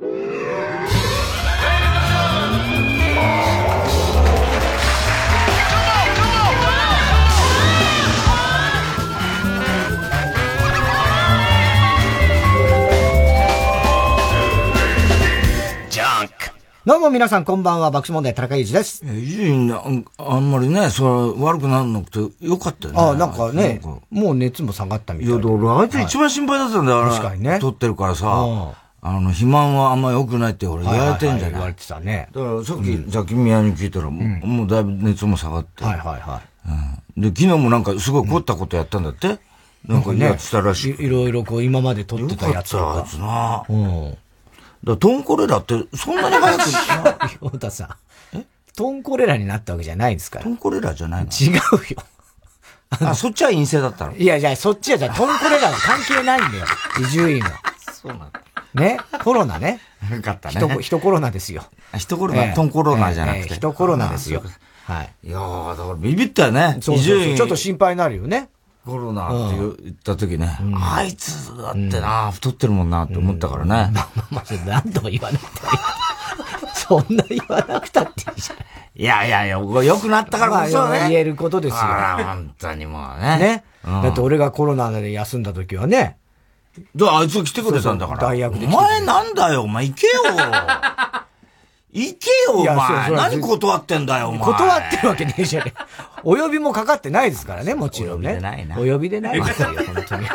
どうも皆さんこんばんは、爆笑問題田中裕二です。いや、いいんだ。あんまりね、それ悪くならなくてよかったよね。あなんかね、もう熱も下がったみたいな。いや、俺あいつ一番心配だったんだよ、確かにね。撮ってるからさ。あの、肥満はあんま良くないって俺言われてんじゃない？言われてたね。だからさっき、ザキミヤに聞いたら、もうだいぶ熱も下がって。はいはいはい。で、昨日もなんかすごい凝ったことやったんだって？なんかやってたらしい。いろいろこう今まで撮ってたやつとか。あいつな。うん。だトンコレラってそんなに早く。ヨタさん。え？トンコレラになったわけじゃないんですから。トンコレラじゃないの？違うよ。あ、そっちは陰性だったの？いや、じゃあそっちはじゃあトンコレラは関係ないんだよ。移住院は。そうなんだ。ね、コロナね。よかったね。人、人コロナですよ。人コロナ、トンコロナじゃなくて。人コロナですよ。はい。いやー、だからビビったよね。そうそうちょっと心配になるよね。コロナって言った時ね、うん、あいつだってな、うん、太ってるもんなって思ったからね。まあまあまあ、何度も言わなくて。そんな言わなくたっていいじゃん。いやいやいや、良くなったからこそね。言えることですよ。本当にもうね。ね。だって俺がコロナで休んだ時はね。だあいつ来てくれたんだから。大学で。お前なんだよ、お前行けよ。行けよ、お前。何断ってんだよ、お前。断ってるわけねえじゃね お呼びもかかってないですからね、もちろんね。お呼びでないな。お呼びでないですよ、本当に。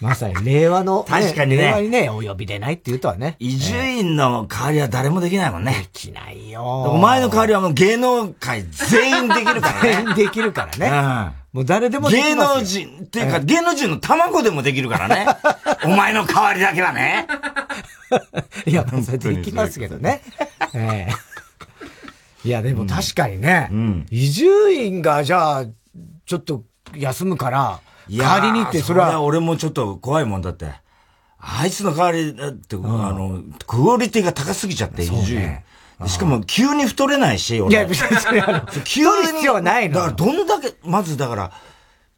まさに令和の、確かにね。令和にね、お呼びでないって言うとはね。伊集院の代わりは誰もできないもんね。できないよ。お前の代わりはもう芸能界全員できるからね。全員できるからね。うん。もう誰でもできる。芸能人、っていうか、芸能人の卵でもできるからね。お前の代わりだけはね。いや、それできますけどね。ええいや、でも確かにね、伊集院がじゃあ、ちょっと休むから、代わりにってそれは。俺もちょっと怖いもんだって。あいつの代わりだって、あの、クオリティが高すぎちゃって、伊集院。しかも、急に太れないし、俺。いや、別にそれあの、急に。必要はないの。だから、どんだけ、まずだから、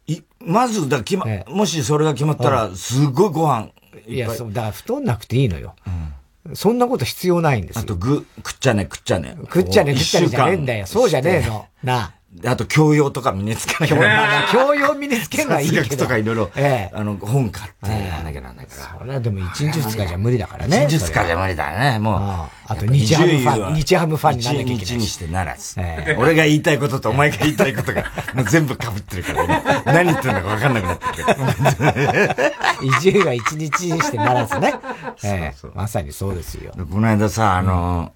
い、まずだ、決ま、もしそれが決まったら、すごいご飯いや、そう、だから太んなくていいのよ。うんそんなこと必要ないんですよ。あと、ぐ、くっちゃね、くっちゃね。くっちゃね、くっちゃねじゃねえんだよ。そうじゃねえの。なあ。あと、教養とか身につけなきゃ 教養身につけないいけど。とかいろいろ、ええ、あの、本買ってやんなきゃなんないから。それはでも一日二日じゃ無理だからね。一日二日じゃ無理だね、もう。あと、日ハムファン、日ハムファンにならなきゃいけない。一日にしてならず。俺が言いたいこととお前が言いたいことが、もう全部被ってるからね。何言ってんだか分かんなくなってる。移住が一日にしてならずね。ええ、まさにそうですよ。この間さ、あの、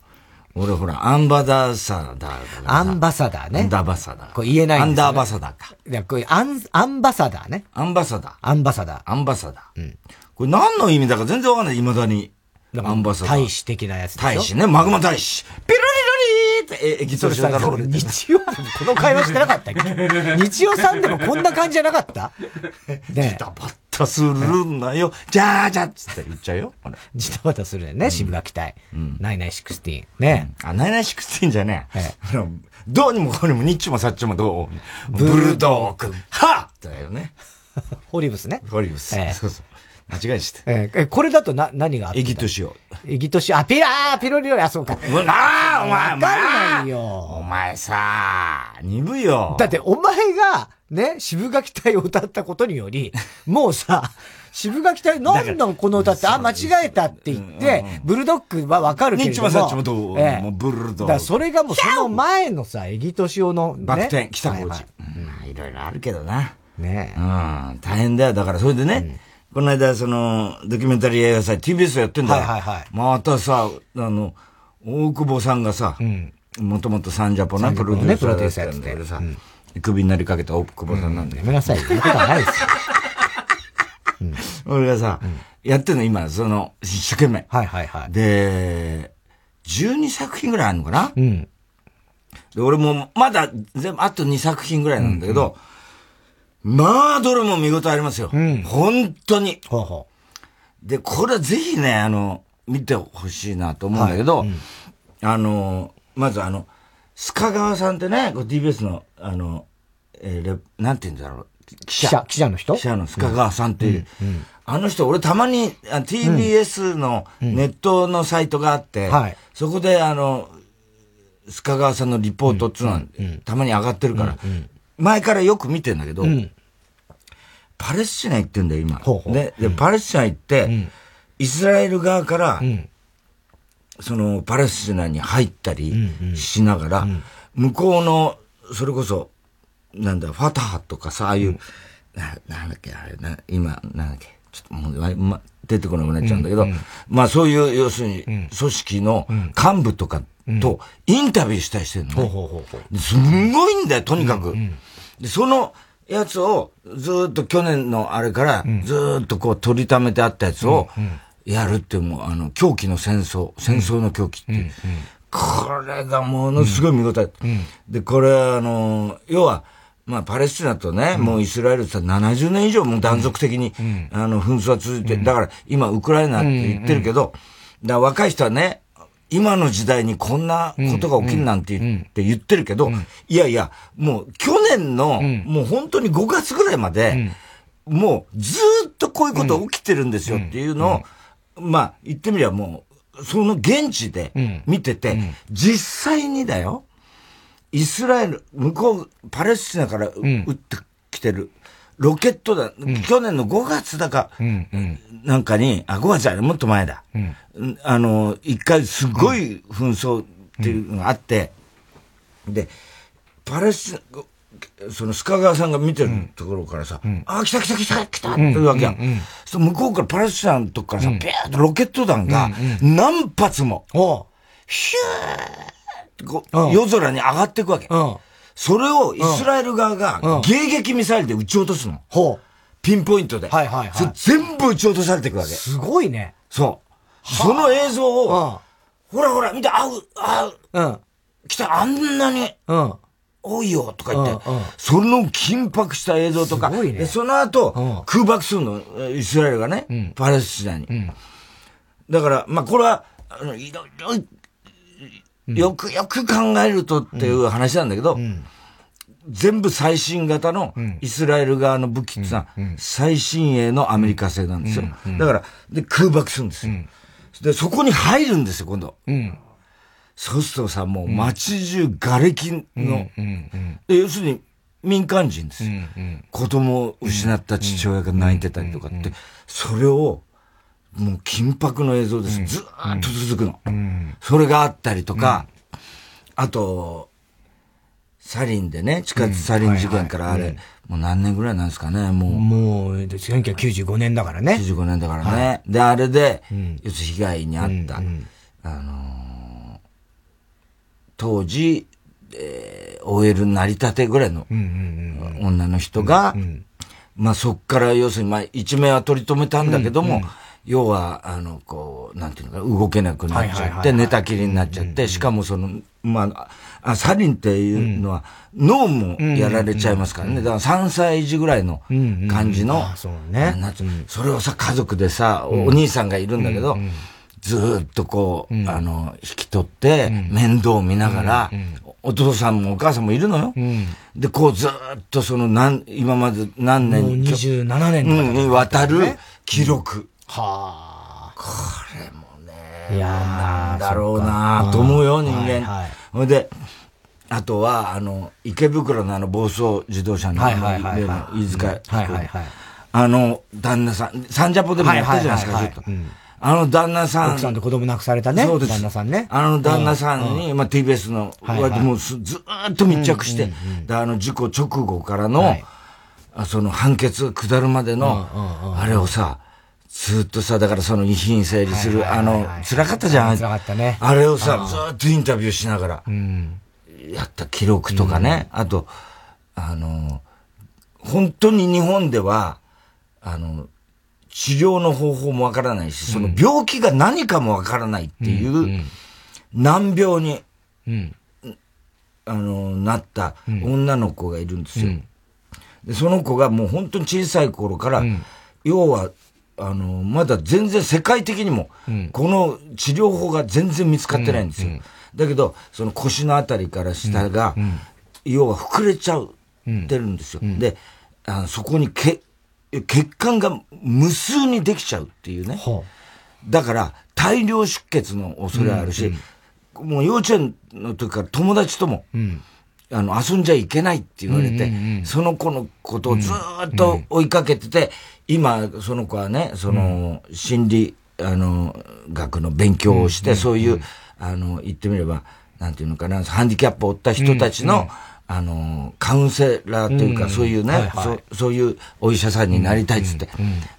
俺ほら、アンバダサダーアンバサダーね。アンダーバサダー。これ言えないんです、アンダーバサダーか。いや、これアン、アンバサダーね。アンバサダー。アンバサダー。アンバサダー。うん。これ何の意味だか全然わかんない、未だに。アンバサダー。大使的なやつでしょ？大使ね、マグマ大使。ピロリロリーって、え、ギトルだろ。日曜日この会話してなかったっけ？日曜さんでもこんな感じじゃなかった？ねバタタするんだよ。じゃあじゃっつって言っちゃうよ。ジタバタするよね、渋垣隊。ナイナイシクスティーン。ね。あ、ナイナイシクスティーンじゃねえ。どうにもこうにも、ニッチもサッチもどうブルドーク。はだよね。ホリブスね。ホリブス。そうそう。間違いして。ええ、これだとな、何があったエギトシオ。エギトシ？オ。あ、ピラーピロリロあ、そうか。うなあ、お前、わかんないよ。お前さ、鈍いよ。だって、お前が、ね、渋垣隊を歌ったことにより、もうさ、渋垣隊、なんだこの歌って、あ、間違えたって言って、ブルドッグはわかるけども。ニッチマサッチもどう、ええ、もうブルドッグ。だそれがもうその前のさ、エギトシオの、ね。バク転、北コーチ。いろいろあるけどな。ねうん、大変だよ。だからそれでね、この間、その、ドキュメンタリー映画祭 TBS やってんだよ。はいはいはい。またさ、あの、大久保さんがさ、もともとサンジャポなプロデューサーやってんだけどさ、クビになりかけた大久保さんなんだよ。やめなさい。やめたないですよ。俺がさ、やってんの今、その、一生懸命。はいはいはい。で、12作品ぐらいあるのかな？うん。で、俺もまだ、全部、あと2作品ぐらいなんだけど、まあ、どれも見事ありますよ。うん、本当に。ほうほうで、これはぜひね、あの、見てほしいなと思うんだけど、はいうん、あの、まずあの、須賀川さんってね、TBS の、あの、えー、なんて言うんだろう、記者、記者の人？記者の須賀川さんっていう。あの人、俺たまに TBS のネットのサイトがあって、そこであの、須賀川さんのリポートっていうのは、たまに上がってるから、前からよく見てんだけど、パレスチナ行ってんだよ、今。で、で、パレスチナ行って、イスラエル側から、その、パレスチナに入ったりしながら、向こうの、それこそ、なんだ、ファタハとかさ、ああいう、な、なんだっけ、あれ、な、今、なんだっけ、ちょっともう、ま、出てこなくなっちゃうんだけど、まあそういう、要するに、組織の幹部とかとインタビューしたりしてるの、ね。すんごいんだよ、とにかく。で、そのやつを、ずっと去年のあれから、ずっとこう取りためてあったやつを、やるってもう、あの、狂気の戦争、戦争の狂気って。いう。これがものすごい見応え。で、これあの、要は、まあ、パレスチナとね、もうイスラエルって70年以上も断続的に、あの、紛争は続いて、だから今、ウクライナって言ってるけど、だ若い人はね、今の時代にこんなことが起きるなんて言って言ってるけど、いやいや、もう去年の、もう本当に5月ぐらいまで、もうずっとこういうこと起きてるんですよっていうのを、まあ言ってみればもう、その現地で見てて、実際にだよ、イスラエル、向こう、パレスチナから撃ってきてる、ロケットだ、うん、去年の5月だか、うんうん、なんかに、あ、5月じゃもっと前だ。うん、あの、一回すごい紛争っていうのがあって、で、パレスチナ、その須賀川さんが見てるところからさ、うん、あ、来た来た来た来たって言うわけやん。うんうんうん、そ向こうからパレスチナのとこからさ、うん、ビーッとロケット弾が何発も、うんうん、ヒューこう、夜空に上がっていくわけ。うんそれをイスラエル側が迎撃ミサイルで撃ち落とすの。ほう。ピンポイントで。はいはいはい。全部撃ち落とされていくわけ。すごいね。そう。その映像を、ほらほら、見て、あう、あう、うん。来た、あんなに、うん。多いよ、とか言って、うんうん、その緊迫した映像とか、ね、でその後、うん、空爆するの、イスラエルがね、うん、パレスチナに。うん、だから、まあ、これは、あの、いろいろよくよく考えるとっていう話なんだけど、全部最新型のイスラエル側の武器ってさ、最新鋭のアメリカ製なんですよ。だから、で、空爆するんですよ。で、そこに入るんですよ、今度。そうするとさ、もう街中瓦礫の、要するに民間人ですよ。子供を失った父親が泣いてたりとかって、それをもう緊迫の映像です。ずーっと続くの。それがあったりとか、あと、サリンでね、地下鉄サリン事件からあれ、もう何年ぐらいなんですかね、もう。もう、1995年だからね。95年だからね。で、あれで、要するに被害に遭った、あの当時、えー、OL 成り立てぐらいの女の人が、まあそっから要するに、まあ一命は取り留めたんだけども、要は、あの、こう、なんていうのか、動けなくなっちゃって、寝たきりになっちゃって、しかもその、まあ、あサリンっていうのは、脳もやられちゃいますからね。だから3歳児ぐらいの感じの、そうね。それをさ、家族でさ、お兄さんがいるんだけど、ずっとこう、あの、引き取って、面倒を見ながら、お父さんもお母さんもいるのよ。で、こうずっとその、なん、今まで何年。もう27年にわたる記録。はあ。これもね。いやなんだろうなと思うよ、人間。はいほ、はいで、あとは、あの、池袋のあの暴走自動車の、はいはいはい、飯塚、はいはいはい。あの、旦那さん、サンジャポでもやったじゃないですか、ずっと。あの旦那さん。奥さんと子供亡くされたね。そうです。旦那さんね。あの旦那さんに、まあ TBS の、もうずっと密着して、で、あの事故直後からの、その判決下るまでの、あれをさ、ずっとさ、だからその遺品整理する、あの、辛かったじゃん。辛かったね。あれをさ、ずっとインタビューしながら、やった記録とかね、あと、あの、本当に日本では、あの、治療の方法もわからないし、その病気が何かもわからないっていう、難病に、あの、なった女の子がいるんですよ。で、その子がもう本当に小さい頃から、要はあの、まだ全然世界的にも、この治療法が全然見つかってないんですよ。だけど、その腰のあたりから下が、要は膨れちゃう、てるんですよ。で、あのそこにけ血管が無数にできちゃうっていうね。だから、大量出血の恐れあるし、うんうん、もう幼稚園の時から友達とも、うん、あの、遊んじゃいけないって言われて、うんうんうん、その子のことをずっと追いかけてて、今、その子はね、その、心理、あの、学の勉強をして、そういう、あの、言ってみれば、なんていうのかな、ハンディキャップを負った人たちの、あの、カウンセラーというか、そういうね、はいはい、そ、そういうお医者さんになりたいっつって。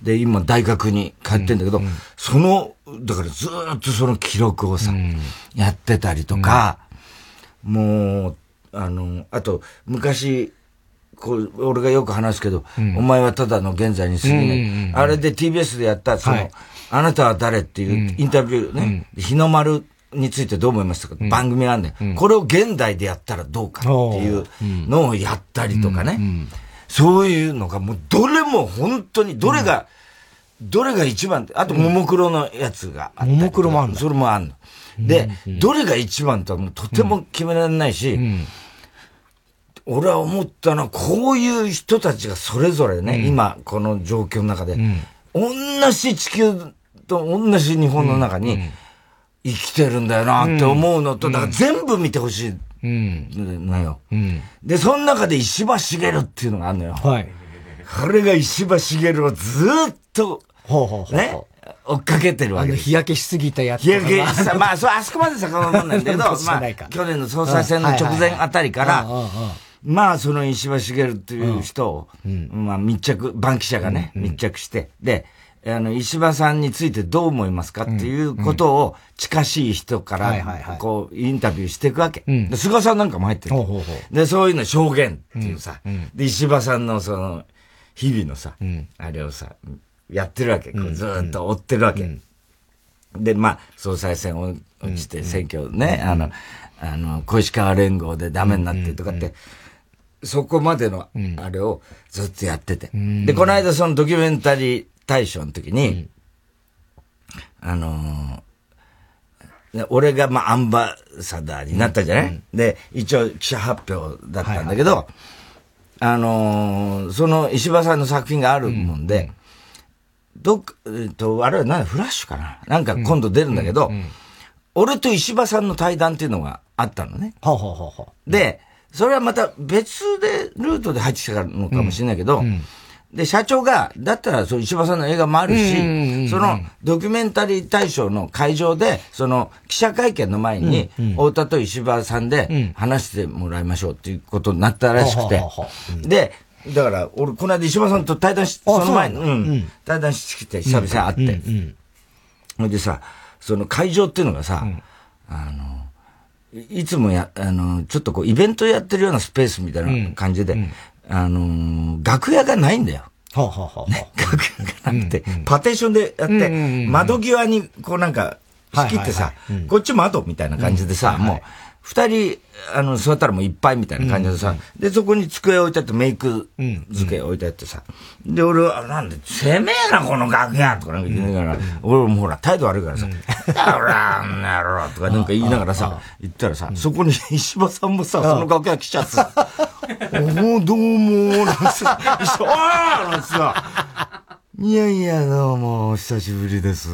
で、今大学に通ってんだけど、その、だからずっとその記録をさ、やってたりとか、もう、あの、あと、昔、こう、俺がよく話すけど、お前はただの現在に過ぎない。あれで TBS でやった、その、あなたは誰っていうインタビューね、日の丸についてどう思いますか、うん、番組なんで、うん、これを現代でやったらどうかっていうのをやったりとかね。そういうのがもうどれも本当に、どれが、どれが一番あと、ももクロのやつがあったももクロもあるの？それもあるの。で、どれが一番とはもうとても決められないし、俺は思ったのは、こういう人たちがそれぞれね、今、この状況の中で、同じ地球と同じ日本の中に、生きてるんだよなって思うのと、だから全部見てほしいのよ、で、その中で石破茂っていうのがあるのよ。はい。これが石破茂をずっと、ほうほうほうね、追っかけてるわけです。日焼けしすぎたやつ日焼けした、まあ、そう、あそこまで遡るんだけど、まあ、去年の総裁選の直前あたりから、まあ、その石破茂っていう人を、まあ、密着、バンキシャがね、密着して、で、あの、石破さんについてどう思いますかっていうことを近しい人から、こう、インタビューしていくわけ。で、菅さんなんかも入ってる。で、そういうの証言っていうさ、で、石破さんのその、日々のさ、あれをさ、やってるわけ。こうずっと追ってるわけ。で、まあ、総裁選を落ちて選挙ね、あの、あの、小石川連合でダメになってとかって、そこまでのあれをずっとやってて。で、この間そのドキュメンタリー、大賞の時に、うん、あのー、俺がまあアンバサダーになったじゃない、うん、で、一応記者発表だったんだけど、はいはいあのー、その石破さんの作品があるもんで、うん、どっか、えっと、あれは何？フラッシュかな？なんか今度出るんだけど、俺と石破さんの対談っていうのがあったのね。ははははで、それはまた別でルートで入ってきたのかもしれないけど、うんで、社長が、だったら、その石破さんの映画もあるし、そのドキュメンタリー大賞の会場で、その記者会見の前に、太田と石破さんで話してもらいましょうっていうことになったらしくて。で、だから、俺、この間石破さんと対談し、その？前に、うん、対談してきて、久々に会って。ほ、いでさ、その会場っていうのがさ、あの、いつもや、あの、ちょっとこう、イベントやってるようなスペースみたいな感じで、あのー、楽屋がないんだよ。はあはあはあ、ね、楽屋がなくて、うんうん、パテーションでやって、窓際にこうなんか仕切ってさ、こっち窓みたいな感じでさ、もう、二人、あの、座ったらもういっぱいみたいな感じでさ、で、そこに机置いてあって、メイク机置いてあってさ、で、俺は、なんで、せめえな、この楽屋とかなんか言いながら、俺もほら、態度悪いからさ、だらんなろとかなんか言いながらさ、言ったらさ、そこに石破さんもさ、その楽屋来ちゃってさ、おお、どうも、なんつって、石破、あーなんさ、いやいや、どうも、お久しぶりです。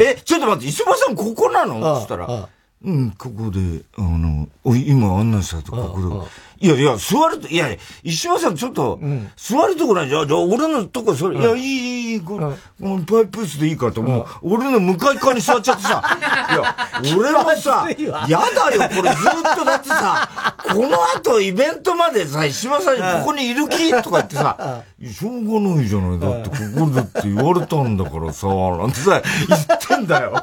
え、ちょっと待って、石破さんここなの？つったら、うん、ここで、あの、今案内したとここで。いやいや、座ると、いや、石破さんちょっと、座るとこないじゃん。じゃあ、俺のとこ、それ、いや、いい、いい、この、このパイプ椅子でいいかと、もう、俺の向かい側に座っちゃってさ、いや、俺もさ、やだよ、これずっとだってさ、この後イベントまでさ、石破さんにここにいる気？とか言ってさ、しょうがないじゃない。だってここだって言われたんだからさ、なんてさ、言ってんだよ。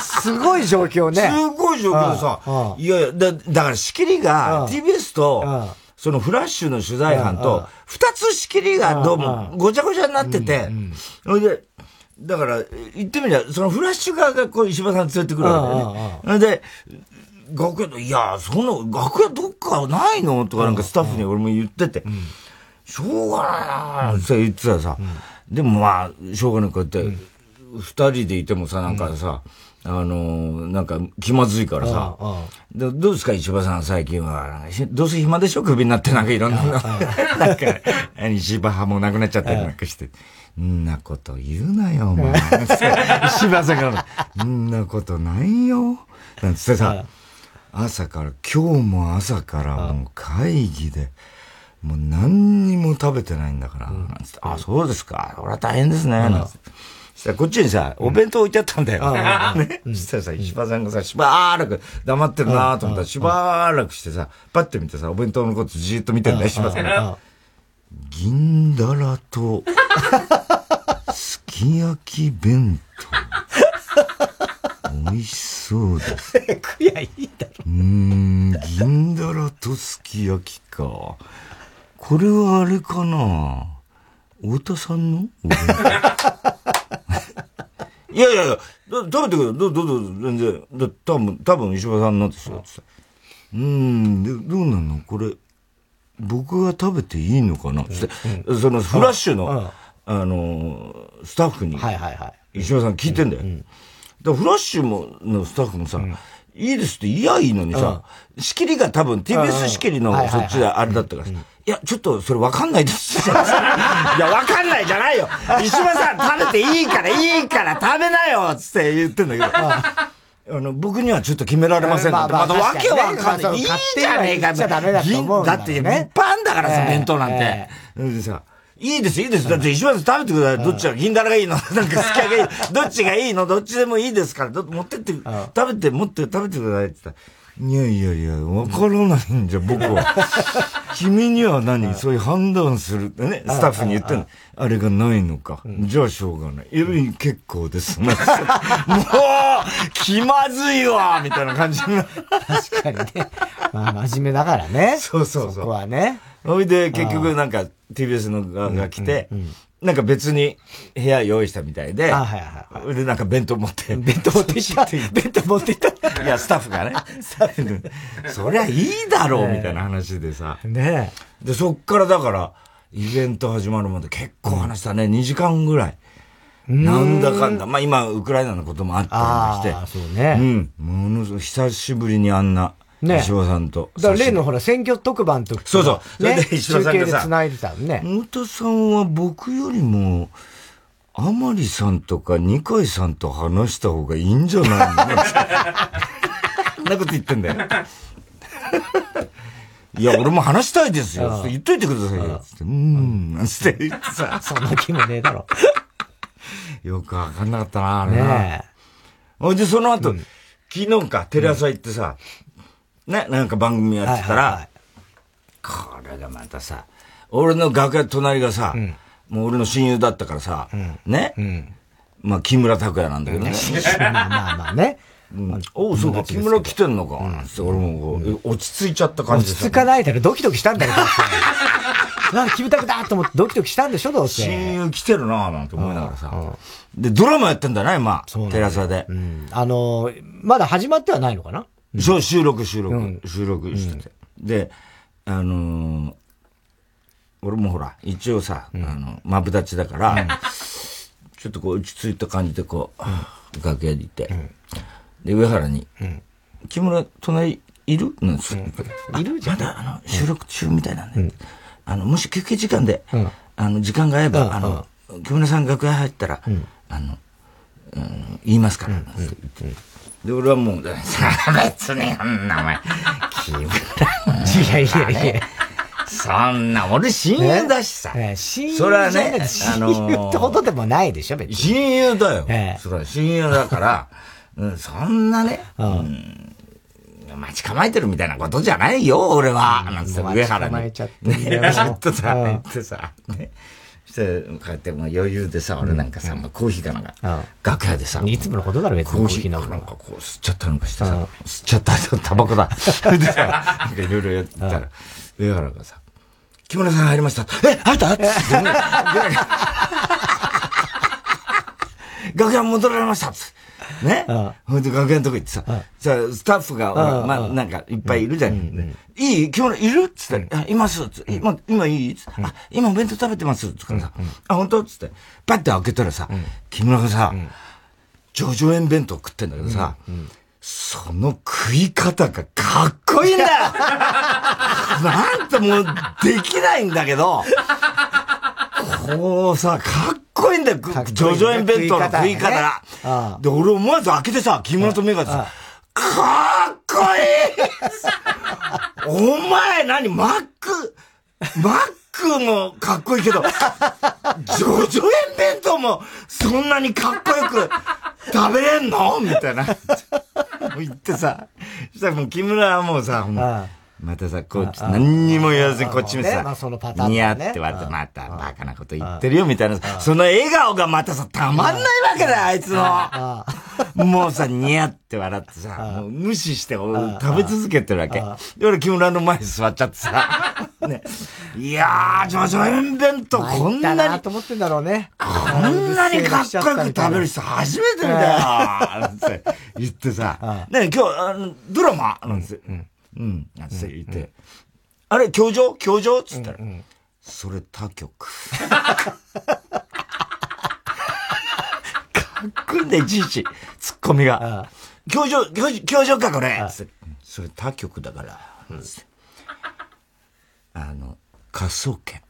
すごい状況ね。すごい状況でさ、いやいや、だだから仕切りが TBS と、そのフラッシュの取材班と、二つ仕切りがどうもごちゃごちゃになってて、それで、だから、言ってみりゃ、そのフラッシュ側がこう石破さん連れてくるわけね。で、楽屋、いや、その、楽屋どっかないの？とかなんかスタッフに俺も言ってて、しょうがないなって言ってたらさ、でもまあ、しょうがない。こうやって、二人でいてもさ、なんかさ、あの、なんか気まずいからさ、どどうですか石破さん最近は。どうせ暇でしょクビになってなんかいろんな、なんか、石破派もなくなっちゃったりなんかして。んなこと言うなよ、お前。石破さんから、んなことないよ。なんつってさ、朝から、今日も朝からもう会議で、もう何にも食べてないんだから、なんつって、あ、そうですか。これは大変ですね。なんつって。こっちにさ、お弁当置いてあったんだよ。ね。そしたらさ、石破さんがさ、しばらく黙ってるなと思ったら、しばらくしてさ、パッて見てさ、お弁当のことじーっと見てんだよ、石破さんが。銀だらと、すき焼き弁当。美味しそうです。食やいいだろ。うん、銀だらとすき焼きか。これはあれかな太田さんの いやいやいや、食べてくれ。どどうぞ、全然。だ多分、多分石破さんのですよ。うん、で、どうなの？これ、僕が食べていいのかな、うん、そのフラッシュの、あの、スタッフに、はいはいはい。石破さん聞いてんだよ。うん、だフラッシュも、のスタッフもさ、いいですって言やいいのにさ、仕切りが多分 TBS 仕切りのそっちであれだったからさ、いや、ちょっとそれわかんないです。いや、わかんないじゃないよ。石破さん食べていいから、いいから食べなよつって言ってんだけど。あの、僕にはちょっと決められませんまあ、まだわけわかんない。いいじゃねえか。だっていっぱいあんだからさ、弁当なんて。でさ、いいです、いいです。だって石破さん食べてください。どっちが、銀だらがいいの？なんか好きがいい。どっちがいいの？どっちでもいいですから。持ってって、食べて、持って食べてくださいって言ったら。いやいやいや、わからないんじゃ、僕は。君には何？そういう判断するってね、スタッフに言ってんの。あれがないのか。じゃあしょうがない。いや、結構です。もう、気まずいわみたいな感じにな確かにね。まあ、真面目だからね。そうそうそう。そこはね。ほいで、結局なんか TBS の側が来て、なんか別に部屋用意したみたいで、あはいはいはい。で、なんか弁当持って。弁当持って行った。弁当持って行った。いや、スタッフがね。スタッフそりゃいいだろう、みたいな話でさ。ねで、そっからだから、イベント始まるまで結構話したね。2時間ぐらい。なんだかんだ。まあ今、ウクライナのこともあったりして。ああ、そうね。うん。ものすごい久しぶりにあんな、ね。石破さんと。だから例のほら、選挙特番とそうそう。それで石破さんがさ。繋いでたね。太田さんは僕よりも、甘利さんとか二階さんと話した方がいいんじゃないの？そんなこと言ってんだよ。いや、俺も話したいですよ。言っといてくださいよ。つって、うん、なんつって言ってさ。そんな気もねえだろ。よくわかんなかったな、あれな。ねえ。ほいで、その後、うん、昨日か、テレ朝行ってさ、ね、なんか番組やってたら、はいはいはい、これがまたさ、俺の楽屋隣がさ、うん、もう俺の親友だったからさ、うん、ね、うん、まあ木村拓哉なんだけどね。まあまあまあね。うん、おう、そうか、木村来てんのか。なんて、俺もこう、落ち着いちゃった感じ落ち着かないだろ、ドキドキしたんだけど。なんかキムタクだと思ってドキドキしたんでしょ、どうせ。親友来てるなぁなんて思いながらさ。で、ドラマやってんだね、まあ。テラサで。あのまだ始まってはないのかなそう、収録、収録、収録してて。で、あのー、俺もほら、一応さ、あの、マブダチだから、ちょっとこう、落ち着いた感じでこう、楽屋にいて、で、上原に、木村、隣いる？なんですよ。いるじゃん。まだ、あの、収録中みたいなんで、あの、もし休憩時間で、あの、時間が合えば、あの、木村さん楽屋入ったら、あの、言いますから、って言って。で、俺はもう、別に、あんな、お前、気 分いやいやいや。そんな、俺親友だしさ。親友それはね、親友ってほどでもないでしょ、別に。親友だよ。それは親友だから、うん、そんなね、うん、待ち構えてるみたいなことじゃないよ、俺は。なんつって上原に。待ち構えちゃって。ね、ちょっとさ、言ってさ、ね。して、こうやってもう余裕でさ、俺なんかさ、まあ、コーヒーかなんか、楽屋でさ、いつものことだろ、別にコーヒーなんかこう吸っちゃったのかしてさ、吸っちゃった タバコだ。でさ、なんかいろいろやってたら、上原がさ、木村さん入りました。え、入った？って、楽屋戻られました。っね。ほんで楽屋のとこ行ってさ、じゃスタッフが、まあ、なんかいっぱいいるじゃん。いい？今日いる？っつって、あ、います今、今いい？つって、あ、今お弁当食べてますつってさ、あ、本当？つって、パッて開けたらさ、木村がさ、ジョジョ園弁当食ってんだけどさ、その食い方がかっこいいんだよ。なんてもうできないんだけど、こうさ、かっこいいんだよ、ジョジョ園弁当の食い方が。ね、で、俺思わず開けてさ、木村と目がさ、かっこいい。お前何？マック、マックもかっこいいけど、ジョジョ園弁当もそんなにかっこよく食べれんの？みたいな。言ってさ、そしたらもう木村はもうさ、またさ、こっち、何にも言わずにこっち見てさ、ニヤって言われて、またバカなこと言ってるよ、みたいな。その笑顔がまたさ、たまんないわけだよ、あいつの。もうさ、ニヤって笑ってさ、もう無視して食べ続けてるわけ。で、俺木村の前に座っちゃってさ、ね。いやー、ジョジョ園弁当こんなに。と思ってんだろうね。こんなにかっこよく食べる人初めて見たよ。なん。て 言ってさ、ね、今日、ドラマなんですよ。うん。なん。て言って、あれ、教場教場っつったら、それ他局。かっこいいん。だよ、いちいち。ツッコミが。教場、教教場か、これそれ他局だから。あの、科捜研。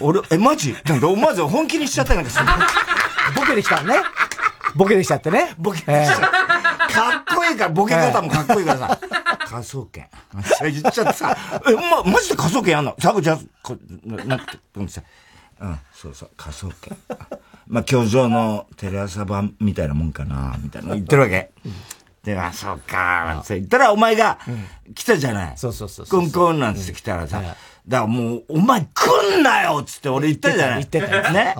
俺、え、マジなん。か、思わず本気にしちゃったなん。か、ボケできたね。ボケできちゃってね。ボケできちゃった。かっこいいから、ボケ方もかっこいいからさ、科捜研。言っちゃってさ、え、ま、マジで科捜研やんの？サブじゃ、こ、なって、さ、うん、そうそう、科捜研。まあ、教場のテレ朝版みたいなもんかな、みたいな言ってるわけ。で、あ、そうか、って言ったら、お前が来たじゃない。そうそうそう。コンコンなんて来たらさ、だからもう、お前来んなよつって俺言ったじゃない。言ってた。ね？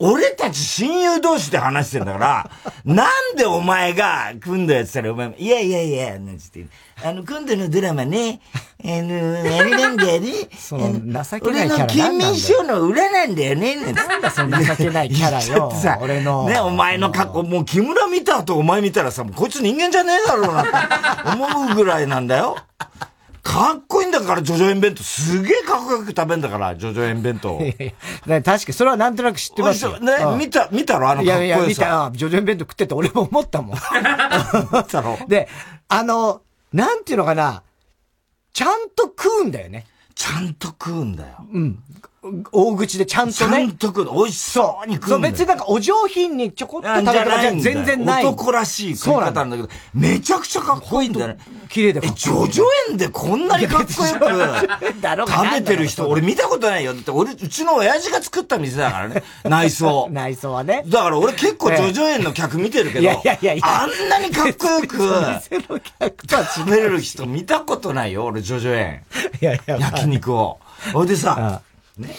俺たち親友同士で話してんだから、なんでお前が組んだやつったらお前も、いやいやいや、なんつって、あの、今度のドラマね、あの、あれなんだよね。その、情けないキャラ俺の金民賞の裏なんだよね、なんなんだその情けないキャラよ。さ、俺の。ね、お前の格好、もう木村見た後お前見たらさ、もうこいつ人間じゃねえだろうなって思うぐらいなんだよ。かっこいいんだから、ジョジョ園弁当。すげえかっこよく食べんだから、ジョジョ園弁当。いやいや確かそれはなんとなく知ってますよ。ね、見た、見たろあのかっこよさ。いやいや、見た、ジョジョ園弁当食ってて俺も思ったもん。思ったろ で、あの、なんていうのかな、ちゃんと食うんだよね。ちゃんと食うんだよ。うん。大口でちゃんとね。ちゃんと食う。美味しそうに食うそう、別になんかお上品にちょこっと食べるじゃ全然ない。男らしい食い方なんだけど、めちゃくちゃかっこいいんだよね。綺麗でかっこいい。え、ジョジョ園でこんなにかっこよく食べてる人、俺見たことないよ。だって俺、うちの親父が作った店だからね。内装。内装はね。だから俺結構ジョジョ園の客見てるけど、いやいやいやあんなにかっこよく、食べれる人見たことないよ、俺ジョジョ園。いやいや。焼肉を。ほいでさ、ね。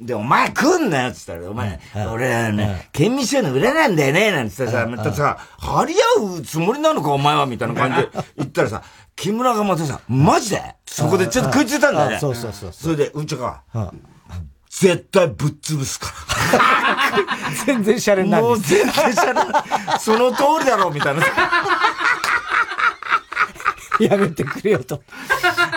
で、お前来んなよっつったら、お前、俺ね、県民賞の裏なんだよねなんつってさ、またさ、張り合うつもりなのかお前はみたいな感じで言ったらさ、木村がまたさ、マジで？そこでちょっと食いついたんだよね。そうそうそう。それで、うんちゃか、絶対ぶっ潰すから。全然シャレにない。もう全然シャレない。その通りだろ、みたいな。やめてくれよと。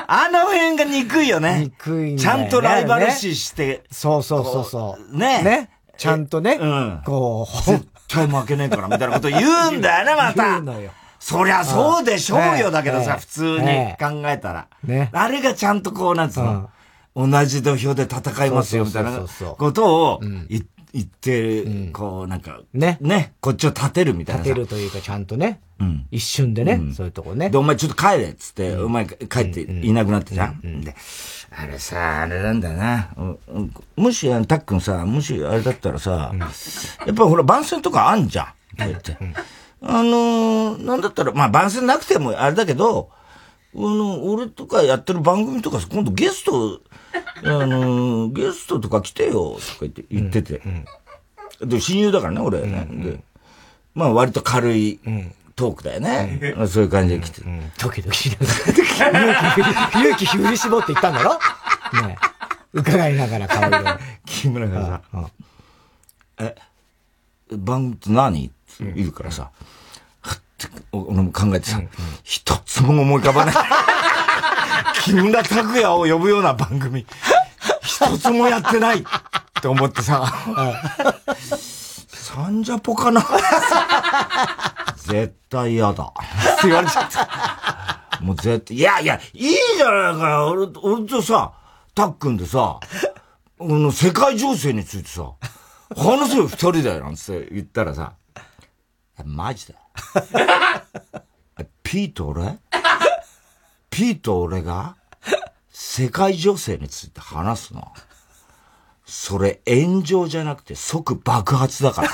あの辺が憎いよね。憎いね。ちゃんとライバル視して。そうそうそうそう。ね。ね。ちゃんとね。うん。こう。絶対負けねえから、みたいなこと言うんだよね、また。言うのよ。そりゃそうでしょうよ、だけどさ、普通に考えたら。ね。あれがちゃんとこう、なんつうの。同じ土俵で戦いますよ、みたいなことを言って、言ってる、こう、なんか、ね。ね。こっちを立てるみたいな。立てるというか、ちゃんとね。うん。一瞬でね、そういうとこね。で、お前ちょっと帰れっつって、お前帰っていなくなったじゃん。で、あれさ、あれなんだな。もし、たっくんさ、もしあれだったらさ、やっぱほら、番宣とかあんじゃん。って言って。あのなんだったら、まあ番宣なくてもあれだけど、あの、俺とかやってる番組とか今度ゲスト、あの、ゲストとか来てよ、とか言って言ってて。で、親友だからね、俺、ね。で、まあ割と軽いトークだよね。そういう感じで来て。ドキドキしながら。勇気振り絞って言ったんだろ？ね。伺いながら顔色。木村がさ、え、番組って何？って言うからさ、俺も考えてさ、一つも思い浮かばない。木村拓哉を呼ぶような番組、一つもやってないって思ってさ、サンジャポかな 絶対嫌だ。って言われちゃった。もう絶対、いやいや、いいじゃないかよ。俺、俺とさ、たっくんでさ、この世界情勢についてさ、話せよ二人だよ、なんて言ったらさ、マジだよ。ピーと俺？ピーと俺が？世界情勢について話すの？それ炎上じゃなくて即爆発だから。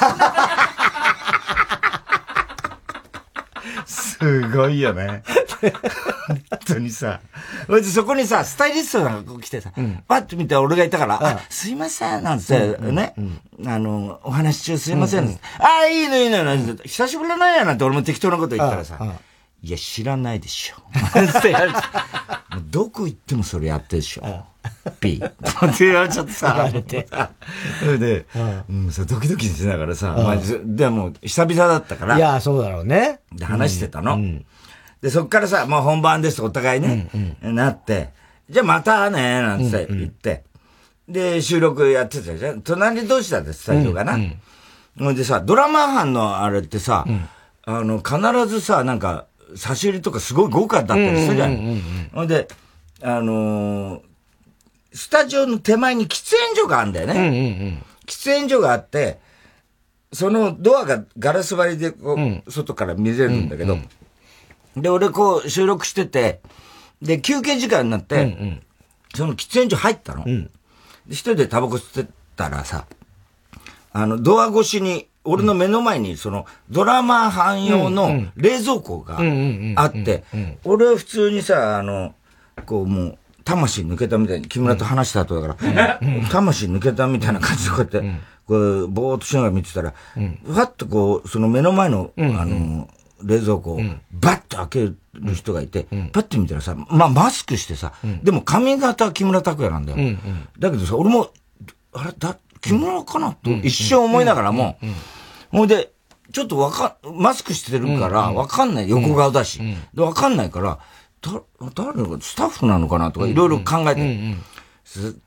すごいよね。本当にさ。そこにさ、スタイリストがこう来てさ、うん、パッと見て俺がいたから、あ、すいません、なんつって、ね、あの、お話中すいません、うんああ、いいのいいの、久しぶりだなやなんて俺も適当なこと言ったらさ、いや、知らないでしょ。って言われて、どこ行ってもそれやってるでしょ。ピー。って言われちゃってさ。それで、うん、さ、ドキドキしながらさ、まあ、でも、久々だったから。いや、そうだろうね。で、話してたの。で、そっからさ、まあ本番ですとお互いね、なって、じゃあまたね、なんて言って、で、収録やってたじゃん。隣同士だってスタジオがな。ほんでさ、ドラマ班のあれってさ、あの、必ずさ、なんか、差し入れとかすごい豪華だったりするじゃん。ほんで、あのー、スタジオの手前に喫煙所があるんだよね。喫煙所があって、そのドアがガラス張りでこう、外から見れるんだけど、で、俺こう収録してて、で、休憩時間になって、その喫煙所入ったの。一人でタバコ吸ってたらさ、あの、ドア越しに俺の目の前に、その、ドラマ班用の冷蔵庫があって、俺は普通にさ、あの、こうもう、魂抜けたみたいに、木村と話した後だから、魂抜けたみたいな感じでこうやって、こう、ぼーっとしながら見てたら、ふわっとこう、その目の前の、あの、冷蔵庫をバッと開ける人がいて、パッと見たらさ、まあマスクしてさ、でも髪型は木村拓哉なんだよ。だけどさ、俺も、あれ、だ、着物かな？と一瞬思いながらも、ほいで、ちょっとわか、マスクしてるからわかんない。横顔だし。で、わかんないから、だ、誰のスタッフなのかな？とかいろいろ考えて。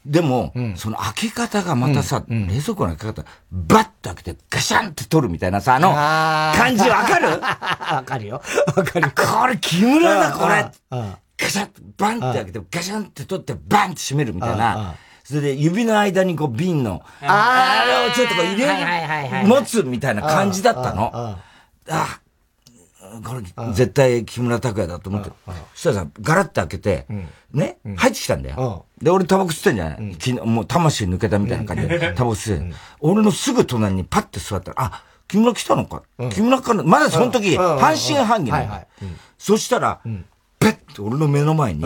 でも、その開け方がまたさ、冷蔵庫の開け方、バッと開けてガシャンって取るみたいなさ、あの、感じわかる？わかるよ。わかる。これ木村だ、これ。ガシャンバンって開けて、ガシャンって取って、バンって閉めるみたいな。それで指の間にこう瓶の、あれをちょっとこう入れ、持つみたいな感じだったの。ああ、これ絶対木村拓哉だと思って。そしたらさ、ガラッと開けて、ね、入ってきたんだよ。で、俺タバコ吸ってんじゃない？昨日、もう魂抜けたみたいな感じで、タバコ吸って。俺のすぐ隣にパッて座ったら、あ、木村来たのか？木村かな？まだその時、半信半疑なの。そしたら、ペッて俺の目の前に、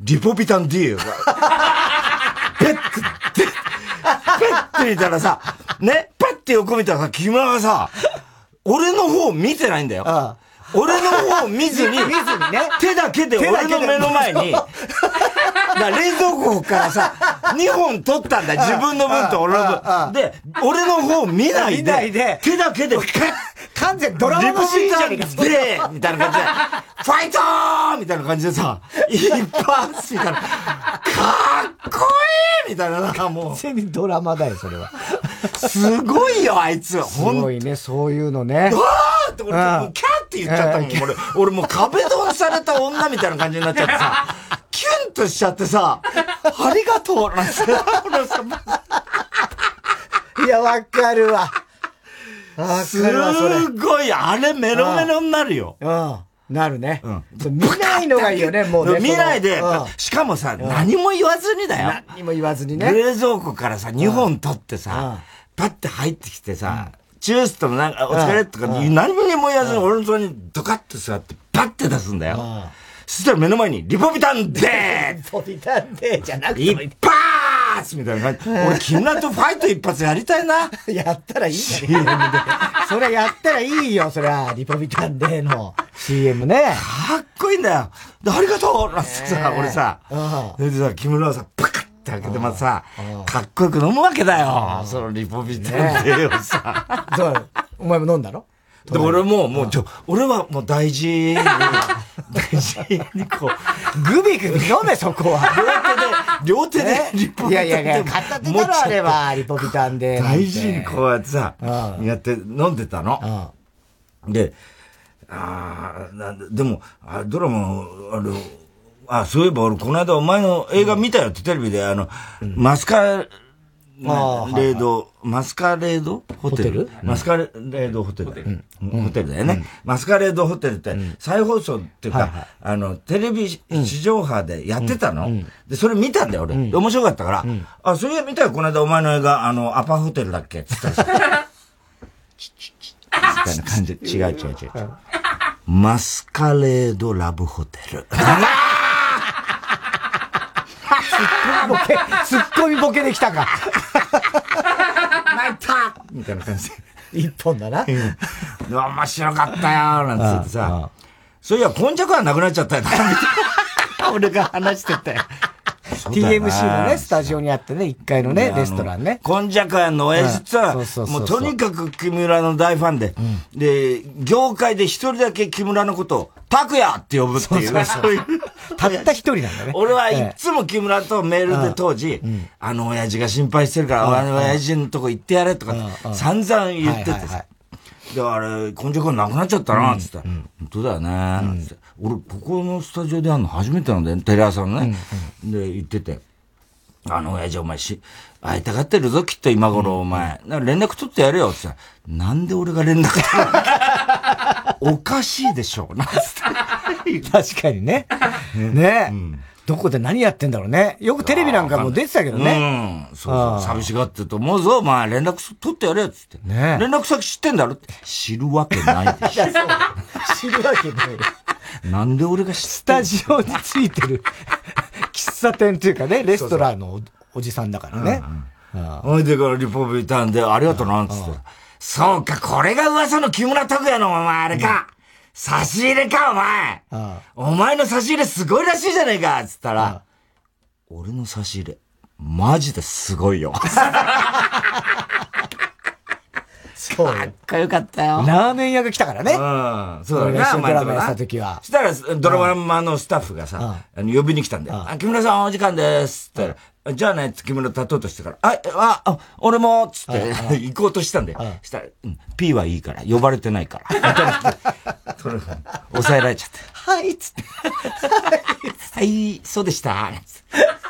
リポビタン D が、ペッて、ペッて見たらさ、ね、ペッて横見たらさ、木村がさ、俺の方見てないんだよ。ああ俺の方見ずに、見ずにね。手だけで俺の目の前に、だ冷蔵庫からさ、2本取ったんだ。自分の分と俺の分。で、俺の方見ないで、手だけで、完全ドラマのシーンじゃねえか。で、みたいな感じで、ファイトーみたいな感じでさ、一発みたいな、かっこいいみたいな、なんかもう。完全にドラマだよ、それは。すごいよ、あいつ。すごいね、そういうのね。わーって俺、キャーって言っちゃったもん、俺。俺もう壁ドンされた女みたいな感じになっちゃってさ、キュンとしちゃってさ、ありがとうなんて。いや、わかるわ。すごい、あれメロメロになるよ。うん。なるね。うん。見ないのがいいよね、もうね。見ないで、しかもさ、何も言わずにだよ。何も言わずにね。冷蔵庫からさ、2本取ってさ、パッて入ってきてさ、チュースとなんか、お疲れとか、何にも言わずに俺のそにドカッと座って、パッて出すんだよ。そしたら目の前に、リポビタンデーリポビタンデーじゃなくて一発みたいな感じ。俺、木村とファイト一発やりたいな。やったらいい CM で。それやったらいいよ、そりゃ。リポビタンデーの CM ね。かっこいいんだよ。ありがとうなんてさ、俺さ、それでさ、木村はさ、パカッって開けてまさ、かっこよく飲むわけだよ。そのリポビタンデーをさ。そう。お前も飲んだろで、俺も、もう、ちょ、俺はもう大事に、大事にこう。グビグビ飲め、そこは。両手で、両手でリポビタンで。いやいやいや、片手だろ、あれは、リポビタンで。大事にこうやってさ、やって飲んでたの。で、ああ、なんでも、あドラマ、あの、あ、そういえば俺、この間お前の映画見たよってテレビで、あの、マスカレード、マスカレード？ホテル？マスカレードホテル。ホテルだよね。マスカレードホテルって、再放送っていうか、あの、テレビ地上波でやってたの？で、それ見たんだよ、俺。面白かったから。あ、そういや見たよ、この間お前の映画、あの、アパホテルだっけ？って言ったらチチチみたいな感じ。違う違う違う。マスカレードラブホテル。ボケ、ツッコミボケできたか。泣いたみたいな感じで。一本だな。面白かったよなんつってさ。そういや、今昔はなくなっちゃったよ。俺が話してて。TMC のね、スタジオにあってね、1階のね、レストランね。コンジャカヤの親父は、もうとにかく木村の大ファンで、で、業界で一人だけ木村のことを、拓也って呼ぶっていう。そういう。たった一人なんだね。俺はいつも木村とメールで当時、あの親父が心配してるから、あの親父のとこ行ってやれとか、散々言っててさ。で、あれ、根性感なくなっちゃったな、つったら、本当だよね、つって。俺、ここのスタジオでやるの初めてなんだよ、テレ朝のね。で、言ってて。あの親父お前し、会いたがってるぞ、きっと今頃お前。連絡取ってやれよ、ってなんで俺が連絡取る おかしいでしょ、なんつって。確かにね。ね。うんどこで何やってんだろうね。よくテレビなんかも出てたけどね。うん。そう寂しがってると思うぞ。まあ連絡取ってやれよ、つって。ね連絡先知ってんだろって。知るわけないでしょ。知るわけない。なんで俺が知ってスタジオについてる 喫茶店っていうかね、レストランのおじさんだからね。ほいでからリポビタンでありがとうな、つって。そうか、これが噂の木村拓哉のお前あれか。差し入れか、お前お前の差し入れすごいらしいじゃねえかつったら、俺の差し入れ、マジですごいよ。そう。かっこよかったよ。ラーメン屋が来たからね。うん。そうだね。一緒にドラマやった時は。したら、ドラマのスタッフがさ、呼びに来たんだよ。木村さんお時間ですって言ったら、じゃあね、木村立とうとしてから、あ、あ、あ俺もつって行こうとしたんだよ。したら、うん、P はいいから、呼ばれてないから。抑えられちゃった。はいつって。はい、そうでした。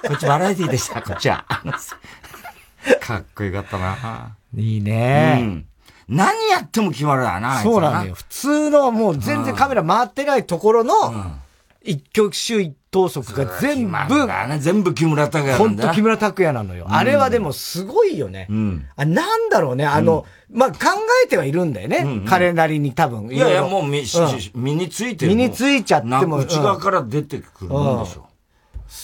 こっちバラエティでした、こっちは。かっこよかったな。いいね。うん。何やっても決まるわな。そうなのよ。普通のもう全然カメラ回ってないところの、一挙手一投足が全部、ね、全部木村拓哉ほんと木村拓哉なのよ。あれはでもすごいよね。うん、あなんだろうね、あの、うん、まあ、考えてはいるんだよね。うんうん、彼なりに多分。いやいや、もう身、身についてる。身についちゃっても。内側から出てくるもんでしょ。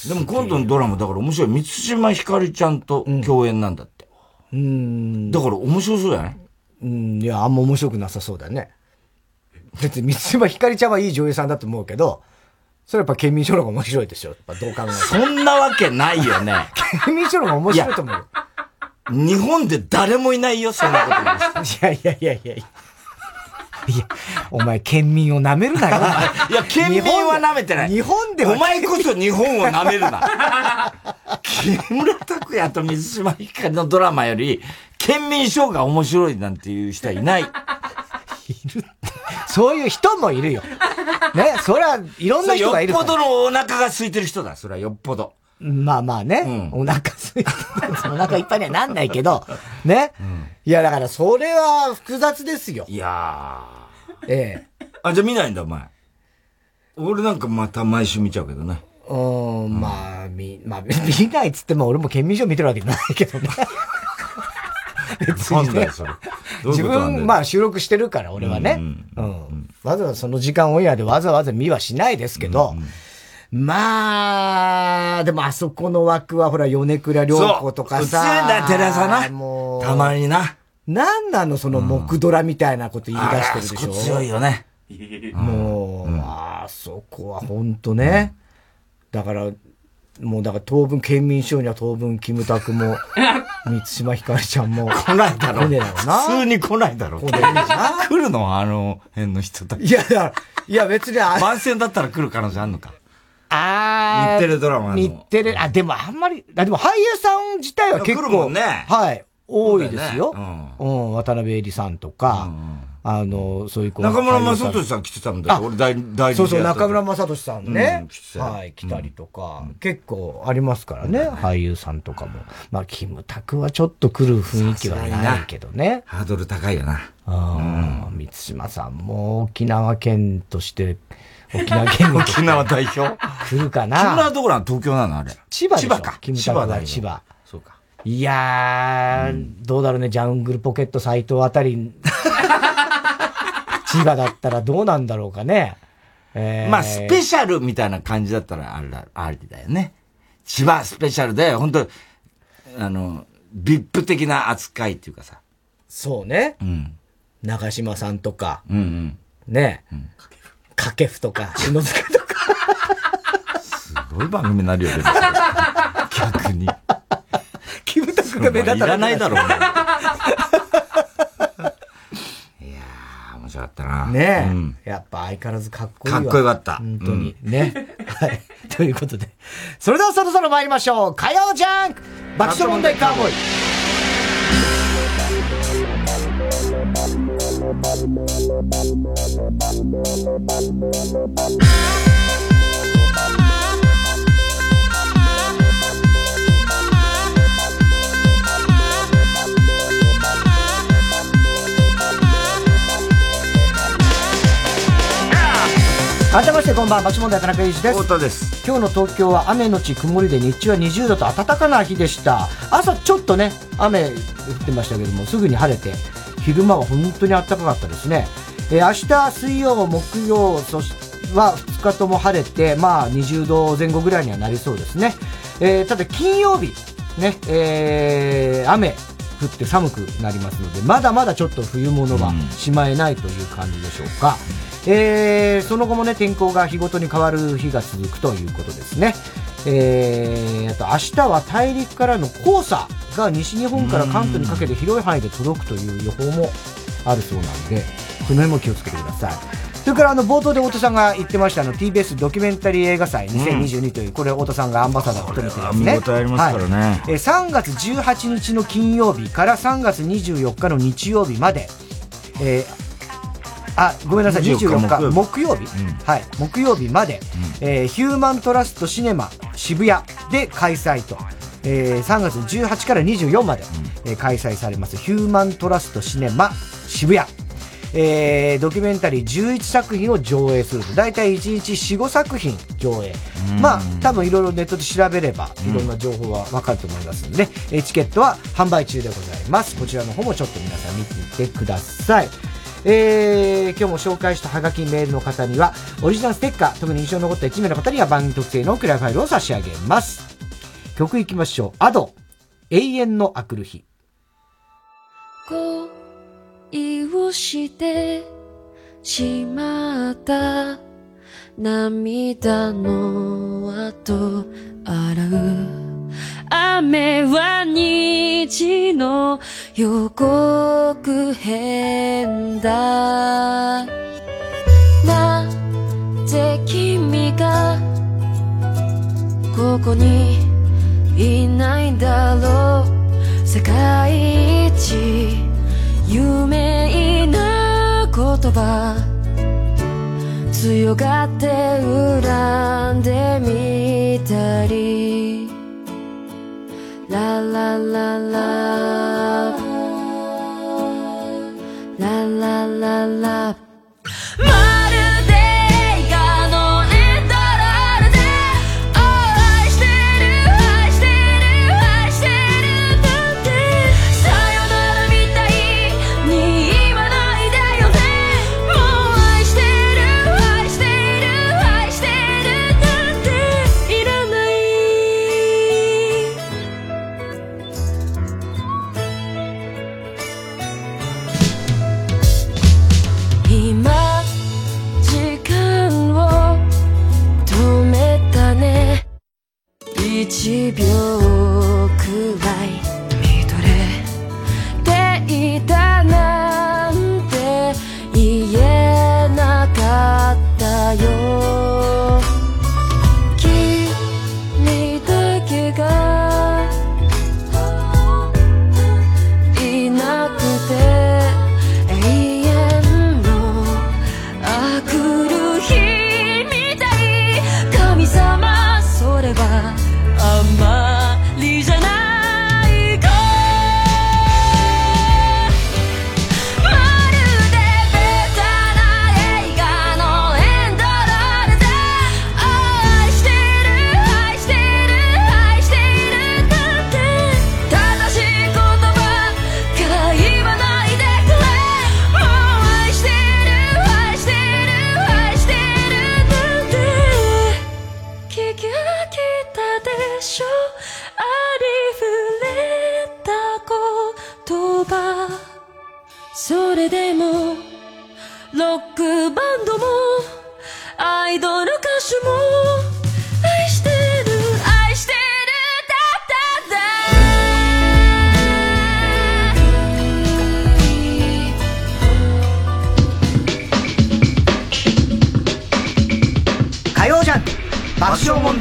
でも今度のドラマだから面白い。三島ひかりちゃんと共演なんだって。うん。だから面白そうじゃない？うん、いや、あんま面白くなさそうだね。別に三島ひかりちゃんはいい女優さんだと思うけど、それやっぱ県民賞の方が面白いですよ。やっぱどう考えてそんなわけないよね。県民賞の方が面白いと思うよ。日本で誰もいないよ、そんなこといやいやいやいやいや。いや、お前、県民を舐めるなよ。いや、県民は舐めてない。日本では。お前こそ日本を舐めるな。木村拓哉と水島ひかりのドラマより、県民賞が面白いなんていう人はいない。いるそういう人もいるよ。ね、それはいろんな人がいるよっぽどのお腹が空いてる人だ、それはよっぽど。まあまあね、うん、お腹空いてる。お腹いっぱいにはなんないけど、ね。うん、いや、だからそれは複雑ですよ。いやー。ええ。あ、じゃあ見ないんだ、お前。俺なんかまた毎週見ちゃうけどね。うん、まあ、見、まあ、見ないっつっても俺も県民賞見てるわけじゃないけどね。別に、ね。自分、まあ収録してるから、俺はね。うん。わざわざその時間オンエアでわざわざ見はしないですけど、まあ、でもあそこの枠はほら、米倉涼子とかさ。そう、だ、テレ朝な。もう。たまにな。なんなの、その木ドラみたいなこと言い出してるでしょ？強いよね。もう、あそこはほんとね。だから、もうだから当分県民賞には当分キムタクも 三島ひかりちゃんも。来ないだろう。来ね普通に来ないだろう。来るのあの辺の人たち。いや、いや別に番宣だったら来る可能性あるのか。ああ。日テレドラマの。日テレ、あ、でもあんまり、あ、でも俳優さん自体は結構。ね。はい。多いですよ。ううん、渡辺恵里さんとか、あの、そういう子中村雅俊さん来てたんだよ。俺大、大そうそう、中村雅俊さんね。はい、来たりとか、結構ありますからね、俳優さんとかも。まあ、キムタクはちょっと来る雰囲気はないけどね。ハードル高いよな。ああ、三島さんも沖縄県として、沖縄県 沖縄代表？来るかな。木村どこな東京なの？あれ。千葉千葉か。キムタクは千葉。そうか。いやー、うん、どうだろうね、ジャングルポケット斎藤あたり、千葉だったらどうなんだろうかね。えー、まあ、スペシャルみたいな感じだったら、あれだ、ありだよね。千葉スペシャルで、本当あの、ビップ的な扱いっていうかさ。そうね。うん。長島さんとか。うんうん。ね。うん。掛布とか、篠塚とか。すごい番組になるよね。逆に。キムタクが目立たらないだろうね。いやー、面白かったな。ねえ、うん、やっぱ相変わらずかっこいいかっこよかった。本当に。うん、ね。はい。ということで。それではそろそろ参りましょう。火曜ジャンク爆笑問題カーボーイ。改めましてこんばんは、町問題田中裕二です。太田です。今日の東京は雨のち曇りで日中は20度と暖かな日でした。朝ちょっとね、雨降ってましたけども、すぐに晴れて、昼間は本当に暖かかったですね。えー、明日水曜、木曜、そしては2日とも晴れて、まあ20度前後ぐらいにはなりそうですね。えー、ただ金曜日、ね、えー、雨降って寒くなりますので、まだまだちょっと冬物はしまえないという感じでしょうか。うんえー、その後もね、天候が日ごとに変わる日が続くということですね。えー、あと明日は大陸からの黄砂が西日本から関東にかけて広い範囲で届くという予報もあるそうなんで、この辺も気をつけてください。それからあの冒頭で太田さんが言ってましたあの TBS ドキュメンタリー映画祭2022という、これ太田さんがアンバサダーを務めてるんですね。見事ありますからね。はい、えー、3月18日の金曜日から3月24日の日曜日まで、えー、あごめんなさい。24日木曜日、うん、はい。木曜日まで、うん、えー、ヒューマントラストシネマ渋谷で開催と、えー、3月18から24まで、うん、えー、開催されます。ヒューマントラストシネマ渋谷。えー、ドキュメンタリー11作品を上映すると。大体1日4、5作品上映。まあ、多分いろいろネットで調べれば、いろんな情報はわかると思いますので、うん、チケットは販売中でございます。こちらの方もちょっと皆さん見てみてください。えー、今日も紹介したハガキメールの方には、オリジナルステッカー、特に印象に残った1名の方には番組特製のクラファイルを差し上げます。曲いきましょう。アド、永遠のあくる日。恋をしてしまった涙の後洗う雨は虹の予告編だ。なぜ君がここにいないんだろう。世界一有名な言葉。強がって恨んでみたり。啦啦啦啦啦啦啦啦。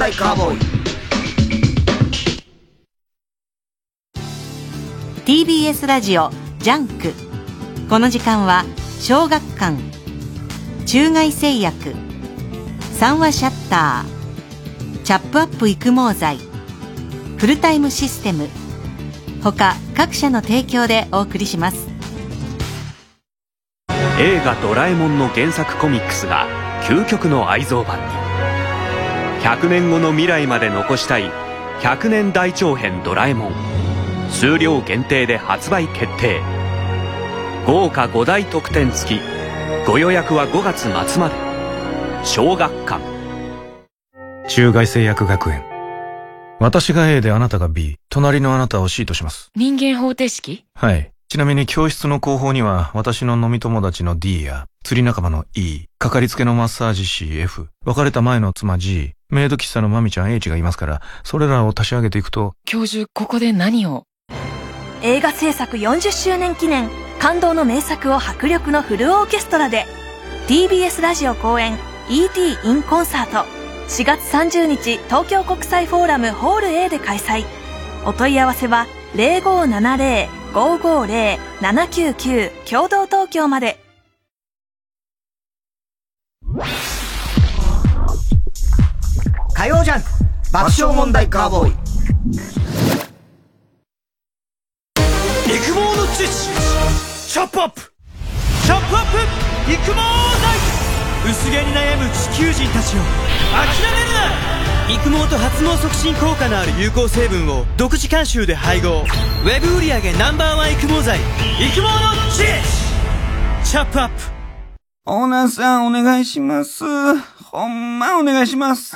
笑問題カーボーイ TBS ラジオジャンクこの時間は小学館中外製薬三和シャッターチャップアップ育毛剤フルタイムシステム他各社の提供でお送りします。映画「ドラえもん」の原作コミックスが究極の愛蔵版に100年後の未来まで残したい100年大長編ドラえもん。数量限定で発売決定。豪華5大特典付き。ご予約は5月末まで。小学館。中外製薬学園。私が A であなたが B 隣のあなたを C とします。人間方程式？はい。ちなみに教室の後方には私の飲み友達の D や釣り仲間の E かかりつけのマッサージ師 F 別れた前の妻 G メイド喫茶のマミちゃん H がいますからそれらを足し上げていくと教授ここで何を？映画制作40周年記念感動の名作を迫力のフルオーケストラで TBS ラジオ公演 ET インコンサート4月30日東京国際フォーラムホール A で開催。お問い合わせは0570-550-799共同東京まで火曜ジャン爆笑問題カーボーイ。育毛の知識チョップアップ。チョップアップ。育毛剤薄毛に悩む地球人たちを諦めるな。育毛と発毛促進効果のある有効成分を独自監修で配合。ウェブ売上 Ｎｏ.1 育毛剤。育毛の知識チョップアップ。オーナーさんお願いします。ほんまお願いします。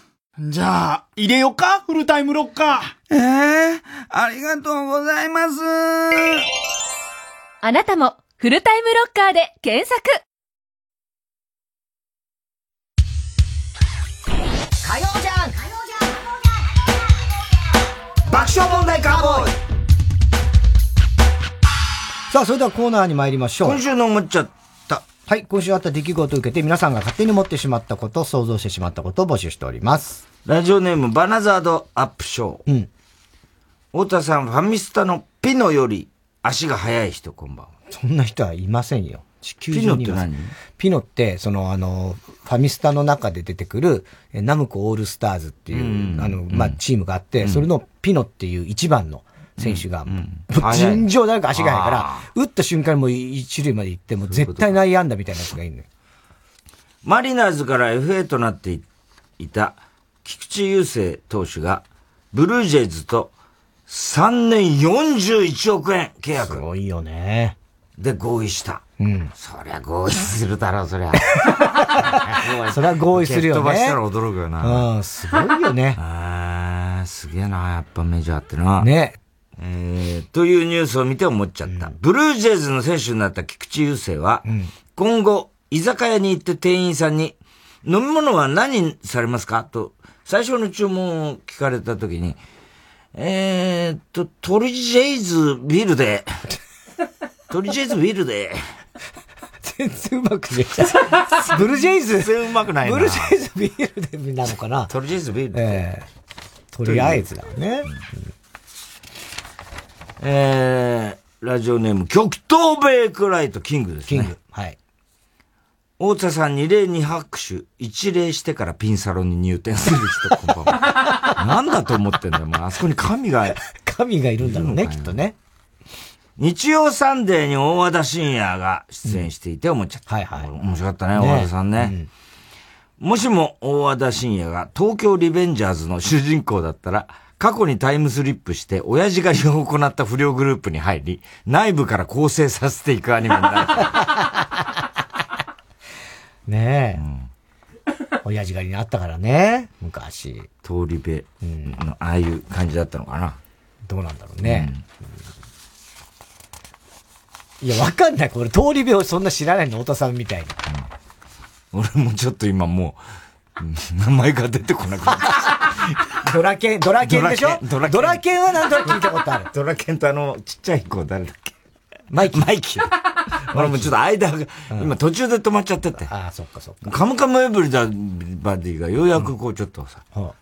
じゃあ、入れよか？フルタイムロッカー。ええー、ありがとうございます。あなたも、フルタイムロッカーで検索火曜じゃん爆笑問題カーボーイさあ、それではコーナーに参りましょう。今週の思っちゃったはい、今週あった出来事を受けて皆さんが勝手に持ってしまったこと、想像してしまったことを募集しております。ラジオネームバナザードアップショー。うん。太田さん、ファミスタのピノより足が速い人、こんばんは。そんな人はいませんよ。地球ピノって何？ピノって、その、あの、ファミスタの中で出てくる、ナムコオールスターズっていう、うん、あの、まあ、チームがあって、うん、それのピノっていう一番の、選手が、尋常なく足が速いから、打った瞬間にもう一塁まで行って、も絶対内野安打みたいなやつがいるのよ。マリナーズから FA となっていた菊池雄星投手が、ブルージェイズと3年41億円契約。すごいよね。で合意した。うん。そりゃ合意するだろう、そりゃ。そりゃ合意するよね。飛ばしたら驚くよな。うん、すごいよね。ああ、すげえな、やっぱメジャーってな。ね。えー、というニュースを見て思っちゃった。うん、ブルージェイズの選手になった菊池雄星は、うん、今後、居酒屋に行って店員さんに、飲み物は何されますか？と、最初の注文を聞かれた時に、えー、っと、トリジェイズビールで、トリジェイズビールで、全然うまくねブルージェイズ。全然うまくないな。ブルージェイズビールでなのかな？トリジェイズビールで。えー、とりあえずだね。うんえー、ラジオネーム、極東ベイクライトキングですね。キング。はい。太田さん二礼二拍手、一礼してからピンサロンに入店する人、こんばんは。なんだと思ってんだよ、もう。あそこに神が。神がいるんだろうね、きっとね。日曜サンデーに大和田信也が出演していて思っちゃった。はいはい。面白かったね、大和田さんね。もしも大和田信也が東京リベンジャーズの主人公だったら、過去にタイムスリップして、親父狩りを行った不良グループに入り、内部から構成させていくアニメになる。ねえ。うん親父狩りにあったからね、昔。通り部の、ああいう感じだったのかな。どうなんだろうね。うん、いや、わかんない。これ、通り部をそんな知らないの、太田さんみたいに。うん、俺もちょっと今もう、名前が出てこなくなった。ドラケン、ドラケンでしょ？ドラケン。ドラケンは何となく聞いたことある。ドラケンとあの、ちっちゃい子誰だっけ？マイキー。マイキー。俺もちょっと間が、今途中で止まっちゃってて。ああ、そっかそっか。カムカムエブリバディがようやくこうちょっとさ、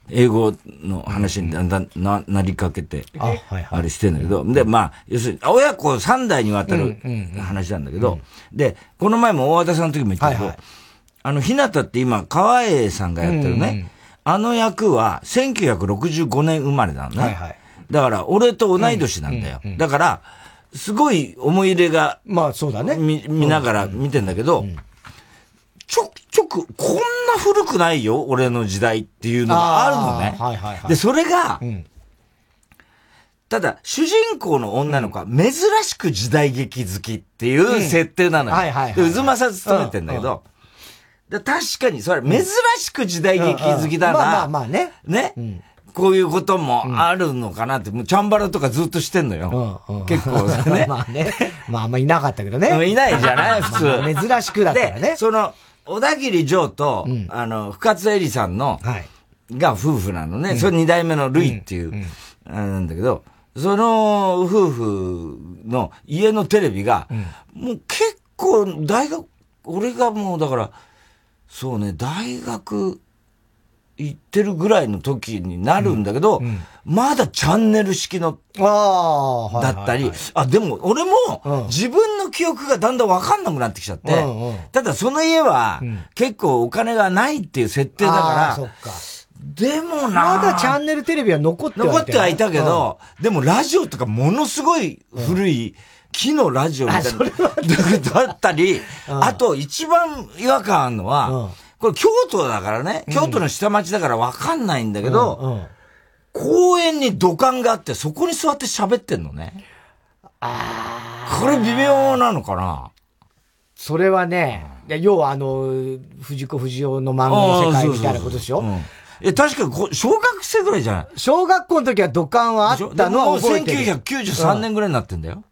英語の話にだんだんななりかけて、あれしてんだけど、で、まあ、要するに、親子3代にわたる話なんだけど、で、この前も大和田さんの時も言ったけど、あの、ひなたって今、川栄さんがやってるね、あの役は1965年生まれなのね。だから、俺と同い年なんだよ。だから、すごい思い入れが、まあそうだね。見、見ながら見てんだけど、ちょ、ちょく、こんな古くないよ、俺の時代っていうのがあるのね。はいはいはい。で、それが、ただ、主人公の女の子は珍しく時代劇好きっていう設定なのよ。はいはいで、渦政勤めてんだけど、確かに、それ、珍しく時代劇好きだな。まあまあまあね。ね。こういうこともあるのかなって、もうチャンバラとかずっとしてんのよ。結構ね。まあね。まああんまいなかったけどね。いないじゃない？普通。珍しくだったらね。その、小田切城と、あの、深津絵里さんの、が夫婦なのね。それ二代目のルイっていう、あれなんだけど、その夫婦の家のテレビが、もう結構大学、俺がもうだから、そうね、大学、行ってるぐらいの時になるんだけど、うんうん、まだチャンネル式の、だったり、あ、でも俺も自分の記憶がだんだんわかんなくなってきちゃって、うんうん、ただその家は結構お金がないっていう設定だから。でもなまだチャンネルテレビは残ってはいた。残ってはいたけど、でもラジオとかものすごい古い、木のラジオみたいな、だったり、あと一番違和感あるのは、これ京都だからね、京都の下町だからわかんないんだけど、公園に土管があって、そこに座って喋ってんのね。ああ。これ微妙なのかな？それはね、要はあの、藤子不二雄の漫画の世界みたいなことでしょ？え、確かに小学生ぐらいじゃない？小学校の時は土管はあったのは覚えてる。1993年ぐらいになってんだよ。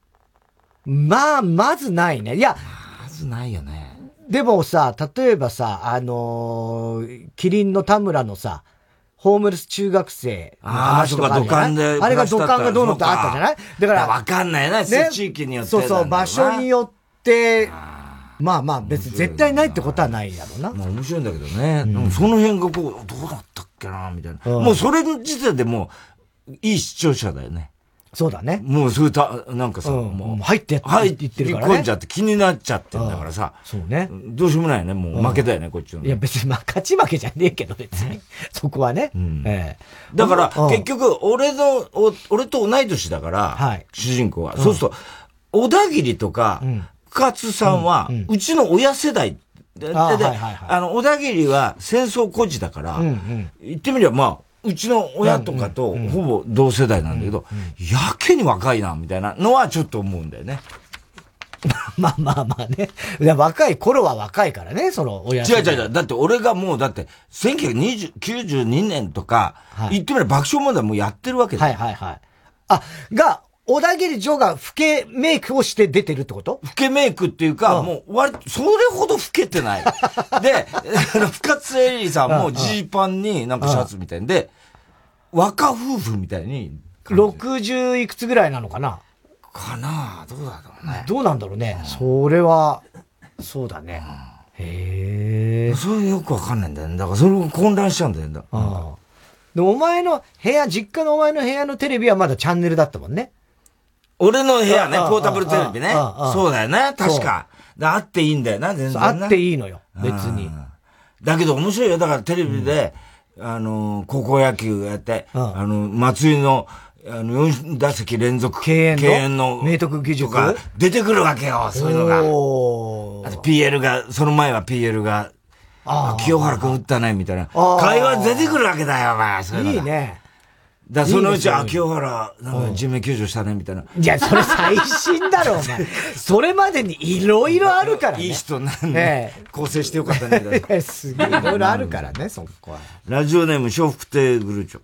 まあ、まずないね。いや、まずないよね。でもさ、例えばさ、あのー、キリンの田村のさ、ホームレス中学生の話とかあるじゃない？あれが土管がどうのってあったじゃない？だから。わかんないな、ね、地域によって。そうそう、場所によって、まあまあ別に絶対ないってことはないだろうな。まあ面白いんだけどね。うん、その辺がこう、どうだったっけな、みたいな。うん、もうそれ自体でもう、いい視聴者だよね。そうだね。もうそういうた、なんかさ、うん、もう入って入ってるから、ね。込んじゃって気になっちゃってんだからさ。そうね。どうしようもないよね。もう。負けだよね、こっちの、いや別に、まあ勝ち負けじゃねえけど別に。そこはね。うん、ええ。だから、結局、俺の、俺と同い年だから、はい、主人公は。そうすると、小田切とか、深津さんは、うちの親世代。で、あの、小田切は戦争孤児だから、言ってみればまあ、うちの親とかとほぼ同世代なんだけど、やけに若いな、みたいなのはちょっと思うんだよね。まあまあまあね。若い頃は若いからね、その親違う違う違う。だって俺がもう、だって、1992年とか、はい、言ってみれば爆笑問題もやってるわけだはいはいはい。あ、が、小田切城が老けメイクをして出てるってこと？老けメイクっていうか、うん、もう割、それほど老けてない。で、深津絵里さんもジーパンになんかシャツみたいんで、若夫婦みたいに。60いくつぐらいなのかな？かな？どうだろうね。どうなんだろうね。それは、そうだね。へえ。それよくわかんないんだよね。だからそれ混乱しちゃうんだよね。で、お前の部屋、実家のお前の部屋のテレビはまだチャンネルだったもんね。俺の部屋ね、ポータブルテレビね。そうだよね、確か。あっていいんだよな、全然。あっていいのよ、別に。だけど面白いよ。だからテレビで、あの、高校野球やって、あの、松井の、あの、4打席連続。敬遠の。敬遠の。明徳義塾？が出てくるわけよ、そういうのが。あと PL が、その前は PL が、清原くん打ったね、みたいな。会話出てくるわけだよ、お前。そいいね。だそのうち、あ、清原、なんか人命救助したね、みたいな。いや、それ最新だろ、お前。それまでにいろいろあるからね。いい人なんで、構成してよかったね、みたいな。すげえ、いろいろあるからね、そこは。ラジオネーム、笑福亭グルーチョ。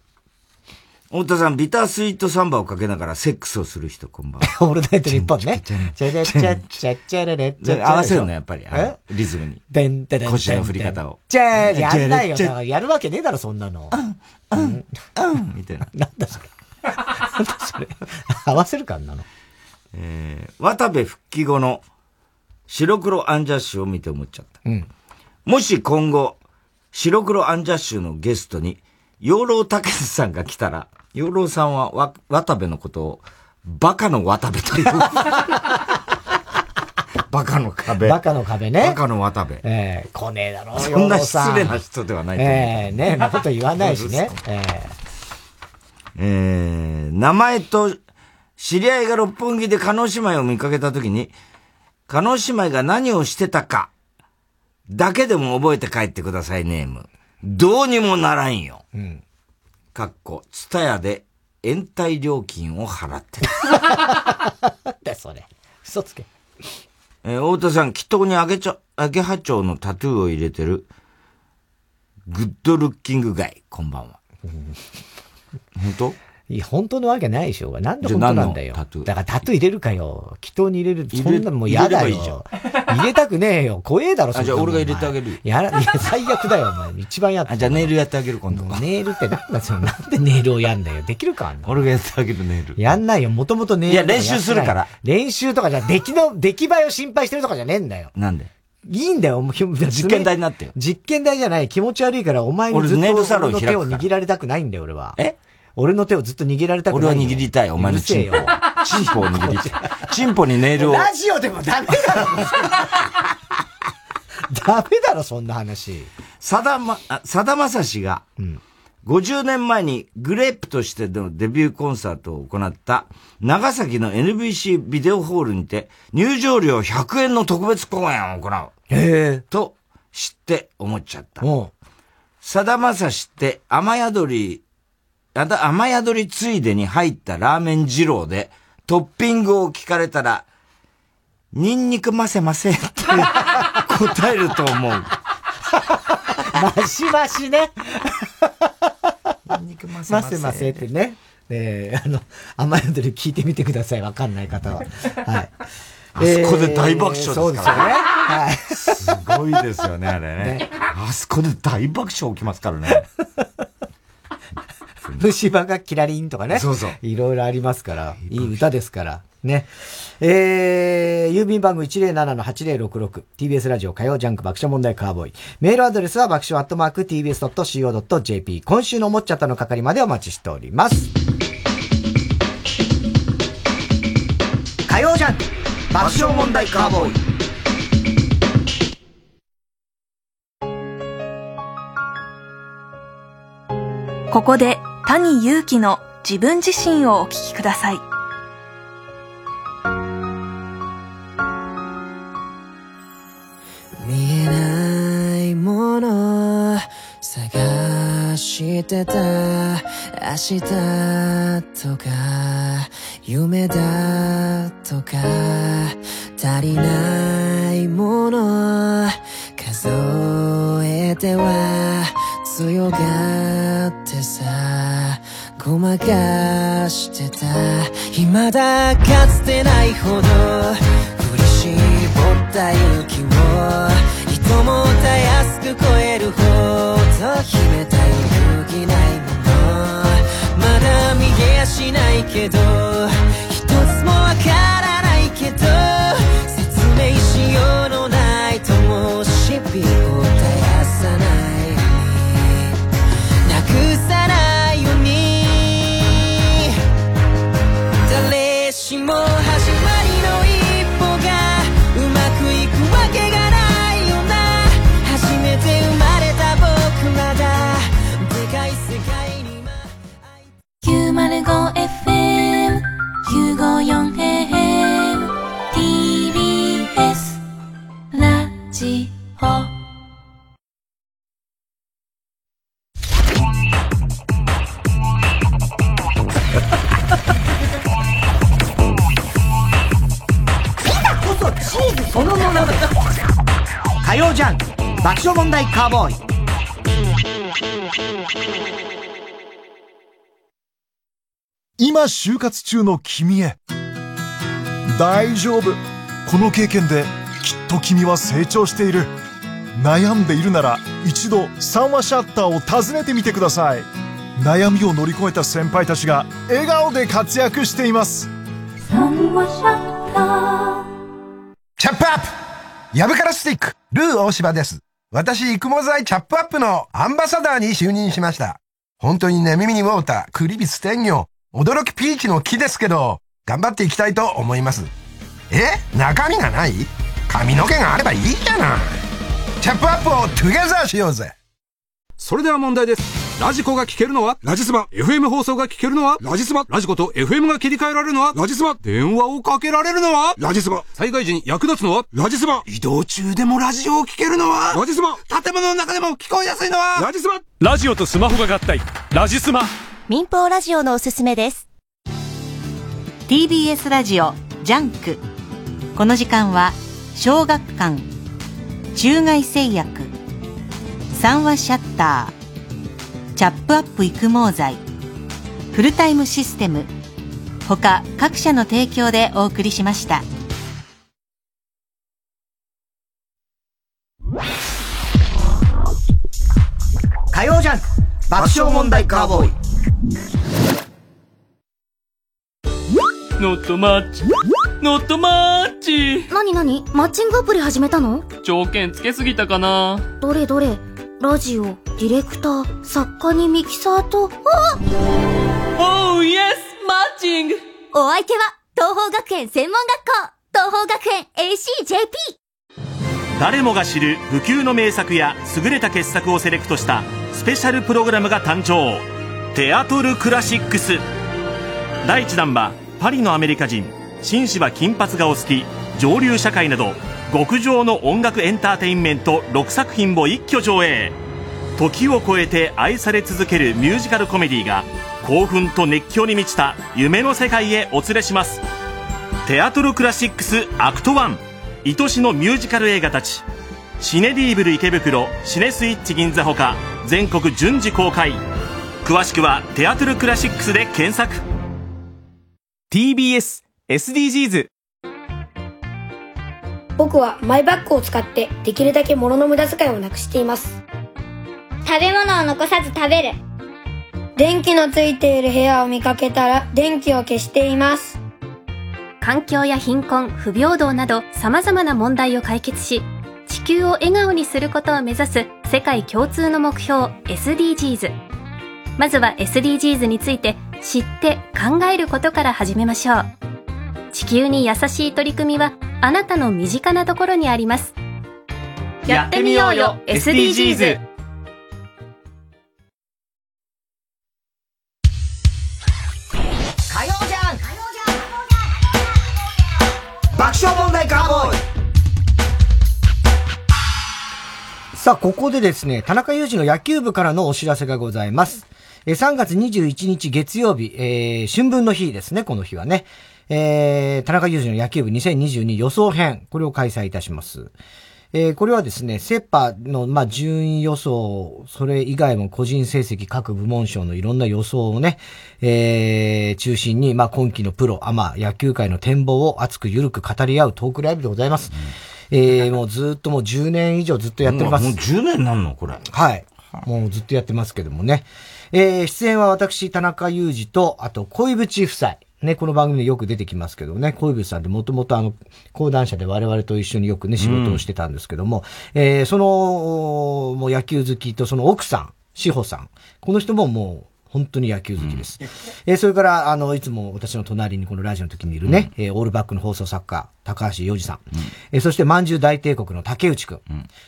太田さん、ビタースイートサンバをかけながらセックスをする人、こんばんは。オールナイト日本ね。チャチャチャチャチャレレチャ合わせるの、やっぱり。リズムに。でんでん腰の振り方を。チャーやんないよ。やるわけねえだろ、そんなの。うん、うん、うん、みたいな。なんだそれ。なんだそれ。合わせるかんなの。えー、渡部復帰後の白黒アンジャッシュを見て思っちゃった。うん。もし今後、白黒アンジャッシュのゲストに、養老たけしさんが来たら、養老さんはわ、渡部のことを、バカの渡部という。バカの壁。バカの壁ね。バカの渡部。ええー、来ねえだろ、そんな失礼な人ではないと思う。ええー、ねえ、なこと言わないしね。ええー、えー、名前と、知り合いが六本木で加納姉妹を見かけたときに、加納姉妹が何をしてたか、だけでも覚えて帰ってください、ネーム。どうにもならんよ。うん。かっこ、ツタヤで延滞料金を払ってる。だそれ。嘘つけ。えー、太田さん、きっとにあげちゃ、あげは町のタトゥーを入れてる、グッドルッキングガイ、こんばんは。本当？いや、本当のわけないでしょ。なんで本当なんだよ。だからタトゥー入れるかよ。祈祷に入れる。そんなのもう嫌だよ。入れたくねえよ。怖えだろ、そじゃあ俺が入れてあげるやら、いや、最悪だよ、お前。一番やって。じゃあネイルやってあげる、今度。ネイルってなんだその、なんでネイルをやんだよ。できるか俺がやってあげるネイル。やんないよ。もともとネイル。いや、練習するから。練習とかじゃ、出来の、出来栄えを心配してるとかじゃねえんだよ。なんで？いいんだよ、実験台になってよ。実験台じゃない。気持ち悪いから、お前にずっと俺の手を握られたくないんだよ、俺は。え？俺の手をずっと握られたくない。俺は握りたい、お前のチンポ。チンポを握りたい。チンポにネイルを。ラジオでもダメだろダメだろ、そんな話。さだま、さだまさしが、うん、50年前にグレープとしてのデビューコンサートを行った長崎の NBC ビデオホールにて入場料100円の特別公演を行う。へえ。と知って思っちゃった。さだまさしって雨宿り雨宿りついでに入ったラーメン二郎で、トッピングを聞かれたら、ニンニクませませって答えると思う。マシマシね。ニンニクませませ。ませませってね。えー、あの、雨宿り聞いてみてください。わかんない方は。はい。あそこで大爆笑ですか？ら、ね、そうですよね。はい。すごいですよね、あれね。ねあそこで大爆笑起きますからね。虫歯がキラリンとかね。そうそう。いろいろありますから、いい歌ですから。ね。えー、郵便番号107-8066、TBS ラジオ火曜ジャンク爆笑問題カーボーイ。メールアドレスは爆笑アットマーク tbs.co.jp。今週の思っちゃったの係までお待ちしております。火曜ジャンク爆笑問題カーボーイ。ここで谷祐希の自分自身をお聞きください。見えないもの探してた明日とか夢だとか足りないもの数えては強がってさごまかしてた。未だかつてないほど振り絞った雪をいともたやすく超えるほど秘めた勇気ないもの。まだ見えやしないけど一つもわからないけど説明しようのないともしびを絶や火曜ジャン爆笑問題カーボーイ。今就活中の君へ。大丈夫。この経験できっと君は成長している。悩んでいるなら一度三話シャッターを訪ねてみてください。悩みを乗り越えた先輩たちが笑顔で活躍しています。三話シャッター。チャップアップ。ヤブカラスティック。ルー大柴です。私育毛剤チャップアップのアンバサダーに就任しました。本当にね耳にウォータークリビス天魚驚きピーチの木ですけど頑張っていきたいと思いますえ？中身がない？髪の毛があればいいじゃないチャップアップをトゥゲザーしようぜそれでは問題です。ラジコが聞けるのはラジスマ。FM 放送が聞けるのはラジスマ。ラジコと FM が切り替えられるのはラジスマ。電話をかけられるのはラジスマ。災害時に役立つのはラジスマ。移動中でもラジオを聞けるのはラジスマ。建物の中でも聞こえやすいのはラジスマ。ラジオとスマホが合体。ラジスマ。民放ラジオのおすすめです。TBS ラジオジャンク。この時間は小学館中外製薬三和シャッターチャップアップ育毛剤フルタイムシステム他各社の提供でお送りしました火曜ジャンク爆笑問題カーボーイノットマッチ。ノットマッチ。何何？マッチングアプリ始めたの？条件つけすぎたかな？どれどれ？ラジオ、ディレクター、作家にミキサーと、あ！おーイエスマッチング。お相手は、東方学園専門学校。東方学園 ACJP 誰もが知る不朽の名作や優れた傑作をセレクトしたスペシャルプログラムが誕生テアトルクラシックス。第1弾はパリのアメリカ人紳士は金髪がお好き上流社会など極上の音楽エンターテインメント6作品を一挙上映。時を超えて愛され続けるミュージカルコメディが興奮と熱狂に満ちた夢の世界へお連れします。テアトルクラシックスアクト1愛しのミュージカル映画たち。シネ・リーブル池袋シネスイッチ銀座ほか全国順次公開。詳しくはテアトルクラシックスで検索。TBS SDGs 僕はマイバッグを使ってできるだけ物の無駄遣いをなくしています。食べ物を残さず食べる。電気のついている部屋を見かけたら電気を消しています。環境や貧困、不平等など様々な問題を解決し、地球を笑顔にすることを目指す世界共通の目標 SDGs。まずは SDGs について知って考えることから始めましょう。地球に優しい取り組みはあなたの身近なところにあります。やってみようよ SDGs! 火曜じゃん爆笑問題カーボーイさあ、ここでですね、田中裕二の野球部からのお知らせがございます。え3月21日月曜日、えー、春分の日ですね、この日はね。えー、田中裕二の野球部2022予想編、これを開催いたします。えー、これはですね、セッパの、まあ、順位予想、それ以外も個人成績各部門賞のいろんな予想をね、えー、中心に、まあ、今季のプロ、あ、まあ、野球界の展望を熱くゆるく語り合うトークライブでございます。うん、えー、もうずっともう10年以上ずっとやってます。もう10年なんのこれ。はい。もうずっとやってますけどもね。えー、出演は私、田中裕二と、あと、恋淵夫妻。ね、この番組でよく出てきますけどね、小泉さんってもともとあの、講談社で我々と一緒によくね、仕事をしてたんですけども、うん、えー、その、もう野球好きとその奥さん、志保さん。この人ももう、本当に野球好きです。うん、えー、それから、あの、いつも私の隣にこのラジオの時にいるね、うん、えー、オールバックの放送作家、高橋洋二さん。うん、えー、そして、まんじゅう大帝国の竹内くん、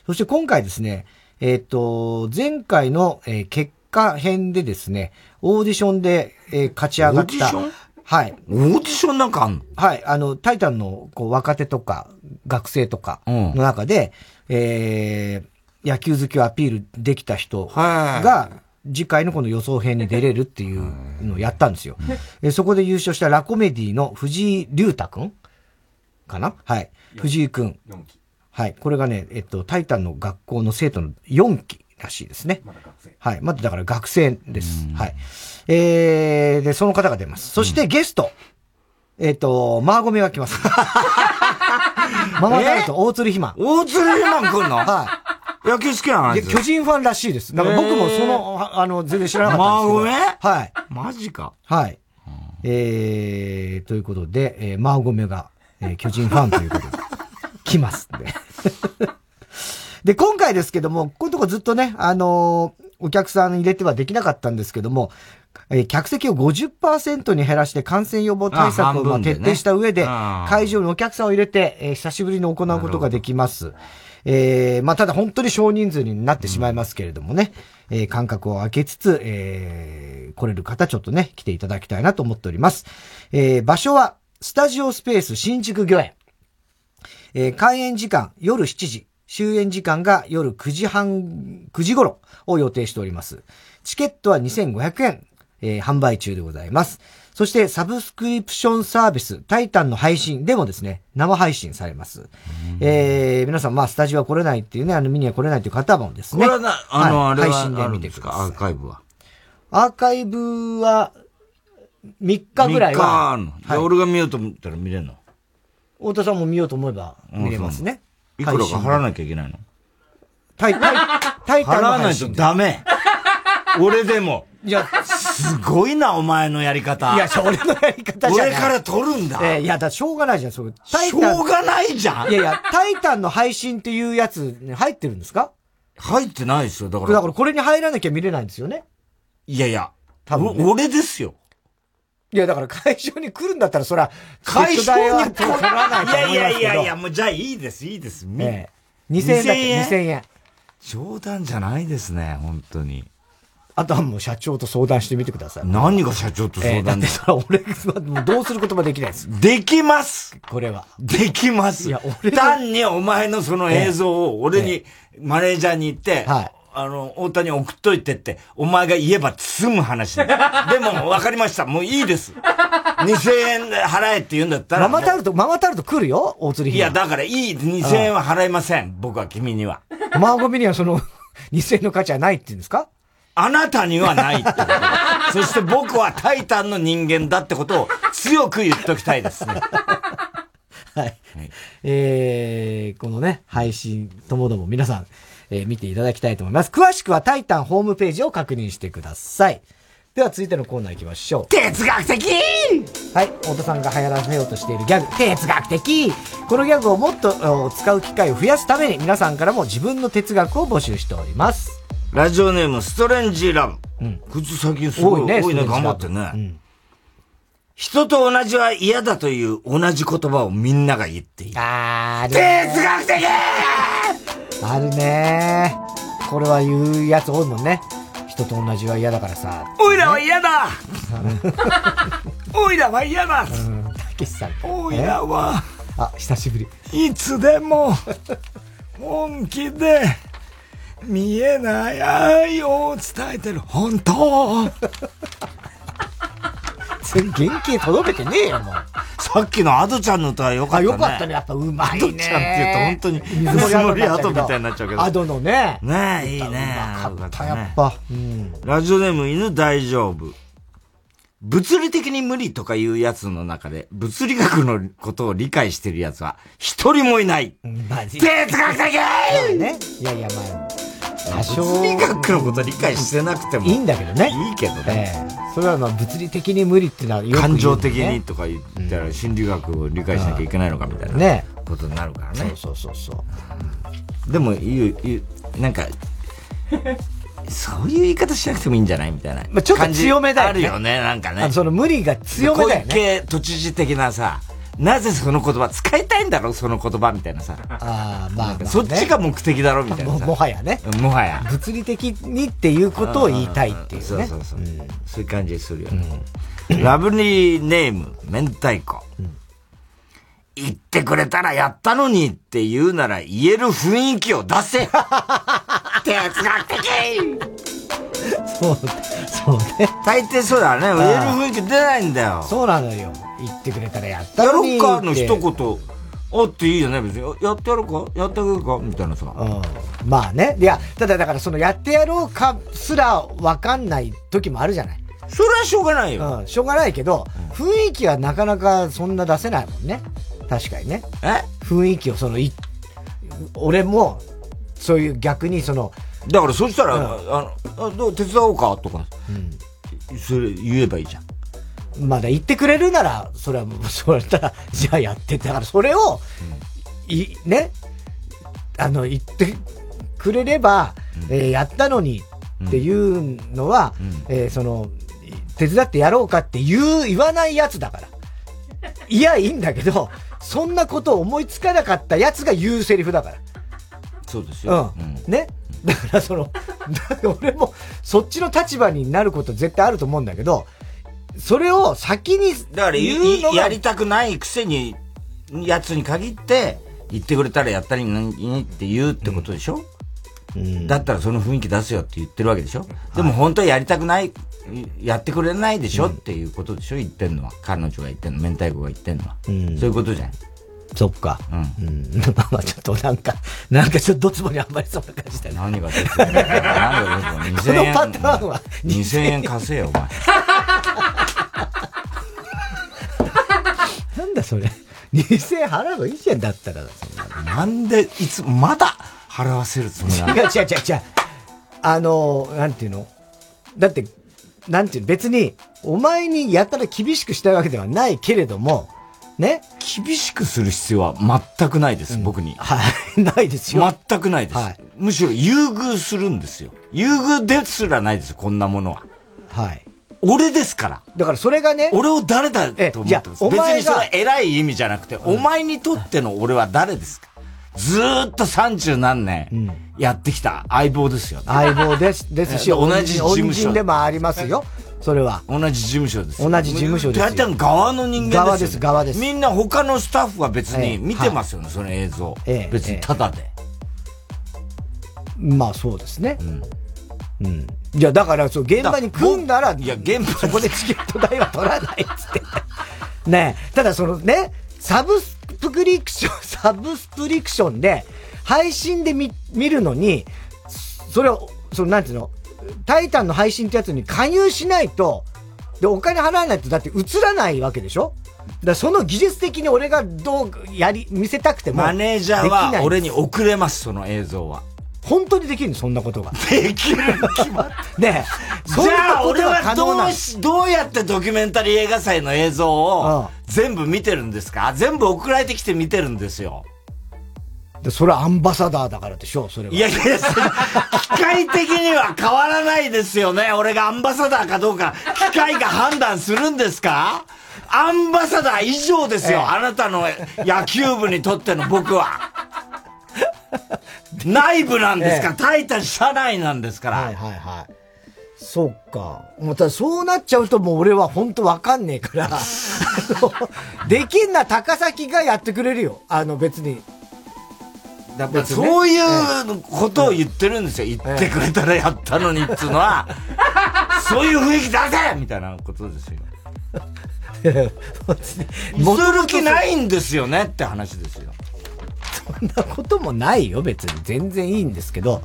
そして今回ですね、えっ、と、前回の、えー、結果編でですね、オーディションで、えー、勝ち上がった、はい。オーディションなんかあんの？はい。あの、タイタンのこう若手とか、学生とかの中で、うん、えー、野球好きをアピールできた人が、次回のこの予想編に出れるっていうのをやったんですよ。えそこで優勝したラコメディの藤井隆太くんかな？はい。藤井くん。はい。これがね、えっと、タイタンの学校の生徒の4期らしいですね。まだ学生。はい。まだだから学生です。はい。えー、で、その方が出ます。そしてゲスト。えっ、と、マーゴメが来ます。ママタルト、大鶴ひまん。大鶴ひまん来んの？はい。野球好きなの巨人ファンらしいです。だから僕もその、あの、全然知らなかったんです。マーゴメはい。マジか。はい。えー、ということで、えー、マーゴメが、えー、巨人ファンということで、来ますんで。で、今回ですけども、こういうとこずっとね、あのー、お客さん入れてはできなかったんですけども、えー、客席を50%に減らして感染予防対策をまあ徹底した上で、会場にお客さんを入れて、えー、久しぶりに行うことができます。えー、まあ、ただ本当に少人数になってしまいますけれどもね、うん、えー、間隔を空けつつ、えー、来れる方ちょっとね、来ていただきたいなと思っております。えー、場所は、スタジオスペース新宿御苑。えー、開演時間夜7時、終演時間が夜9時半、9時頃を予定しております。チケットは2500円、えー、販売中でございます。そして、サブスクリプションサービス、タイタンの配信でもですね、生配信されます。えー、皆さん、まあ、スタジオは来れないっていうね、あの、見には来れないという方もですね。これはな、あの、はい、あれ配信で見てください。アーカイブは？アーカイブは、3日ぐらいは。3日あるの、はい、俺が見ようと思ったら見れるの？太田さんも見ようと思えば見れますね。いくらか払わなきゃいけないの？タイ、タイ、タイタン払わないとダメ。俺でも。いや、すごいな、お前のやり方。いや、俺のやり方じゃない。俺から撮るんだ。えー、いや、だしょうがないじゃん、それ。タイタン。しょうがないじゃん。いやいや、タイタンの配信っていうやつ、ね、入ってるんですか？入ってないですよ、だから。だからこれに入らなきゃ見れないんですよね。いやいや、多分、ね、俺ですよ。いや、だから会場に来るんだったら、そら、会場に来らないいやいやいやいや、もうじゃあいいです、いいです。ええ、2000円だけ、2000円？冗談じゃないですね、本当に。あとはもう社長と相談してみてください。何が社長と相談？で、えー、だってそれ俺、もうどうすることもできないです。できますこれは。できますいや、俺単にお前のその映像を俺に、マネージャーに言って、はい。あの、大谷送っといてって、お前が言えば済む話で。でも、わかりました。もういいです。2000円払えって言うんだったら。ママタルト、ママタルト来るよ大釣りいや、だからいい、2000円は払いません。僕は君には。マーゴミにはその、2000円の価値はないって言うんですか？あなたにはないってこと。そして僕はタイタンの人間だってことを強く言っときたいですね。はい。えー、このね、配信ともども皆さん、えー、見ていただきたいと思います。詳しくはタイタンホームページを確認してください。では続いてのコーナー行きましょう。哲学的はい、太田さんが流行らせようとしているギャグ、哲学的このギャグをもっと使う機会を増やすために皆さんからも自分の哲学を募集しております。ラジオネーム、ストレンジラブ。うん。こいつ最近すごい、多いね、頑張ってね。うん。人と同じは嫌だという同じ言葉をみんなが言っている。あー、哲学的あるねこれは言うやつ多いもんね。人と同じは嫌だからさ。おいらは嫌だ おいらは嫌だうん、たけしさん。おいらは、あ、久しぶり。いつでも、本気で、見えない愛を伝えてる。本当 原型届けてねえよ、もう。さっきのアドちゃんの歌はよかったね。よかったね。やっぱうまいね。アドちゃんって言うと本当に水森アドみたいになっちゃうけど。アドのね。ねえ、いいね。うまかった、やっぱ。うん、ラジオネーム犬大丈夫。物理的に無理とかいうやつの中で、物理学のことを理解してるやつは一人もいない。マジ哲学的ね。いやいや、まあ。多少。物理学のこと理解してなくても。いいんだけどね。いいけどね。えー、それはまあ物理的に無理っていうのはよく、ね、感情的にとか言ったら心理学を理解しなきゃいけないのかみたいな。ね。ことになるからね。そうそうそうそう。でも、言う、言う、なんか、そういう言い方しなくてもいいんじゃないみたいな。まあちょっと強めだよね。あるよね、なんかね。その無理が強めだよね。小池都知事的なさ、なぜその言葉使いたいんだろうその言葉みたいなさ。ああ、まあ、まあ、そっちが目的だろみたいなも。もはやね。もはや。物理的にっていうことを言いたいっていうね。そうそうそう。うん、そういう感じするよね。うん、ラブリーネーム、明太子。うん、言ってくれたらやったのにって言うなら言える雰囲気を出せ 哲学的そう、そうね。大抵そうだね。言える雰囲気出ないんだよ。そうなのよ。言ってくれたらやったやろっかの一言、あっていいよね、別に。やってやるか？やってあげるか？みたいなさ。うん。まあね。いや、ただだからそのやってやろうかすらわかんない時もあるじゃない？それはしょうがないよ。うん、しょうがないけど、雰囲気はなかなかそんな出せないもんね。確かにね。え？雰囲気をその、い、俺も、そういう逆にその、だからそしたら、うん、あの、あどう手伝おうか？とか、うん、それ言えばいいじゃん。まだ言ってくれるなら、それはもう、それたら、じゃあやってだからそれを、うん、い、ね、あの、言ってくれれば、うん、えー、やったのにっていうのは、うん、えー、その、手伝ってやろうかって言う、言わないやつだから。いや、いいんだけど、そんなことを思いつかなかったやつが言うセリフだから。そうですよ。うん。ね？だからその、俺もそっちの立場になること絶対あると思うんだけど、それを先にだから言うのやりたくないくせに、やつに限って、言ってくれたらやったらいいのにって言うってことでしょ、うん、だったらその雰囲気出すよって言ってるわけでしょ、はい、でも本当はやりたくない、やってくれないでしょ、うん、っていうことでしょ？言ってんのは。彼女が言ってんの、明太子が言ってんのは。うん、そういうことじゃん。そっか。うん。うん。まあちょっとなんか、なんかちょっとどつぼにあんまりそうな感じだね。何が出てる何が出てる ?2000 円。このパターンは2000円貸せよ、お前。なんだそれ。2000円払えばいいじゃん、だったら。なんで、いつ、まだ払わせるつもりなの？違う違う違う違う。あの、なんていうの？だって、なんていうの？別に、お前にやったら厳しくしたいわけではないけれども、ね？厳しくする必要は全くないです、うん、僕に。はい、ないですよ。全くないです。はい、むしろ優遇するんですよ。優遇ですらないです、こんなものは。はい。俺ですから。だからそれがね。俺を誰だと思ってます？別にそれは偉い意味じゃなくて、お前にとっての俺は誰ですか？ずーっと三十何年やってきた相棒ですよ、ね、相棒です、ですし、同じ事務所。でもありますよ。それは。同じ事務所です。同じ事務所です。大体側の人間です、側です、側です。みんな他のスタッフは別に見てますよね、その映像。ええ、別にただで、まあそうですね。うん。うん。いや、だから、そう、現場に組んだら、いや、現場そこでチケット代は取らないっつって。ねただそのね、サブスプリクション、サブスプリクションで、配信で見、見るのに、それを、その、なんていうの、タイタンの配信ってやつに加入しないと、で、お金払わないとだって映らないわけでしょ？だその技術的に俺がどうやり、見せたくても。マネージャーは俺に送れます、その映像は。本当にできるの？そんなことが。できる決まっねえ。じゃあ俺はどうし、どうやってドキュメンタリー映画祭の映像を全部見てるんですか？全部送られてきて見てるんですよ。で、それはアンバサダーだからでしょそれは。いやいや、機械的には変わらないですよね。俺がアンバサダーかどうか、機械が判断するんですか？アンバサダー以上ですよ。ええ、あなたの野球部にとっての僕は。内部なんですから、ええ、タイタン社内なんですから。はいはいはい。そうか。またそうなっちゃうともう俺は本当わかんねえから。できんな高崎がやってくれるよ。あの別に。だからそういうことを言ってるんですよ。言ってくれたらやったのにっつうのは、そういう雰囲気出せみたいなことですよ。する気ないんですよねって話ですよ。そんなこともないよ、別に。全然いいんですけど。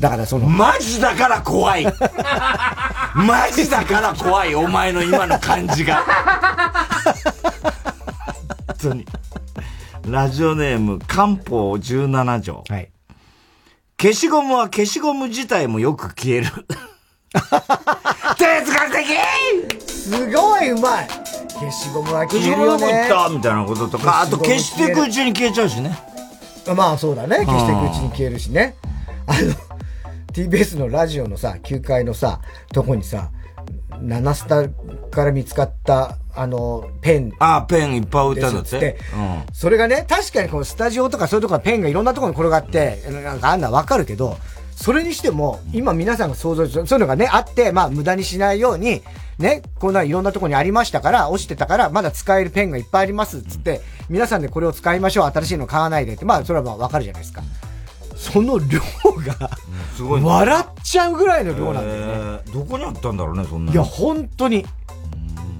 だからその。マジだから怖い マジだから怖い、お前の今の感じが。本当に。ラジオネーム、漢方17条。はい。消しゴムは消しゴム自体もよく消える。哲学的すごいうまい消しゴムは消えるよね。消しゴムいったみたいなこととか、あと消していくうちに消えちゃうしね。まあそうだね。消していくうちに消えるしね。あの、TBS のラジオのさ、9階のさ、とこにさ、7スタから見つかった、あの、ペン。ああ、ペンいっぱい置いたんだって。うん、それがね、確かにこのスタジオとかそういうところペンがいろんなところに転がって、なんかあんなわかるけど、それにしても、今皆さんが想像する、そういうのがね、あって、まあ無駄にしないように、ね、こんないろんなところにありましたから、落ちてたから、まだ使えるペンがいっぱいあります、つって、皆さんでこれを使いましょう、新しいの買わないでって、まあそれはまあわかるじゃないですか。その量が、すごい、笑っちゃうぐらいの量なんだよね、えー。どこにあったんだろうね、そんな。いや、本当に。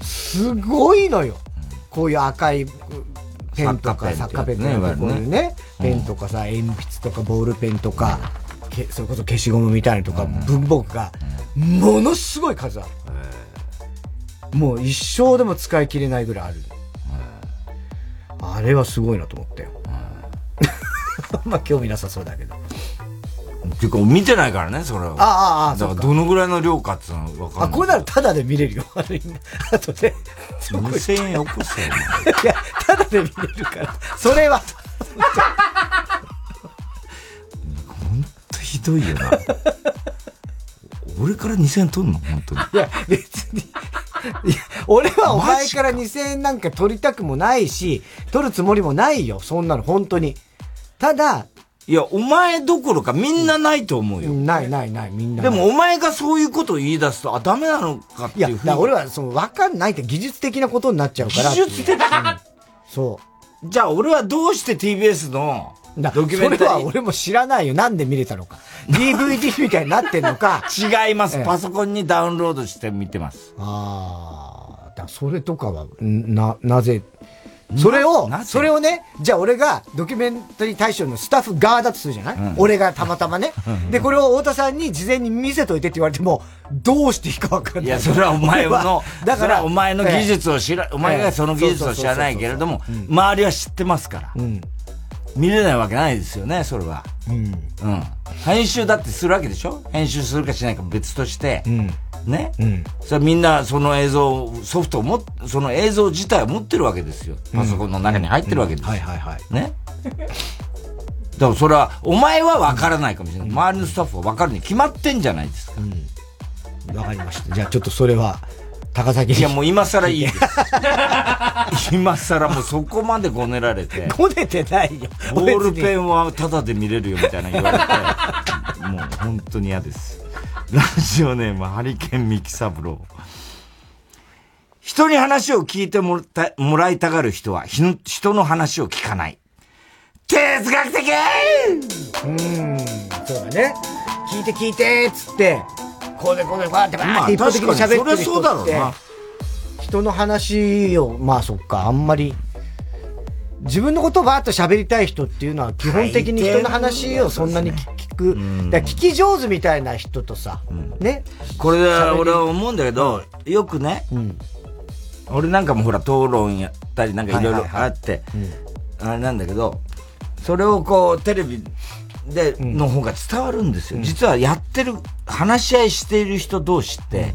すごいのよ。こういう赤いペンとか、作家ペンとか、こういうね、ペンとかさ、鉛筆とか、ボールペンとか、それこそ消しゴムみたいなとか、文房具が、ものすごい数ある。もう一生でも使い切れないぐらいある。あれはすごいなと思ったよ。まあ興味なさそうだけど。っていうか、見てないからね、それは。ああ、ああ、だからどのぐらいの量かっていうのは分かんない。あ、これならタダで見れるよ。あれ、あとで。2000円よこせよ。いや、タダで見れるから。それは。ひどいよな。俺から2000円取んの？本当に。いや、別に。いや、俺はお前から2000円なんか取りたくもないし、取るつもりもないよ。そんなの、本当に。ただ、いや、お前どころかみんなないと思うよ。ないないない、みんな。でもお前がそういうことを言い出すと、あ、ダメなのかっていうふうに。いや、俺は、その、わかんないって技術的なことになっちゃうから。技術的、うん、そう。じゃあ俺はどうして TBS のドキュメンタリーそれは俺も知らないよ。なんで見れたのか。DVD みたいになってんのか。違います。パソコンにダウンロードして見てます。ああ。だそれとかは、な、なぜ、それを、それをね、じゃあ俺がドキュメンタリー大賞のスタッフ側だとするじゃない、うん、俺がたまたまね。で、これを太田さんに事前に見せといてって言われても、どうしていいかわかんない。いや、それはお前の、だからお前の技術を知ら、お前がその技術を知らないけれども、周りは知ってますから。うん見れないわけないですよね、それは。うん。うん。編集だってするわけでしょ？編集するかしないか別として。うん。ね？うん。それみんなその映像、ソフトをも、その映像自体を持ってるわけですよ。パソコンの中に入ってるわけですよ。はいはいはい。ね？だからそれは、お前は分からないかもしれない。周りのスタッフは分かるに決まってんじゃないですか。うん。分かりました。じゃあちょっとそれは、高崎いやもう今更いいです。今更もうそこまでごねられて。ごねてないよ。ボールペンはタダで見れるよみたいな言われて、もう本当に嫌です。ラジオネームハリケーンミキサブロー。人に話を聞いてもらたもらいたがる人は人の話を聞かない。哲学的うん、そうだね。聞いて聞いてっつって、こうでこうでバーってバーって一方的に喋ってる人って、人の話を、まあそっか、あんまり、自分のことをバーッと喋りたい人っていうのは基本的に人の話をそんなに聞く。だ聞き上手みたいな人とさ、ね。これは俺は思うんだけど、よくね、俺なんかもほら討論やったりなんかいろいろあって、あれなんだけど、それをこうテレビで、の方が伝わるんですよ。実はやってる、話し合いしている人同士って、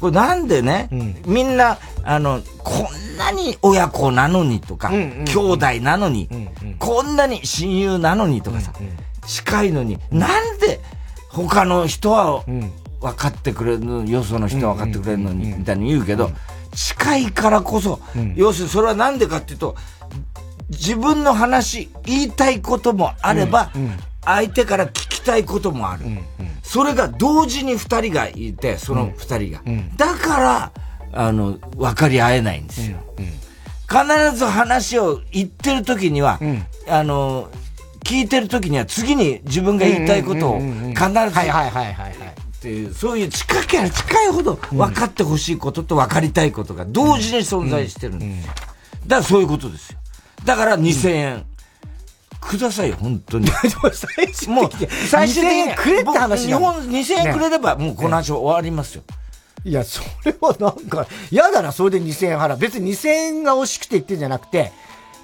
これなんでね、みんな、あの、こんなに親子なのにとか、兄弟なのに、こんなに親友なのにとかさ、近いのに、なんで他の人は分かってくれるの、よその人は分かってくれるのに、みたいに言うけど、近いからこそ、要するにそれはなんでかっていうと、自分の話、言いたいこともあれば、相手から聞きたいこともある。それが同時に二人がいて、その二人が。だから、あの、分かり合えないんですよ。必ず話を言ってる時には、あの、聞いてる時には次に自分が言いたいことを必ず、はいはいはいはい。っていう、そういう近ければ近いほど分かってほしいことと分かりたいことが同時に存在してるんですよ。だからそういうことですよ。だから2000円。くださいよ、本当に。もう、最終的にくれって話日本2000円くれれば、もうこの話終わりますよ。いや、それはなんか、嫌だな、それで2000円払う。別に2000円が惜しくて言ってんじゃなくて、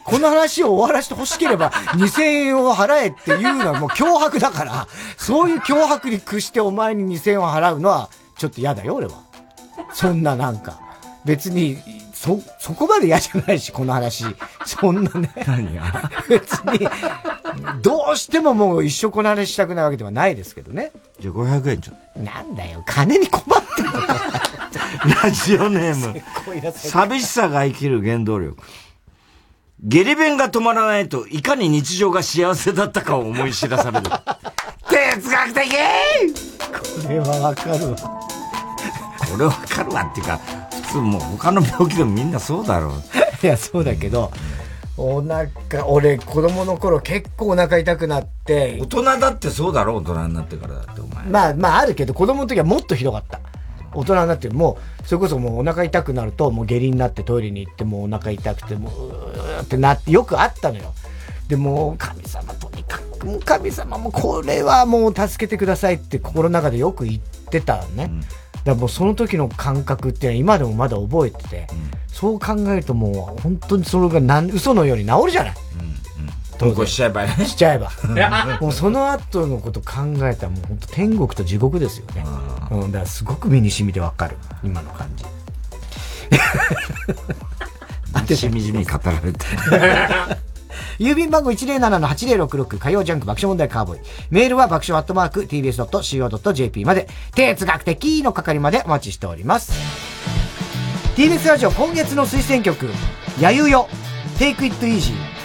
この話を終わらせて欲しければ、2000円を払えっていうのはもう脅迫だから、そういう脅迫に屈してお前に2000円を払うのは、ちょっと嫌だよ、俺は。そんななんか。別に、そ、そこまで嫌じゃないし、この話。そんなね。何が？別に、どうしてももう一生この話したくないわけではないですけどね。じゃあ500円ちょなんだよ、金に困ってんのか。ラジオネーム。寂しさが生きる原動力。下痢弁が止まらないと、いかに日常が幸せだったかを思い知らされる。哲学的これはわかるわ。これわかるわっていうか、普通もう他の病気でもみんなそうだろう。いや、そうだけど、お腹、俺子供の頃結構お腹痛くなって。大人だってそうだろう、大人になってからだってお前。まあまああるけど、子供の時はもっとひどかった。大人になってもう、それこそもうお腹痛くなると、もう下痢になってトイレに行ってもうお腹痛くて、もう、うーってなって、よくあったのよ。でも、神様とにかく、もう神様もこれはもう助けてくださいって心の中でよく言ってたね。うん、だもうその時の感覚って今でもまだ覚えてて、うん、そう考えるともう本当にそれがなん嘘のように治るじゃない。投稿しちゃえばね。しちゃえば。もうその後のこと考えたらもう本当天国と地獄ですよね。うん、だからすごく身に染みてわかる。今の感じ。しみじみ語られて。郵便番号107-8066火曜ジャンク爆笑問題カーボーイ。メールは爆笑アットマーク tbs.co.jp まで、哲学的の係までお待ちしております。TBS ラジオ今月の推薦曲、やゆよ、Take It Easy。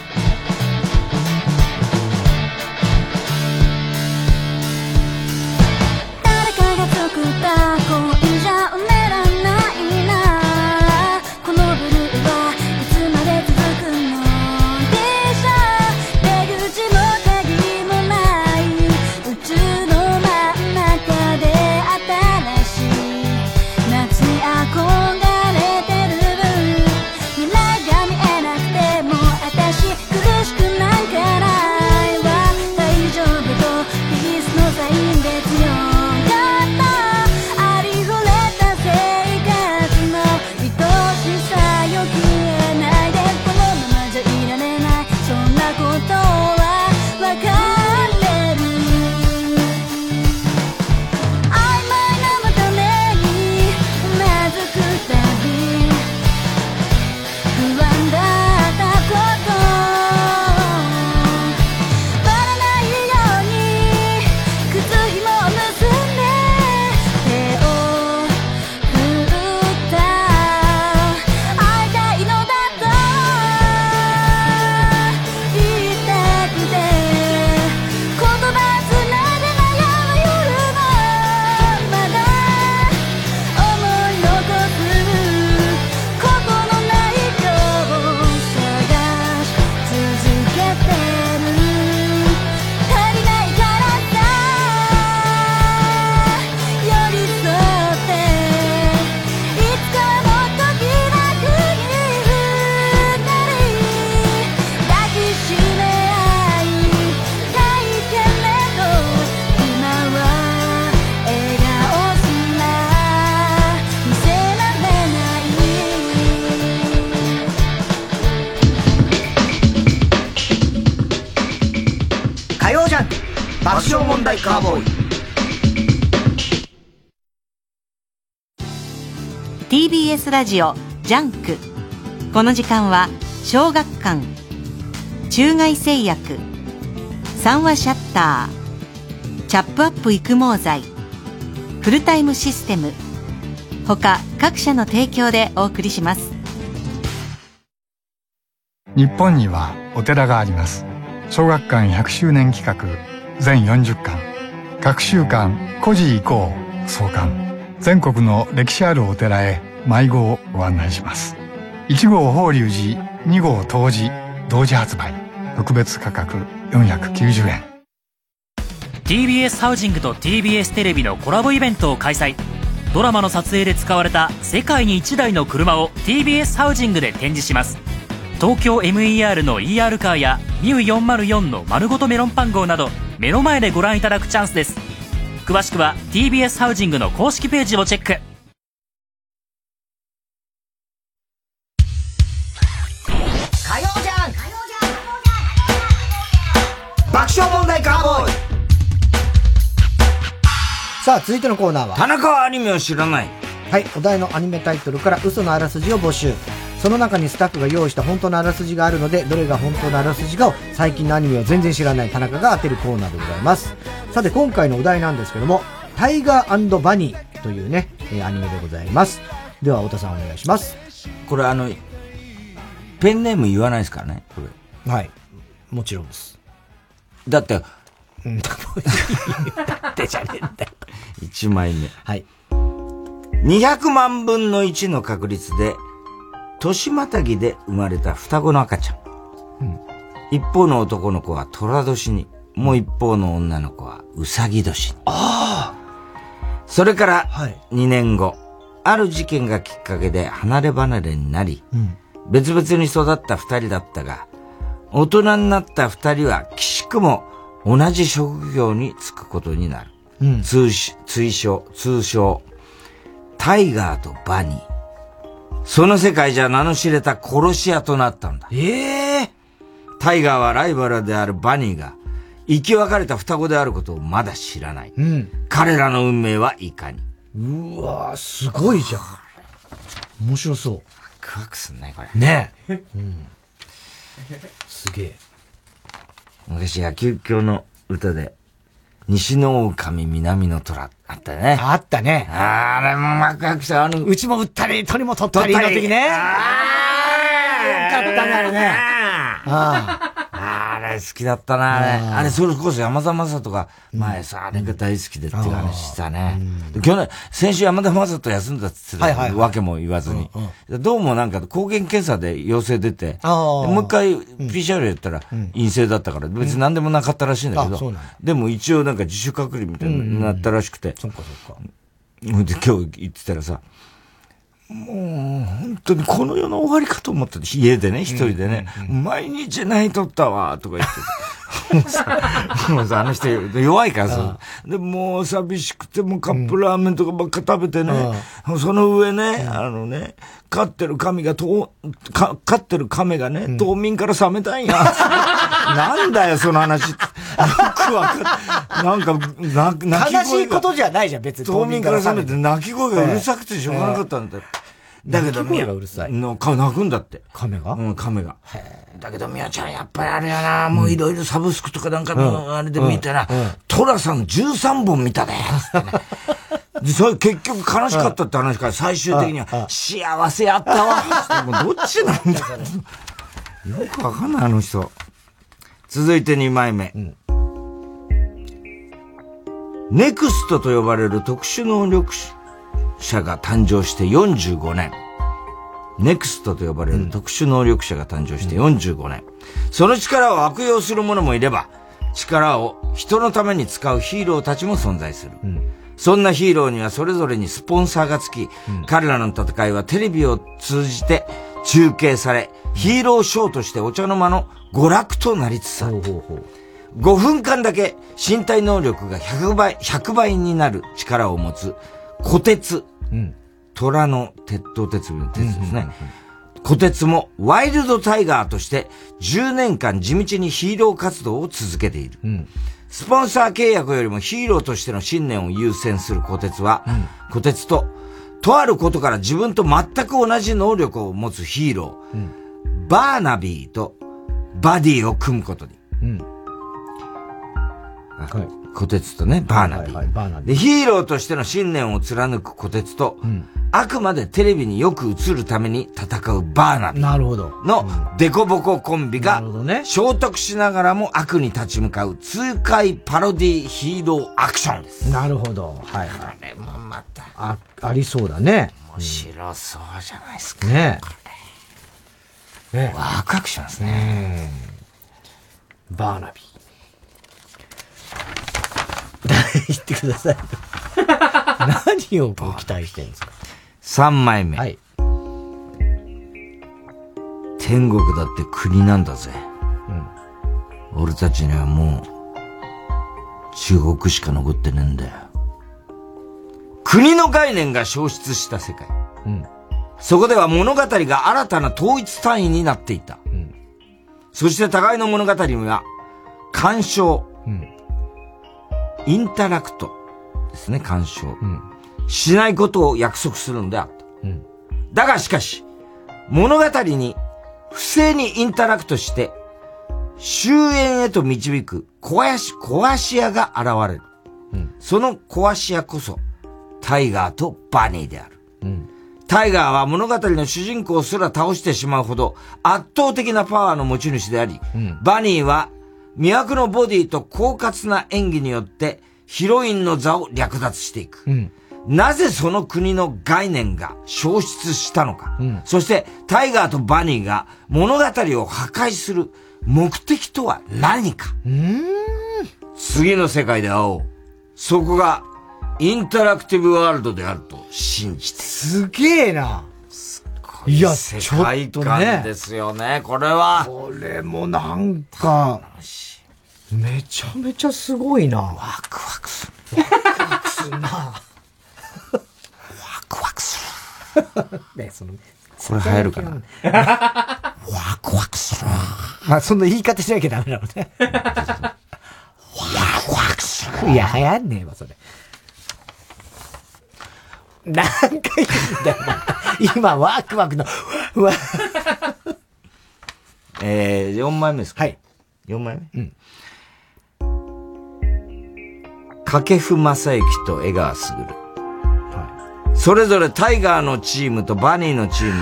TBS ラジオジャンク。この時間は小学館中外製薬三和シャッターチャップアップ育毛剤フルタイムシステム他各社の提供でお送りします。日本にはお寺があります。小学館100周年企画全40巻。隔週刊古事以降創刊。全国の歴史あるお寺へ迷子をご案内します。1号法隆寺2号東寺同時発売。特別価格490円。TBS ハウジングと TBS テレビのコラボイベントを開催。ドラマの撮影で使われた世界に1台の車を TBS ハウジングで展示します。東京 MER の ER カーや MIU404 の丸ごとメロンパン号など目の前でご覧いただくチャンスです。詳しくは TBS ハウジングの公式ページをチェック。さあ続いてのコーナーは田中はアニメを知らないはいお題のアニメタイトルから嘘のあらすじを募集その中にスタッフが用意した本当のあらすじがあるので、どれが本当のあらすじかを最近のアニメを全然知らない田中が当てるコーナーでございます。さて今回のお題なんですけども、タイガーバニーというね、えー、アニメでございます。では、太田さんお願いします。これあの、ペンネーム言わないですからね、これ。はい。もちろんです。だって、うん、ってじゃねえんだよ。1枚目。はい。200万分の1の確率で、年またぎで生まれた双子の赤ちゃん。うん、一方の男の子は虎年に、もう一方の女の子はうさぎ年に。ああそれから2年後、はい、ある事件がきっかけで離れ離れになり、うん、別々に育った二人だったが、大人になった二人は、きしくも同じ職業に就くことになる。うん、通通称、通称、タイガーとバニー。その世界じゃ名の知れた殺し屋となったんだ。ええー、タイガーはライバルであるバニーが、生き別れた双子であることをまだ知らない。うん、彼らの運命はいかに。うわすごいじゃん。面白そう。クワクすんね、これ。ねえ。うん。すげえ。昔野球教の歌で、西の狼、南の虎、あったね。あったね。あれもワクワクした。あの、うちも打ったり、鳥も取ったりの時ね。ああよかったね、あれね。ああ。あれ好きだったな、あれ。あれ、それこそ山田正人が前さ、あれが大好きでっていう話したね。去年、先週山田正人休んだって言ってたわけも言わずに。どうもなんか抗原検査で陽性出て、もう一回 PCR やったら陰性だったから、別に何でもなかったらしいんだけど、でも一応なんか自主隔離みたいになったらしくて。そっかそっか。で、今日行ってたらさ、もう、本当にこの世の終わりかと思った家でね、一人でね、毎日泣いとったわ、とか言って。もうさ、もうさ、あの人弱いからさ。で、もう寂しくて、もうカップラーメンとかばっか食べてね、その上ね、あのね、飼ってる神がと、か、飼ってる亀がね、冬眠から覚めたんや。なんだよ、その話。よくわかんなんか、泣き声悲しいことじゃないじゃん、別に。冬眠から覚めて泣き声がうるさくてしょうがなかったんだよ。だけど、がうるさい。の、か、泣くんだって。亀が？うん、亀が。だけど、みやちゃん、やっぱりあれやな、もういろいろサブスクとかなんかの、あれで見てな、トラさん13本見たで、つってね。で、それ結局悲しかったって話から最終的には、幸せやったわ。もうどっちなんだよ。よくわかん。ない、あの人。続いて2枚目。ネクストと呼ばれる特殊能力者が誕生して45年。ネクストと呼ばれる特殊能力者が誕生して45年。その力を悪用する者もいれば、力を人のために使うヒーローたちも存在する。うん、そんなヒーローにはそれぞれにスポンサーがつき、うん、彼らの戦いはテレビを通じて中継され、ヒーローショーとしてお茶の間の娯楽となりつつある。5分間だけ身体能力が100倍、100倍になる力を持つ、虎鉄。うん、虎の鉄頭鉄の鉄ですね。虎鉄もワイルドタイガーとして10年間地道にヒーロー活動を続けている。うん、スポンサー契約よりもヒーローとしての信念を優先する虎鉄は、虎、うん、鉄と、とあることから自分と全く同じ能力を持つヒーロー、うん、バーナビーとバディを組むことに。うんはい小鉄とね、バーナビー。はいはい、バーナビー。で、ヒーローとしての信念を貫く小鉄と、うん、あくまでテレビによく映るために戦うバーナビー。なるほど。の、デコボココンビが、ね、衝突しながらも悪に立ち向かう痛快パロディヒーローアクションです。なるほど。はいはい。これもまた。あ、ありそうだね。面白そうじゃないですか。ねえ。ねワクワクしますね。バーナビー。言ってください。何をこう期待してるんですか ?3 枚目。はい。天国だって国なんだぜ。うん。俺たちにはもう、地獄しか残ってねえんだよ。国の概念が消失した世界。うん。そこでは物語が新たな統一単位になっていた。うん。そして互いの物語には、干渉、うん、インタラクトですね、干渉。うん、しないことを約束するんであった。うん、だがしかし、物語に不正にインタラクトして、終焉へと導く壊し、壊し屋が現れる。うん、その壊し屋こそ、タイガーとバニーである。うん、タイガーは物語の主人公すら倒してしまうほど圧倒的なパワーの持ち主であり、うん、バニーは魅惑のボディと狡猾な演技によってヒロインの座を略奪していく。うん、なぜその国の概念が消失したのか、うん、そしてタイガーとバニーが物語を破壊する目的とは何か次の世界で会おう。そこがインタラクティブワールドであると信じて。すげえな。すごいや、世界観ですよね、これは。これもなんか、めちゃめちゃすごいな。ワクワクする。ワクワクするな。ワクワクする。ね、その、これ流行るかな。ワクワクする。まあ、そんな言い方しなきゃダメなのね。ワクワクする。いや、流行んねえわ、それ。何回言うんだよ、今、ワクワクの、わ、えー、4枚目ですか？はい。4枚目？うん。掛布正幸と江川卓。それぞれタイガーのチームとバニーのチームに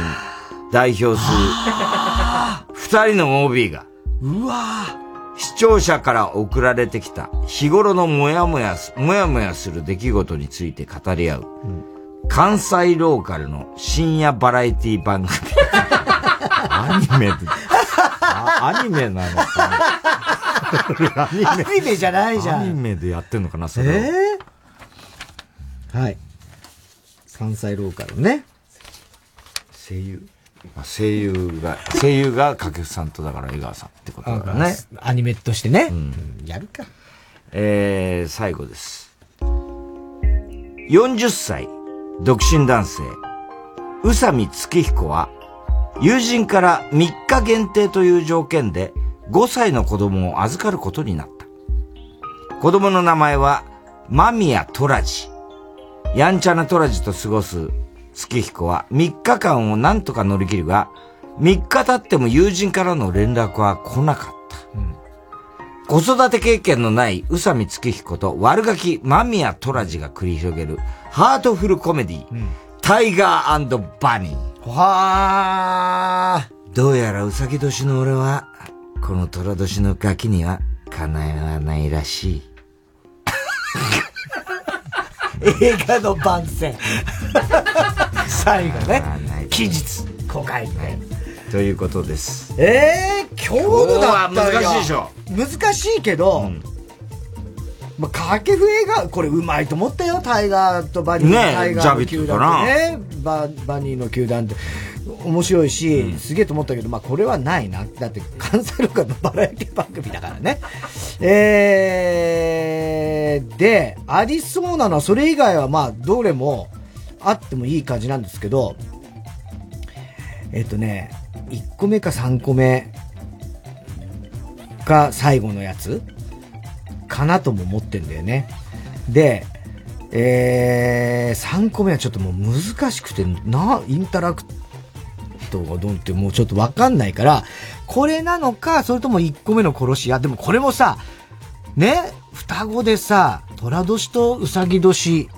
代表する二人の OB が、うわ視聴者から送られてきた日頃のもやもやす、もやもやする出来事について語り合う、関西ローカルの深夜バラエティ番組。アニメアニメなのかな アニメじゃないじゃんアニメでやってんのかな、それを。ええはい。関西ローカルね。声優あ声優が、声優が掛布さんとだから江川さんってことだからね。アニメとしてね。やるか。えー、最後です。40歳、独身男性、宇佐美月彦は、友人から3日限定という条件で5歳の子供を預かることになった。子供の名前は、間宮トラジ。やんちゃなトラジと過ごす月彦は3日間を何とか乗り切るが、3日経っても友人からの連絡は来なかった。子育て経験のない宇佐美月彦と悪ガキ間宮トラジが繰り広げるハートフルコメディ、タイガーバニー。はどうやらうさぎ年の俺は、この虎年のガキには叶わないらしい。映画の番宣。最後ね。期日公開みたいな。ということです。ええー、今日のだったら今日は難しいでしょ。難しいけど、まあ、掛布映画、これうまいと思ったよ、タイガーとバニーの、ねえタイガーの球団ね、ババニーの球団って。面白いし、すげえと思ったけど、まあこれはないな。だって関西ローカルのバラエティ番組だからね。えー、で、ありそうなのは、それ以外はまあどれもあってもいい感じなんですけど、えっ、とね、1個目か3個目が最後のやつかなとも思ってんだよね。で、えー、3個目はちょっともう難しくて、な、インタラクトがどんってもうちょっとわかんないから、これなのか、それとも1個目の殺し屋。でもこれもさ、ね、双子でさ、虎年とうさぎ年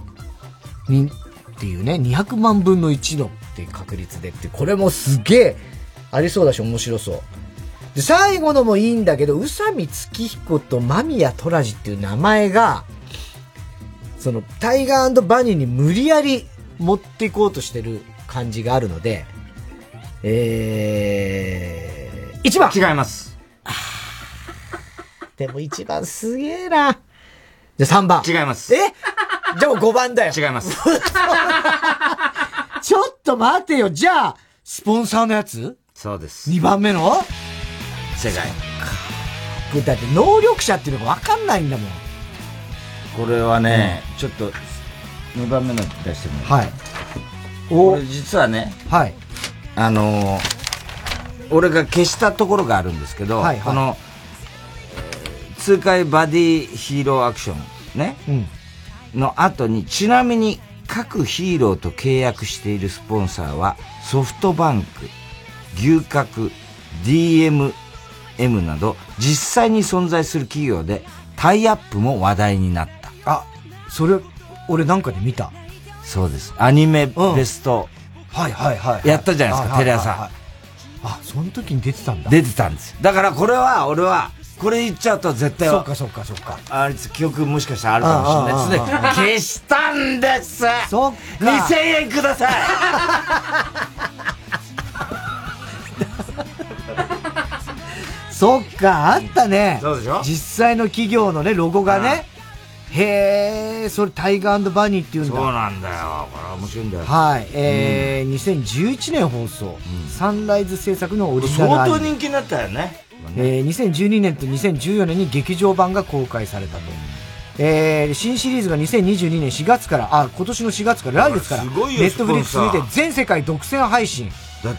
に、っていうね、200万分の1のっていう確率でって、これもすげえありそうだし面白そう。で、最後のもいいんだけど、宇佐美月彦と間宮トラジっていう名前が、その、タイガーバニーに無理やり持っていこうとしてる感じがあるので、えー、1番違います。でも1番すげえな。じゃあ3番。違います。え？じゃあもう5番だよ。違います。ちょっと待てよ。じゃあ、スポンサーのやつ？そうです。2番目の？世界。これだって能力者っていうのが分かんないんだもん。これはね、ちょっと、2番目の出してもらはい。これ実はね、はい。あのー俺が消したところがあるんですけど、はいはいこの、えー痛快バディヒーローアクションね、うん。の後に、ちなみに各ヒーローと契約しているスポンサーは、ソフトバンク、牛角、DMM など、実際に存在する企業で、タイアップも話題になった。あ、それ、俺なんかで見た。そうです。アニメベスト、はいはいはい。やったじゃないですか、はいテレ朝。あ、その時に出てたんだ。出てたんですよ。だからこれは、俺は、これ言っちゃうと絶対そうかそうかそうか。あいつ記憶もしかしたらあるかもしれないですね。消したんですそっか !2000 円ください そっか、あったね。そうでしょ？実際の企業のね、ロゴがね。へえ、それタイガーバニーっていうんだ。そうなんだよ。これあ、面白いんだよ。はい。えー、うん、2011年放送、うん、サンライズ制作のオリジナル相当人気になったよね。えー、2012年と2014年に劇場版が公開されたと。えー、新シリーズが2022年4月から、あ、今年の4月から来月から、ネットフリックスにて全世界独占配信。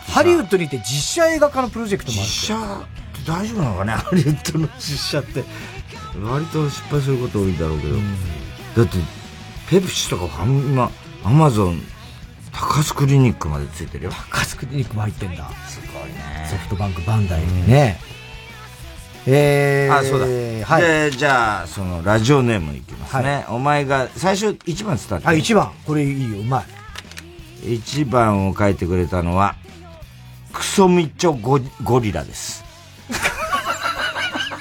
ハリウッドにて実写映画化のプロジェクトもある。実写って大丈夫なのかね？ハリウッドの実写って。割と失敗すること多いんだろうけど。だって、ペプシとか今、アマゾン、高須クリニックまでついてるよ。高須クリニックも入ってんだ。すごいね。ソフトバンク、バンダイね。えー、あ、そうだ。はい。で、じゃあ、その、ラジオネームいきますね。はい、お前が、最初、1番伝って。あ、1番。これいいよ、うまい。1番を書いてくれたのは、クソミチョゴゴリラです。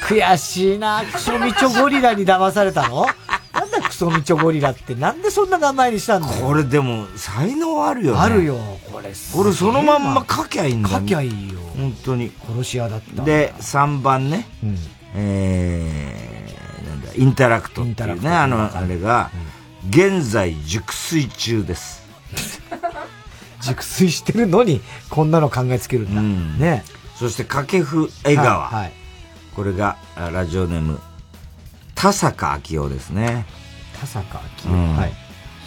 悔しいな。クソミチョゴリラに騙されたの？なんだクソミチョゴリラって、なんでそんな名前にしたんだこれでも、才能あるよね。あるよ、これ。これそのまんま書きゃいいんだ書きゃいいよ。本当に。殺し屋だった。で、3番ね。うん、えー、なんだ、インタラクトっていうね、あの、あれが、うん、現在熟睡中です。熟睡してるのに、こんなの考えつけるんだ。うん、ね。そして、掛布江川。はい、はい、これが、ラジオネーム、田坂明夫ですね。田坂明夫、うん、はい。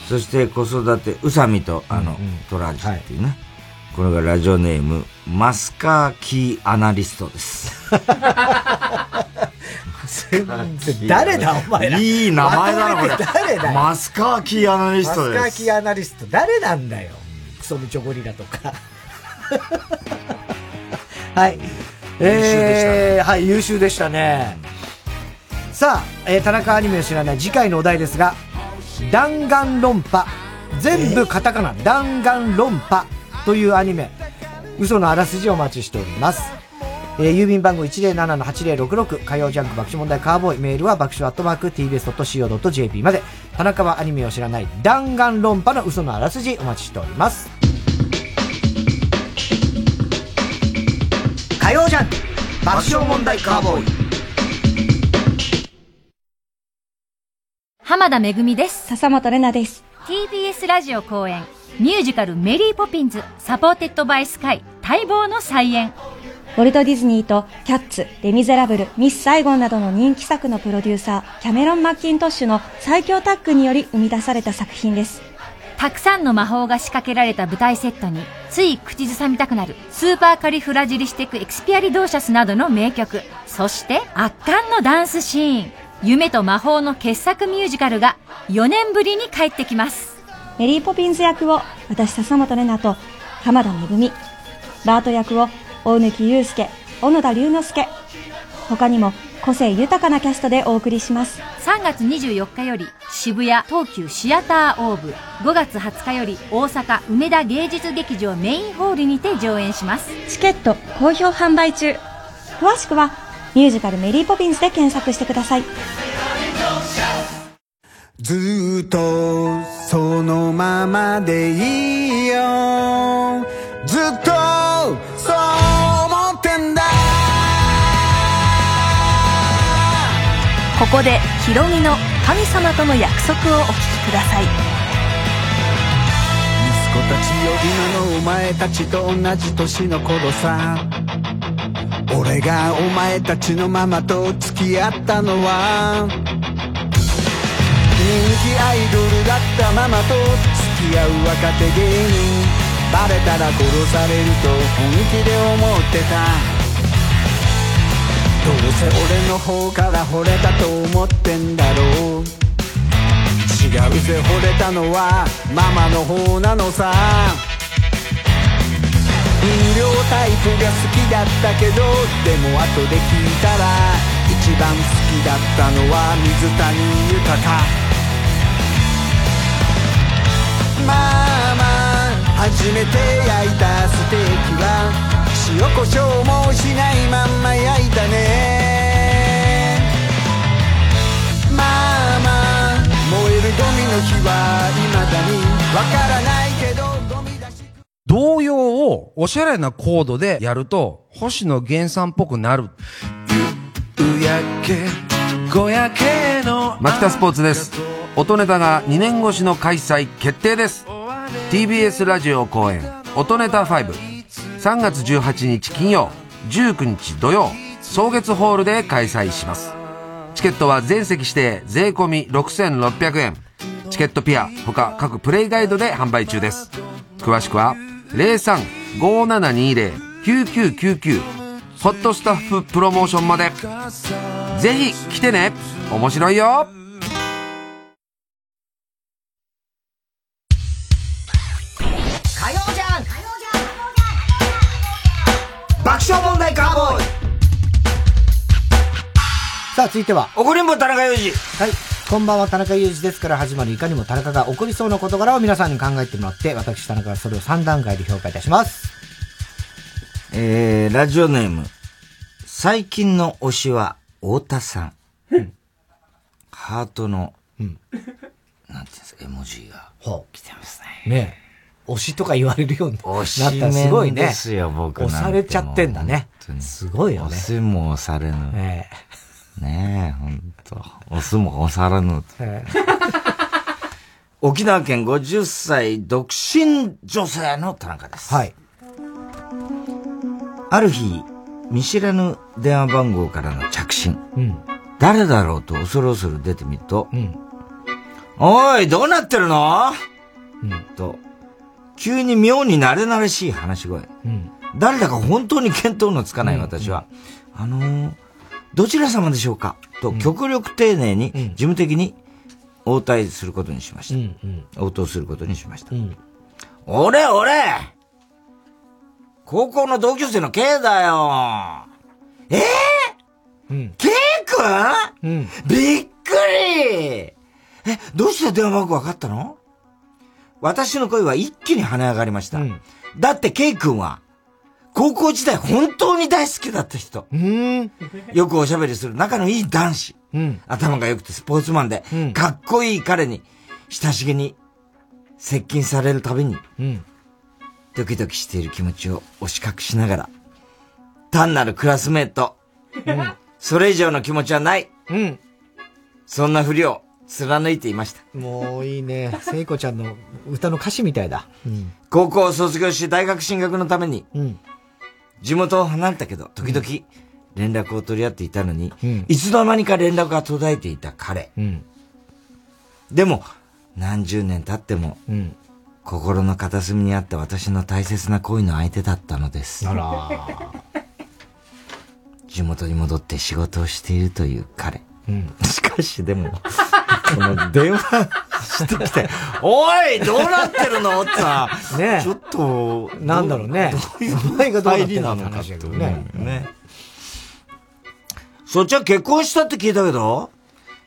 そして子育て、宇佐美と、あの、うんうん、トラジっていうね、はい。これがラジオネーム、マスカーキーアナリストです。誰だお前ら。いい名前だな、これ。誰だマスカーキーアナリストです。マスカーキーアナリスト。誰なんだよ。クソミチョゴリラとか。はい。えー、はい、優秀でしたね。さあ、えー、田中アニメを知らない次回のお題ですが、弾丸論破。全部カタカナ、弾丸論破というアニメ。嘘のあらすじをお待ちしております。えー、郵便番号107-8066火曜ジャンク爆笑問題カーボーイメールは爆笑アットマーク tbs.co.jp まで田中はアニメを知らない弾丸論破の嘘のあらすじお待ちしております火曜ジャンク爆笑問題カーボーイ濱田めぐみです。笹本玲奈です。TBS ラジオ後援、ミュージカルメリーポピンズ、 supported by Sky、待望の再演。ウォルト・ディズニーとキャッツ、レ・ミゼラブル、ミス・サイゴンなどの人気作のプロデューサー、キャメロン・マッキントッシュの最強タッグにより生み出された作品です。たくさんの魔法が仕掛けられた舞台セットに、つい口ずさみたくなる、 Supercalifragilisticexpialidocious などの名曲、そして圧巻のダンスシーン。夢と魔法の傑作ミュージカルが4年ぶりに帰ってきます。メリーポピンズ役を私笹本玲奈と濱田めぐみ、バート役を大貫勇輔、小野田龍之介、他にも個性豊かなキャストでお送りします。3月24日より渋谷東急シアターオーブ、5月20日より大阪梅田芸術劇場メインホールにて上演します。チケット好評販売中。詳しくはミュージカルメリーポピンズで検索してください。ずっとそのままでいいよずっとここでヒロミの神様との約束をお聞きください。息子たちよ今のお前たちと同じ年の頃さ俺がお前たちのママと付き合ったのは。人気アイドルだったママと付き合う若手芸人。バレたら殺されると本気で思ってた。どうせ俺の方から惚れたと思ってんだろう。違うぜ惚れたのはママの方なのさ。飲料タイプが好きだったけどでも後で聞いたら一番好きだったのは水谷豊まあまあ初めて焼いたステーキは塩コショウもしないまんま焼いたねまあまあ燃えるゴミの日は未だにわからないけど童謡をおしゃれなコードでやると、星野源さんっぽくなる。夕焼け、小焼けの。マキタスポーツです。音ネタが2年越しの開催決定です。TBS ラジオ公演音ネタ3月18日金曜19日土曜草月ホールで開催します。チケットは全席指定税込6600円。チケットピア他各プレイガイドで販売中です。詳しくは0357209999ホットスタッフプロモーションまで。ぜひ来てね。面白いよ。爆笑問題カーボーイさあ、続いては。怒りんぼ田中裕二。はい。こんばんは、田中裕二ですから始まるいかにも田中が起こりそうな事柄を皆さんに考えてもらって、私田中がそれを3段階で評価いたします。えー、ラジオネーム。最近の推しは、太田さん。うん、ハートの、うん、なんていうんですか、絵文字が来てますね。ねえ。推しとか言われるようになったらすごいね。ですよ、僕押されちゃってんだね。すごいよね。押せも押されぬ。ええ。ねえ、ほんと。押すも押されぬ。ええ、沖縄県50歳独身女性の田中です。はい。ある日、見知らぬ電話番号からの着信。うん、誰だろうと恐る恐る出てみると、うん、おい、どうなってるの、うん、と、急に妙に慣れ慣れしい話し声。うん、誰だか本当に見当のつかない私は、うん、あのー、どちら様でしょうか？と極力丁寧に、事務的に応対することにしました。うんうん、応答することにしました。うん、俺、俺！高校の同級生の K だよ。えぇ、ー、うん、?K 君、うん、びっくり！え、どうして電話番号分かったの？私の声は一気に跳ね上がりました。うん、だって K 君は、高校時代本当に大好きだった人。よくおしゃべりする仲のいい男子。うん、頭が良くてスポーツマンで、うん、かっこいい彼に親しげに接近されるたびに、うんドキドキしている気持ちを押し隠しながら、単なるクラスメート。うん、それ以上の気持ちはない。うん。そんなふりを貫いていました。もういいね。聖子ちゃんの歌の歌詞みたいだ。うん、高校を卒業し大学進学のために、うん、地元を離れたけど、時々連絡を取り合っていたのに、うん、いつの間にか連絡が途絶えていた彼。うん、でも、何十年経っても、うん、心の片隅にあった私の大切な恋の相手だったのです。あら。地元に戻って仕事をしているという彼。うん、しかしでも、この電話してきて、おいどうなってるの？ってさ、ねちょっと、なんだろうね。どういうお前がどうなってるのかってね。ね。そっちは結婚したって聞いたけど、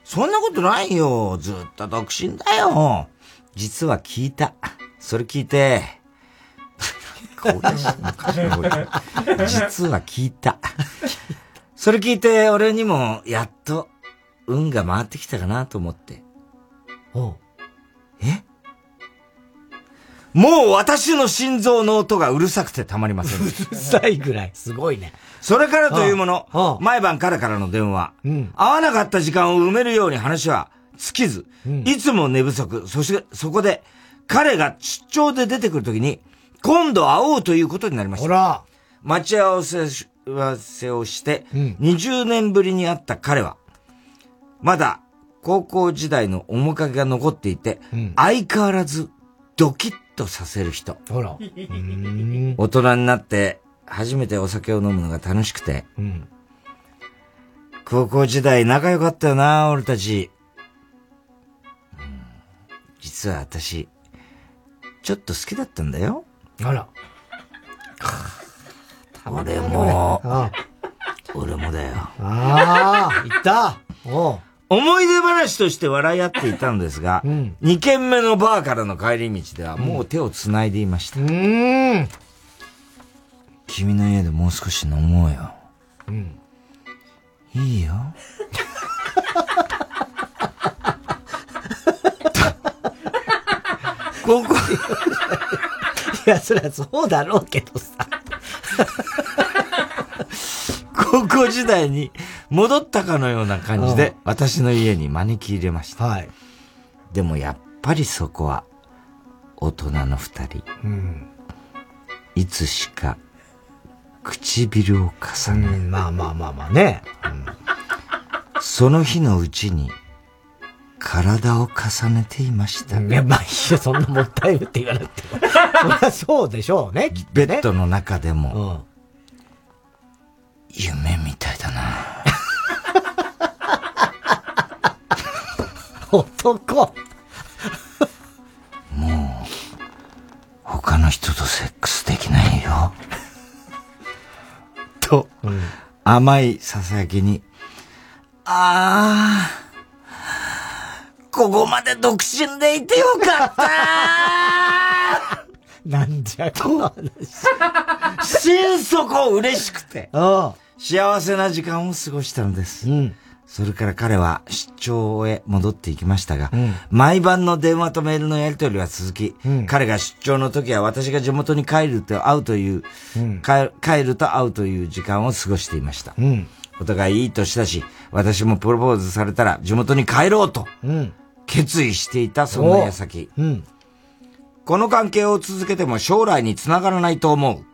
そんなことないよ。ずっと独身だよ。実は聞いた。それ聞いて、実は聞いた。それ聞いて、俺にも、やっと、運が回ってきたかなと思って。おえ？もう私の心臓の音がうるさくてたまりません。うるさいぐらい。すごいね。それからというもの、毎晩彼からの電話、うん、会わなかった時間を埋めるように話は尽きず、うん、いつも寝不足、そして、そこで、彼が出張で出てくるときに、今度会おうということになりました。ほら。待ち合わせをして、20年ぶりに会った彼は、まだ高校時代の面影が残っていて、うん、相変わらずドキッとさせる人。ほら。大人になって初めてお酒を飲むのが楽しくて、うん、高校時代仲良かったよな、俺たち。実は私、ちょっと好きだったんだよ。あら。俺も、俺もだよ。ああ、言った思い出話として笑い合っていたのですが、うん、2軒目のバーからの帰り道ではもう手を繋いでいました。うん、君の家でもう少し飲もうよ。うん、いいよ。高校、いや、そりゃそうだろうけどさ。高校時代に戻ったかのような感じで、私の家に招き入れました。はい。でもやっぱりそこは、大人の二人。うん、いつしか唇を重ね、うん、まあまあまあまあね。うん、その日のうちに体を重ねていました。いや、まあ、いや、そんなもったいぶって言わなくても。そりゃそうでしょうね、ねベッドの中でも、うん、夢みたいだな。男もう、他の人とセックスできないよ。と、うん、甘い囁きに、ああ、ここまで独身でいてよかった なんじゃこの話。心底嬉しくて、幸せな時間を過ごしたのです。うん、それから彼は出張へ戻っていきましたが、うん、毎晩の電話とメールのやり取りは続き、うん、彼が出張の時は私が地元に帰ると会うという、帰ると会うという時間を過ごしていました。お互いいい年だし、私もプロポーズされたら地元に帰ろうと、決意していたその矢先、この関係を続けても将来につながらないと思う。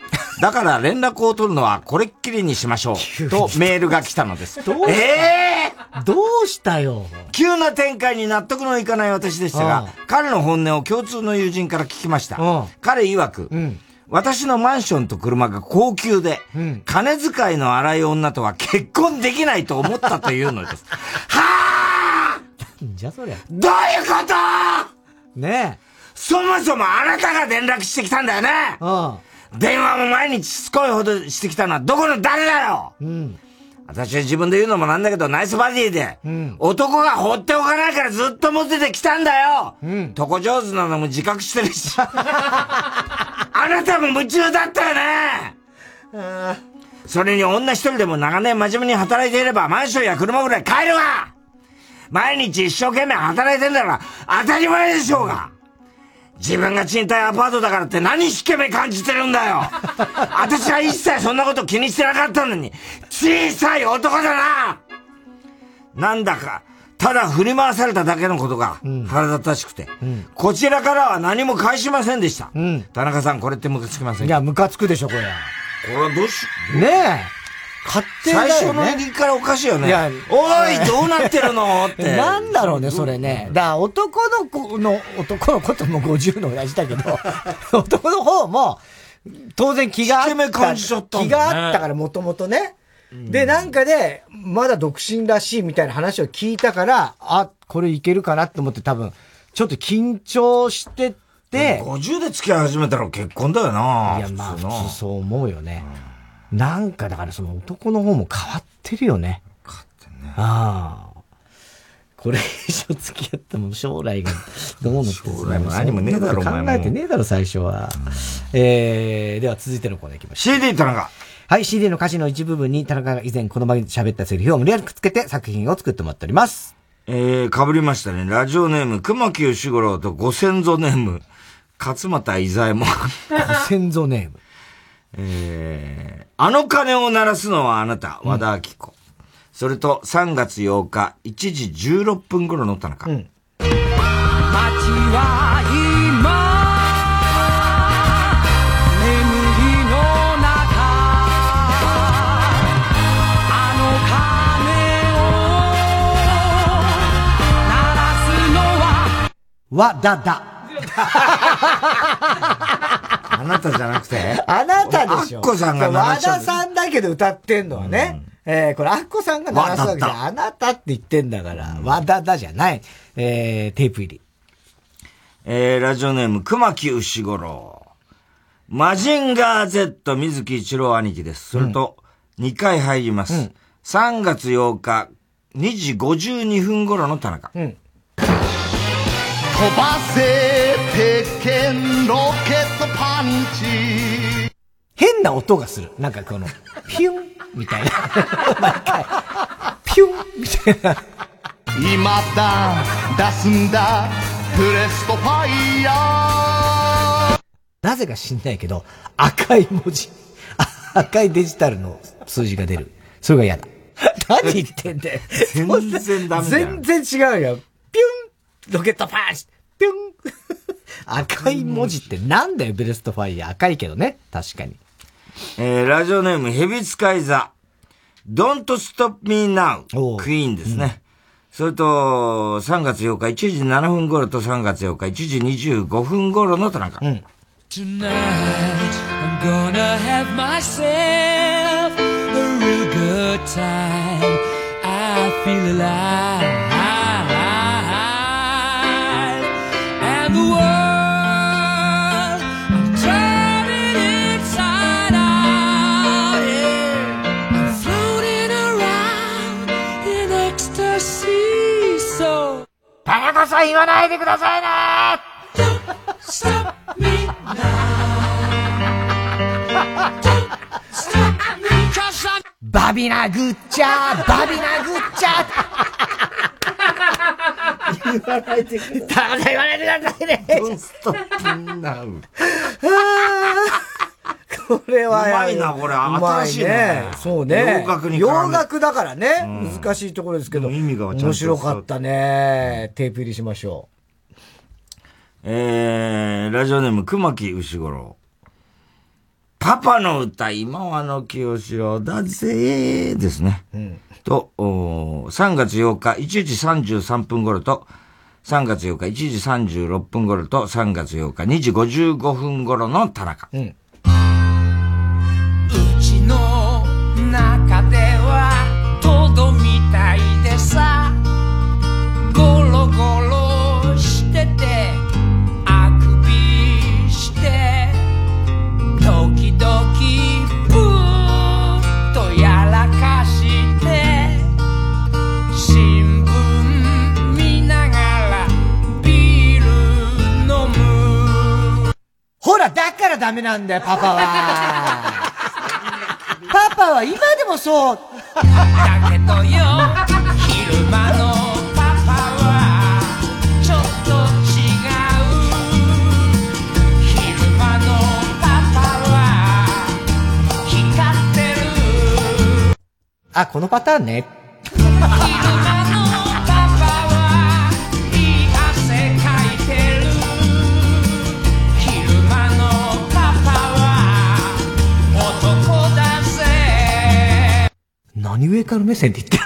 だから連絡を取るのはこれっきりにしましょう。とメールが来たのです。どうええー、どうしたよ？急な展開に納得のいかない私でしたが、彼の本音を共通の友人から聞きました。彼曰く、うん、私のマンションと車が高級で、うん、金遣いの荒い女とは結婚できないと思ったというのです。はぁじゃそりゃ。どういうこと？ねえ。そもそもあなたが連絡してきたんだよねうん。電話も毎日しつこいほどしてきたのはどこの誰だようん。私は自分で言うのもなんだけど、ナイスバディで、うん、男が放っておかないからずっとモテてきたんだようん。床上手なのも自覚してるし。あなたも夢中だったよねそれに女一人でも長年真面目に働いていればマンションや車ぐらい買えるわ毎日一生懸命働いてんだから当たり前でしょうが自分が賃貸アパートだからって何引け目感じてるんだよ。私は一切そんなこと気にしてなかったのに、小さい男だな。なんだか、ただ振り回されただけのことが腹立たしくて、うん、こちらからは何も返しませんでした。うん、田中さん、これってムカつきませんいや、ムカつくでしょ、これ。これはどうし、ねえ。勝手だよ、ね、最初の入りからおかしいよね。いや、おい、どうなってるのって。なんだろうね、それね。だから男の子の、男の子とも50の親父だけど、男の方も、当然気があった。た気があったから、もともとね。で、なんかで、まだ独身らしいみたいな話を聞いたから、あ、これいけるかなって思って多分、ちょっと緊張してて。50で付き合い始めたら結婚だよないや、まあ、そう思うよね。うんなんかだからその男の方も変わってるよね。変わってんね。ああ。これ以上付き合っても将来がどうなって将来も何もねえだろ、考えてねえだろ、最初は。うん、えー、では続いてのコーナーいきましょう。CD 田中。はい、CD の歌詞の一部分に田中が以前この場に喋ったセリフを無理やりくっつけて作品を作ってもらっております。えー、被りましたね。ラジオネーム、熊木義五郎とご先祖ネーム、勝又伊左衛門。ご先祖ネーム。えー、あの鐘を鳴らすのはあなた、和田明子。うん、それと3月8日、1時16分頃の田中。うん、街は今、眠りの中、あの鐘を鳴らすのは、和田だ。あなたじゃなくて？あなたでしょ。アッコさんが和田さんだけど歌ってんのはね。うん、えー、これアッコさんが流すわけじゃあなたって言ってんだから、和田だじゃない。えー、テープ入り。えー、ラジオネーム、熊木牛五郎。マジンガー Z 水木一郎兄貴です。それと、2回入ります。うん、3月8日、2時52分頃の田中。うん飛ばせ鉄拳ロケットパンチ変な音がする。なんかこの、ピュンみたいな。毎回。ピュンみたいな。今だ、出すんだ、ブレストファイヤーなぜか知んないけど、赤い文字。赤いデジタルの数字が出る。それが嫌だ。何言ってんだよ。全然ダメだ全然違うよ。ピュンロケットパンチピュン赤い文字ってなんだよ、ブレストファイヤー。赤いけどね。確かに。えー、ラジオネーム、へびつかい座。Don't Stop Me Now。クイーンですね。うん、それと、3月8日1時7分頃と3月8日1時25分頃の田中。うん。Tonight, I'm gonna have myself a real good time. I feel alive. 中さん言わないでくださいねバビナグッチャーバビナグッチャー言わないでください。言わないでくださいね。ドンストップナウ。これは。うまいな、これ。新しいね。そうね。洋楽に洋楽だからね、難しいところですけど。意味が面白かったね。テープ入りしましょう。えー、ラジオネーム、熊木牛五郎。パパの歌、今はの清志郎だぜですね。うん、と、3月8日1時33分頃と、3月8日1時36分頃と、3月8日2時55分頃の田中。うんの中ではトドみたいでさゴロゴロしててあくびして時々ブーとやらかして新聞見ながらビール飲む。ほらだからダメなんだよパパは。パパは今でもそう。だけどよ、昼間のパパは、ちょっと違う。昼間のパパは、光ってる。あ、このパターンね。何上から目線って言ってる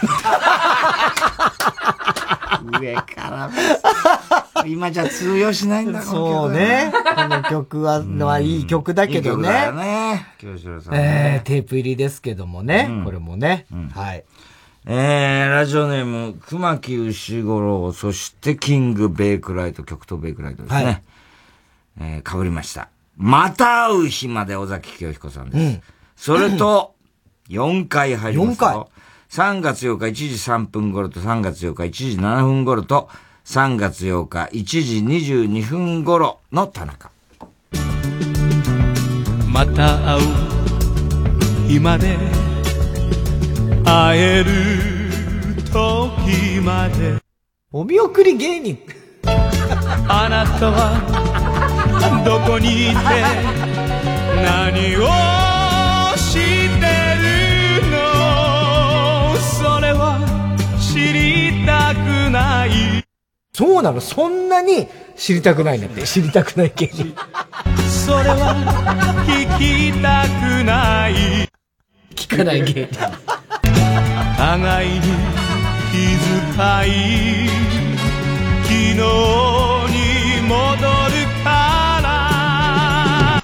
の？上から目線。今じゃ通用しないんだそうね。この曲は、はいい曲だけどね。いいだね。京志郎さん、ね、えー、テープ入りですけどもね。うん、これもね、うん。はい。えー、ラジオネーム、熊木牛五郎、そしてキングベイクライト、極東ベイクライトですね。はい、えー、被りました。また会う日まで尾崎清彦さんです。うん、それと、4回入ります4回 ?3 月8日1時3分頃と3月8日1時7分頃と3月8日1時22分頃の田中。また会う日まで会える時までお見送り芸人あなたはどこにいて何をくないそうなのそんなに知りたくないんだって。知りたくない芸人。それは聞きたくない。聞かない芸人。互いに気遣い昨日に戻るから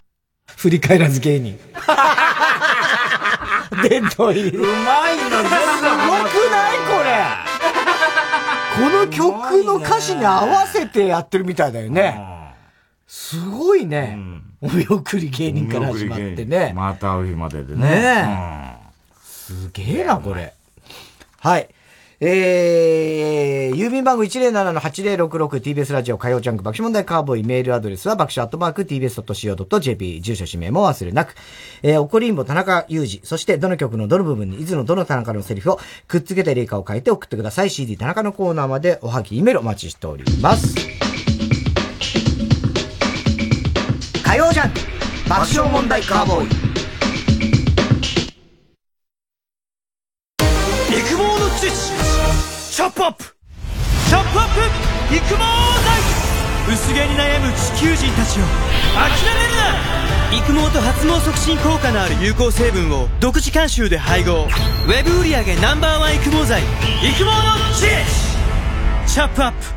振り返らず芸人。伝統入り。うまいのすごくこの曲の歌詞に合わせてやってるみたいだよね。すごいね。お見送り芸人から始まってね。また会う日まででね。ねすげえな、これ。はい。えー、郵便番号 107-8066TBS ラジオ火曜ジャンク爆笑問題カーボーイメールアドレスは爆笑アットマーク TBS.CO.JP 住所氏名も忘れなく、えー、おこりんぼ田中裕二、そしてどの曲のどの部分にいつのどの田中のセリフをくっつけて霊歌を書いて送ってください。CD 田中のコーナーまでおはぎ、イメールお待ちしております。火曜ジャンク爆笑問題カーボーイ育毛の知識チョップアップ。チョップアップ。育毛剤。薄毛に悩む地球人たちよ諦めるな。育毛と発毛促進効果のある有効成分を独自監修で配合。ウェブ売上 Ｎｏ.1 育毛剤。育毛の知恵チャップアップ。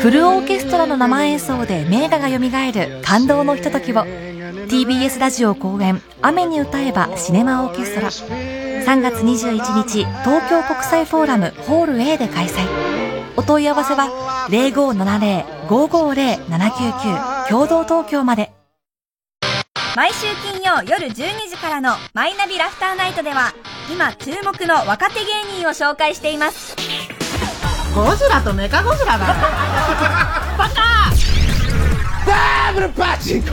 フルオーケストラの生演奏で名画が蘇る。感動のひとときを。TBS ラジオ公演「雨に歌えばシネマオーケストラ」3月21日東京国際フォーラムホール A で開催。お問い合わせは0570-550-799共同東京まで。毎週金曜夜12時からの「マイナビラフターナイト」では今注目の若手芸人を紹介しています。ゴジラとメカゴジラだ。バカダブルパチンコ。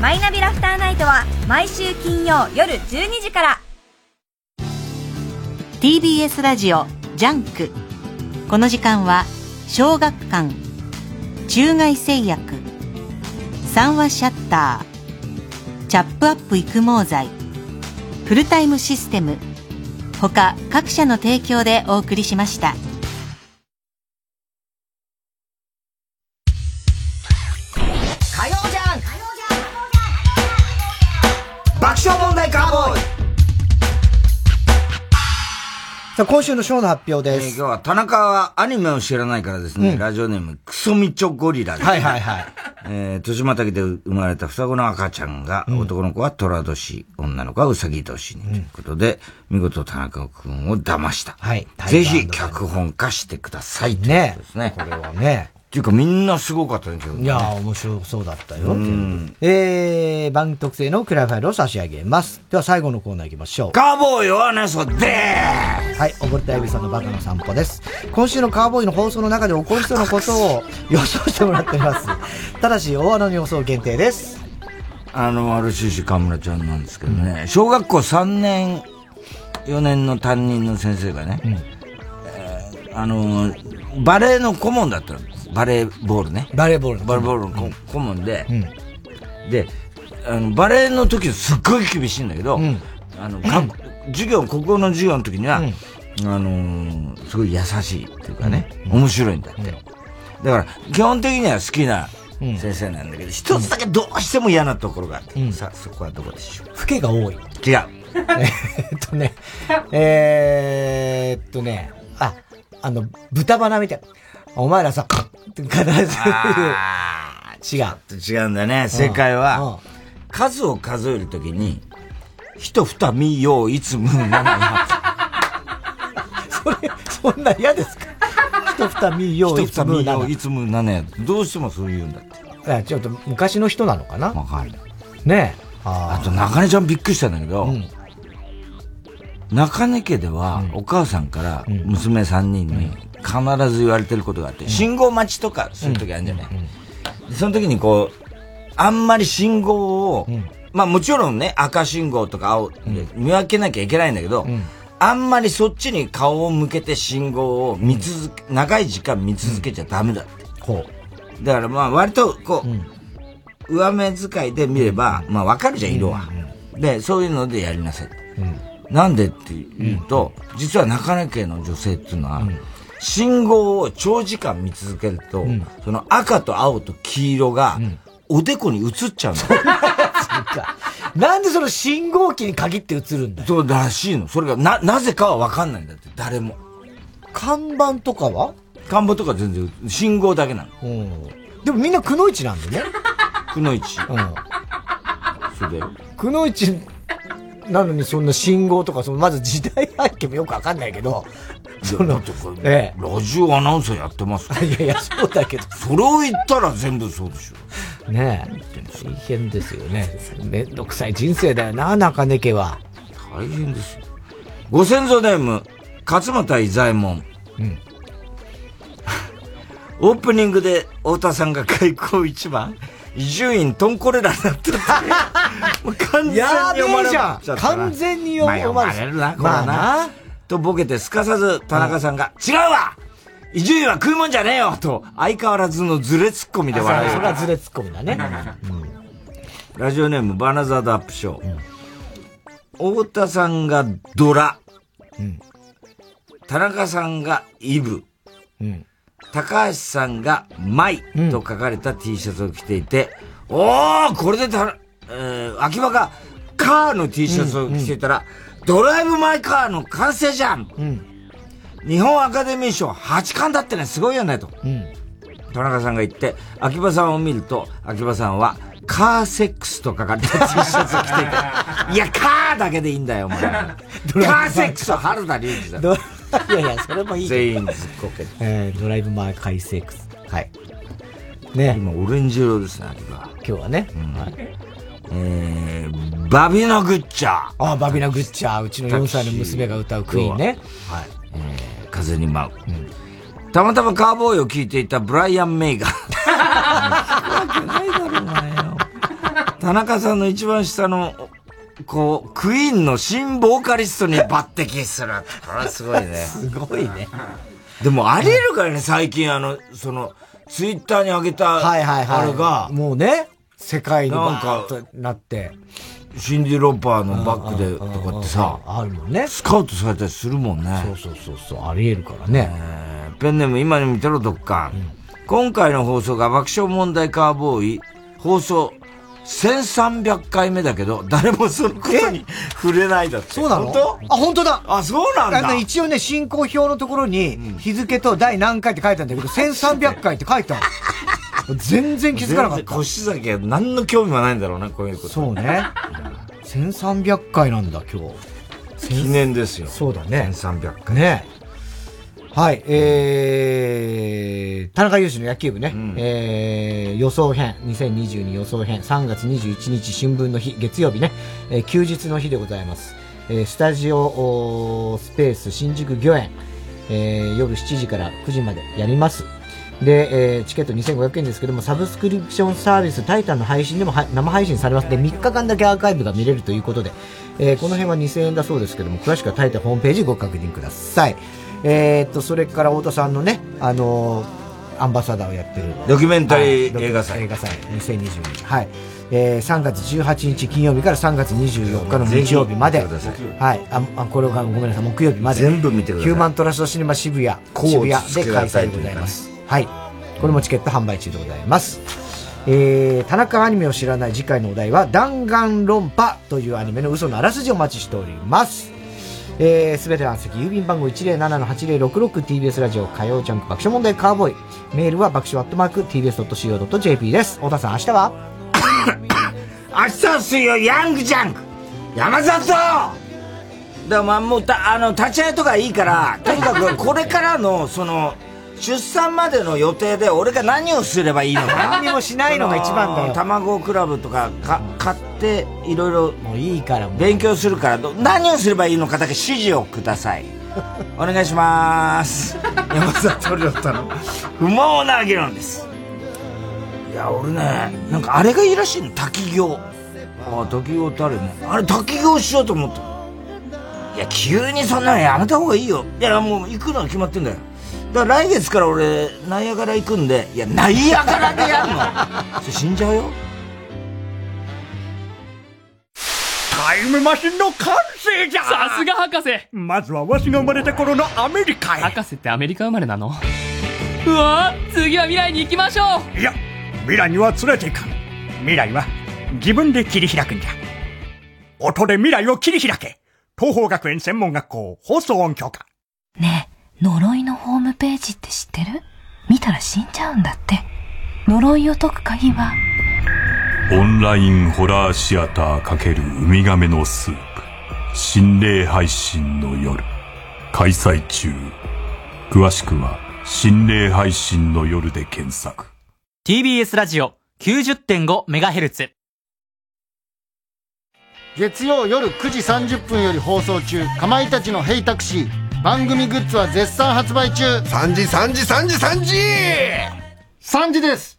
マイナビラフターナイトは毎週金曜夜12時から TBS ラジオジャンク。この時間は小学館中外製薬三和シャッターチャップアップ育毛剤フルタイムシステム他各社の提供でお送りしました。爆笑問題カーボーイ。さあ、今週のショーの発表です。えー、今日は田中はアニメを知らないからですね、うん、ラジオネーム、クソミチョゴリラです、ね。はいはいはい。えー、豊島滝で生まれた双子の赤ちゃんが、うん、男の子は虎年、女の子はうさぎ年に、ということで、見事田中君を騙した。はい。ぜひ脚本化してください。ね。ですね。これはね。っていうかみんなすごかったね、今日、ね。いや面白そうだったよ。うん、えー、番組特製のクラファイルを差し上げます。では最後のコーナー行きましょう。カーボーイはね、そでーはい、おごったエビさんのバカの散歩です。今週のカーボーイの放送の中で起こりそうなことを予想してもらっております。ただし、大穴の予想限定です。あの、RCC 河村ちゃんなんですけどね、うん、小学校3年、4年の担任の先生がね、うん、えー、あの、バレエの顧問だったの。バレーボールね。バレーボール。バレーボールの顧問で、で、あの、バレーの時すっごい厳しいんだけど、あの、か、授業、国語の授業の時には、あのすごい優しいっていうかね、面白いんだって。だから、基本的には好きな先生なんだけど、一つだけどうしても嫌なところがあって、さあ、そこはどこでしょう？老けが多い。違う。えっとね、えー、っとね、あ、あの、豚鼻みたいな。お前らさ、必ず違う。違うんだね。正解は、数を数えるときに、一二見よういつむなな それ、そんな嫌ですか？一二見よういつむなな。いつむななどうしてもそう言うんだって。ちょっと昔の人なのかな？わかんない。ねえ。あと、中根ちゃんびっくりしたんだけど、うん、中根家では、お母さんから娘三人に、必ず言われてることがあって、信号待ちとかするときあるんじゃない、その時にこう、あんまり信号を、まあもちろんね、赤信号とか青、見分けなきゃいけないんだけど、あんまりそっちに顔を向けて信号を見続け、長い時間見続けちゃダメだって。だからまあ割とこう、上目遣いで見れば、まあわかるじゃん、色は。で、そういうのでやりなさい。なんでって言うと、実は中根家の女性っていうのは、信号を長時間見続けると、うん、その赤と青と黄色が、おでこに映っちゃうの。なんでその信号機に限って映るんだそうらしいの。それがな、なぜかはわかんないんだって、誰も。看板とかは？看板とか全然、信号だけなの。でもみんなくのいちなんでね。くのいち。うん。そうだよ。くのいちなのにそんな信号とか、そのまず時代背景もよくわかんないけど、その、ええ、ラジオアナウンサーやってます いやいや、そうだけど。それを言ったら全部そうでしょ。ねえ。大変ですよね。めんどくさい人生だよな、中根家は。大変ですよ。ご先祖ネーム、勝俣伊左衛門。うん。オープニングで太田さんが開口一番、伊集院トンコレラだったって。もう完全に読まれちゃった完全に読まれるな、これはな。とボケてすかさず田中さんが、違うわ！伊集院は食うもんじゃねえよ！と、相変わらずのズレツッコミで笑う。それはズレツッコミだね。うん、ラジオネームバナザードアップショー。うん、太田さんがドラ。うん、田中さんがイブ。うん、高橋さんが、マイと書かれた T シャツを着ていて、うん、おーこれでた、えー、秋葉がカーの T シャツを着ていたら、うんうん、ドライブ・マイ・カーの完成じゃん、うん、日本アカデミー賞8冠だってね、すごいよね、と。うん、田中さんが言って、秋葉さんを見ると、秋葉さんは、カーセックスとかが T シャツを着ていて、いや、カーだけでいいんだよ、お前。カーセックスは原田龍二だ。いやいや、それもいい。全員ずっこけ。えー、ドライブマーカーセックス。はい。ね。今、オレンジ色ですね、秋葉。今日はね。うん、はい。えー、バビナ・グッチャー。ああ、バビナ・グッチャー。うちの4歳の娘が歌うクイーンね。はい。えー、風に舞う。うんたまたまカーボーイを聴いていたブライアン・メイが。わけないだろ、お前よ。田中さんの一番下の、こう、クイーンの新ボーカリストに抜擢する。これはすごいね。すごいね。でもあり得るからね、最近あの、その、ツイッターに上げた、はいはいはい。あれが、もうね、世界になんか、なって。シンディ・ロッパーのバックでとかってさ、あるもんね。スカウトされたりするもんね。そうそうそうそう、あり得るからね。ペンネーム今に見てろ、どっか、うん、今回の放送が爆笑問題カーボーイ、放送1300回目だけど、誰もそのことに触れないだって。そうなの？本当？あ、本当だあ、そうなんだ。一応ね、進行表のところに、日付と第何回って書いてあるんだけど、1300回って書いてある。全然気づかなかった。腰崎は何の興味もないんだろうね、こういうこと。そうね。1300回なんだ、今日。記念ですよ。そうだね。1300回。ねはい、えー、田中裕二の野球部ね、うん、えー、予想編、2022予想編、3月21日春分の日、月曜日ね、えー、休日の日でございます。えー、スタジオスペース新宿御苑、えー、夜7時から9時までやります。で、えー、チケット2500円ですけども、サブスクリプションサービス、タイタンの配信でも生配信されます。で、3日間だけアーカイブが見れるということで、えー、この辺は2000円だそうですけども、詳しくはタイタンホームページご確認ください。えー、っと、それから太田さんのね、あのー、アンバサダーをやってる。ドキュメンタリー映画祭。映画祭2022。はい。えー、3月18日金曜日から3月24日の日曜日まで。はい。あ、あこれがごめんなさい、木曜日まで。全部見てください。ヒューマントラストシネマ渋谷、渋谷で開催でございます。はい。これもチケット販売中でございます。えー、田中アニメを知らない次回のお題は、弾丸論破というアニメの嘘のあらすじをお待ちしております。えー、すべての席、郵便番号 107-8066TBS ラジオ火曜ジャンク爆笑問題カーボーイ。メールは爆笑アットマーク TBS.CO.JP です。太田さん、明日は？明日は水曜、ヤングジャンク山里だからまあもうた、あの、立ち会いとかいいから、とにかくこれからの、その、出産までの予定で俺が何をすればいいのか。何にもしないのが一番だよ。卵クラブとかか買っていろいろ。もういいから。勉強するから。何をすればいいのかだけ指示をください。お願いします。山里亮太の。不毛な議論です。いや俺ねなんかあれがいいらしいの。滝行。ああ滝行ってあるよね。あれ滝行しようと思った。いや急にそんなのやめた方がいいよ。いやもう行くのは決まってんだよだから来月から俺、ナイアガラ行くんで、いや、ナイアガラでやるの。それ死んじゃうよ。タイムマシンの完成じゃ。さすが博士。まずはわしが生まれた頃のアメリカへ。博士ってアメリカ生まれなの？うわ次は未来に行きましょう。いや未来には連れていかん。未来は自分で切り開くんじゃ。音で未来を切り開け。東方学園専門学校放送音響科。ねえ呪いのホームページって知ってる？見たら死んじゃうんだって。呪いを解く鍵は、オンラインホラーシアター×ウミガメのスープ。心霊配信の夜。開催中。詳しくは、心霊配信の夜で検索。TBS ラジオ 90.5MHz。月曜夜9時30分より放送中、かまいたちのヘイタクシー。番組グッズは絶賛発売中3時3時3時3時 !3 時です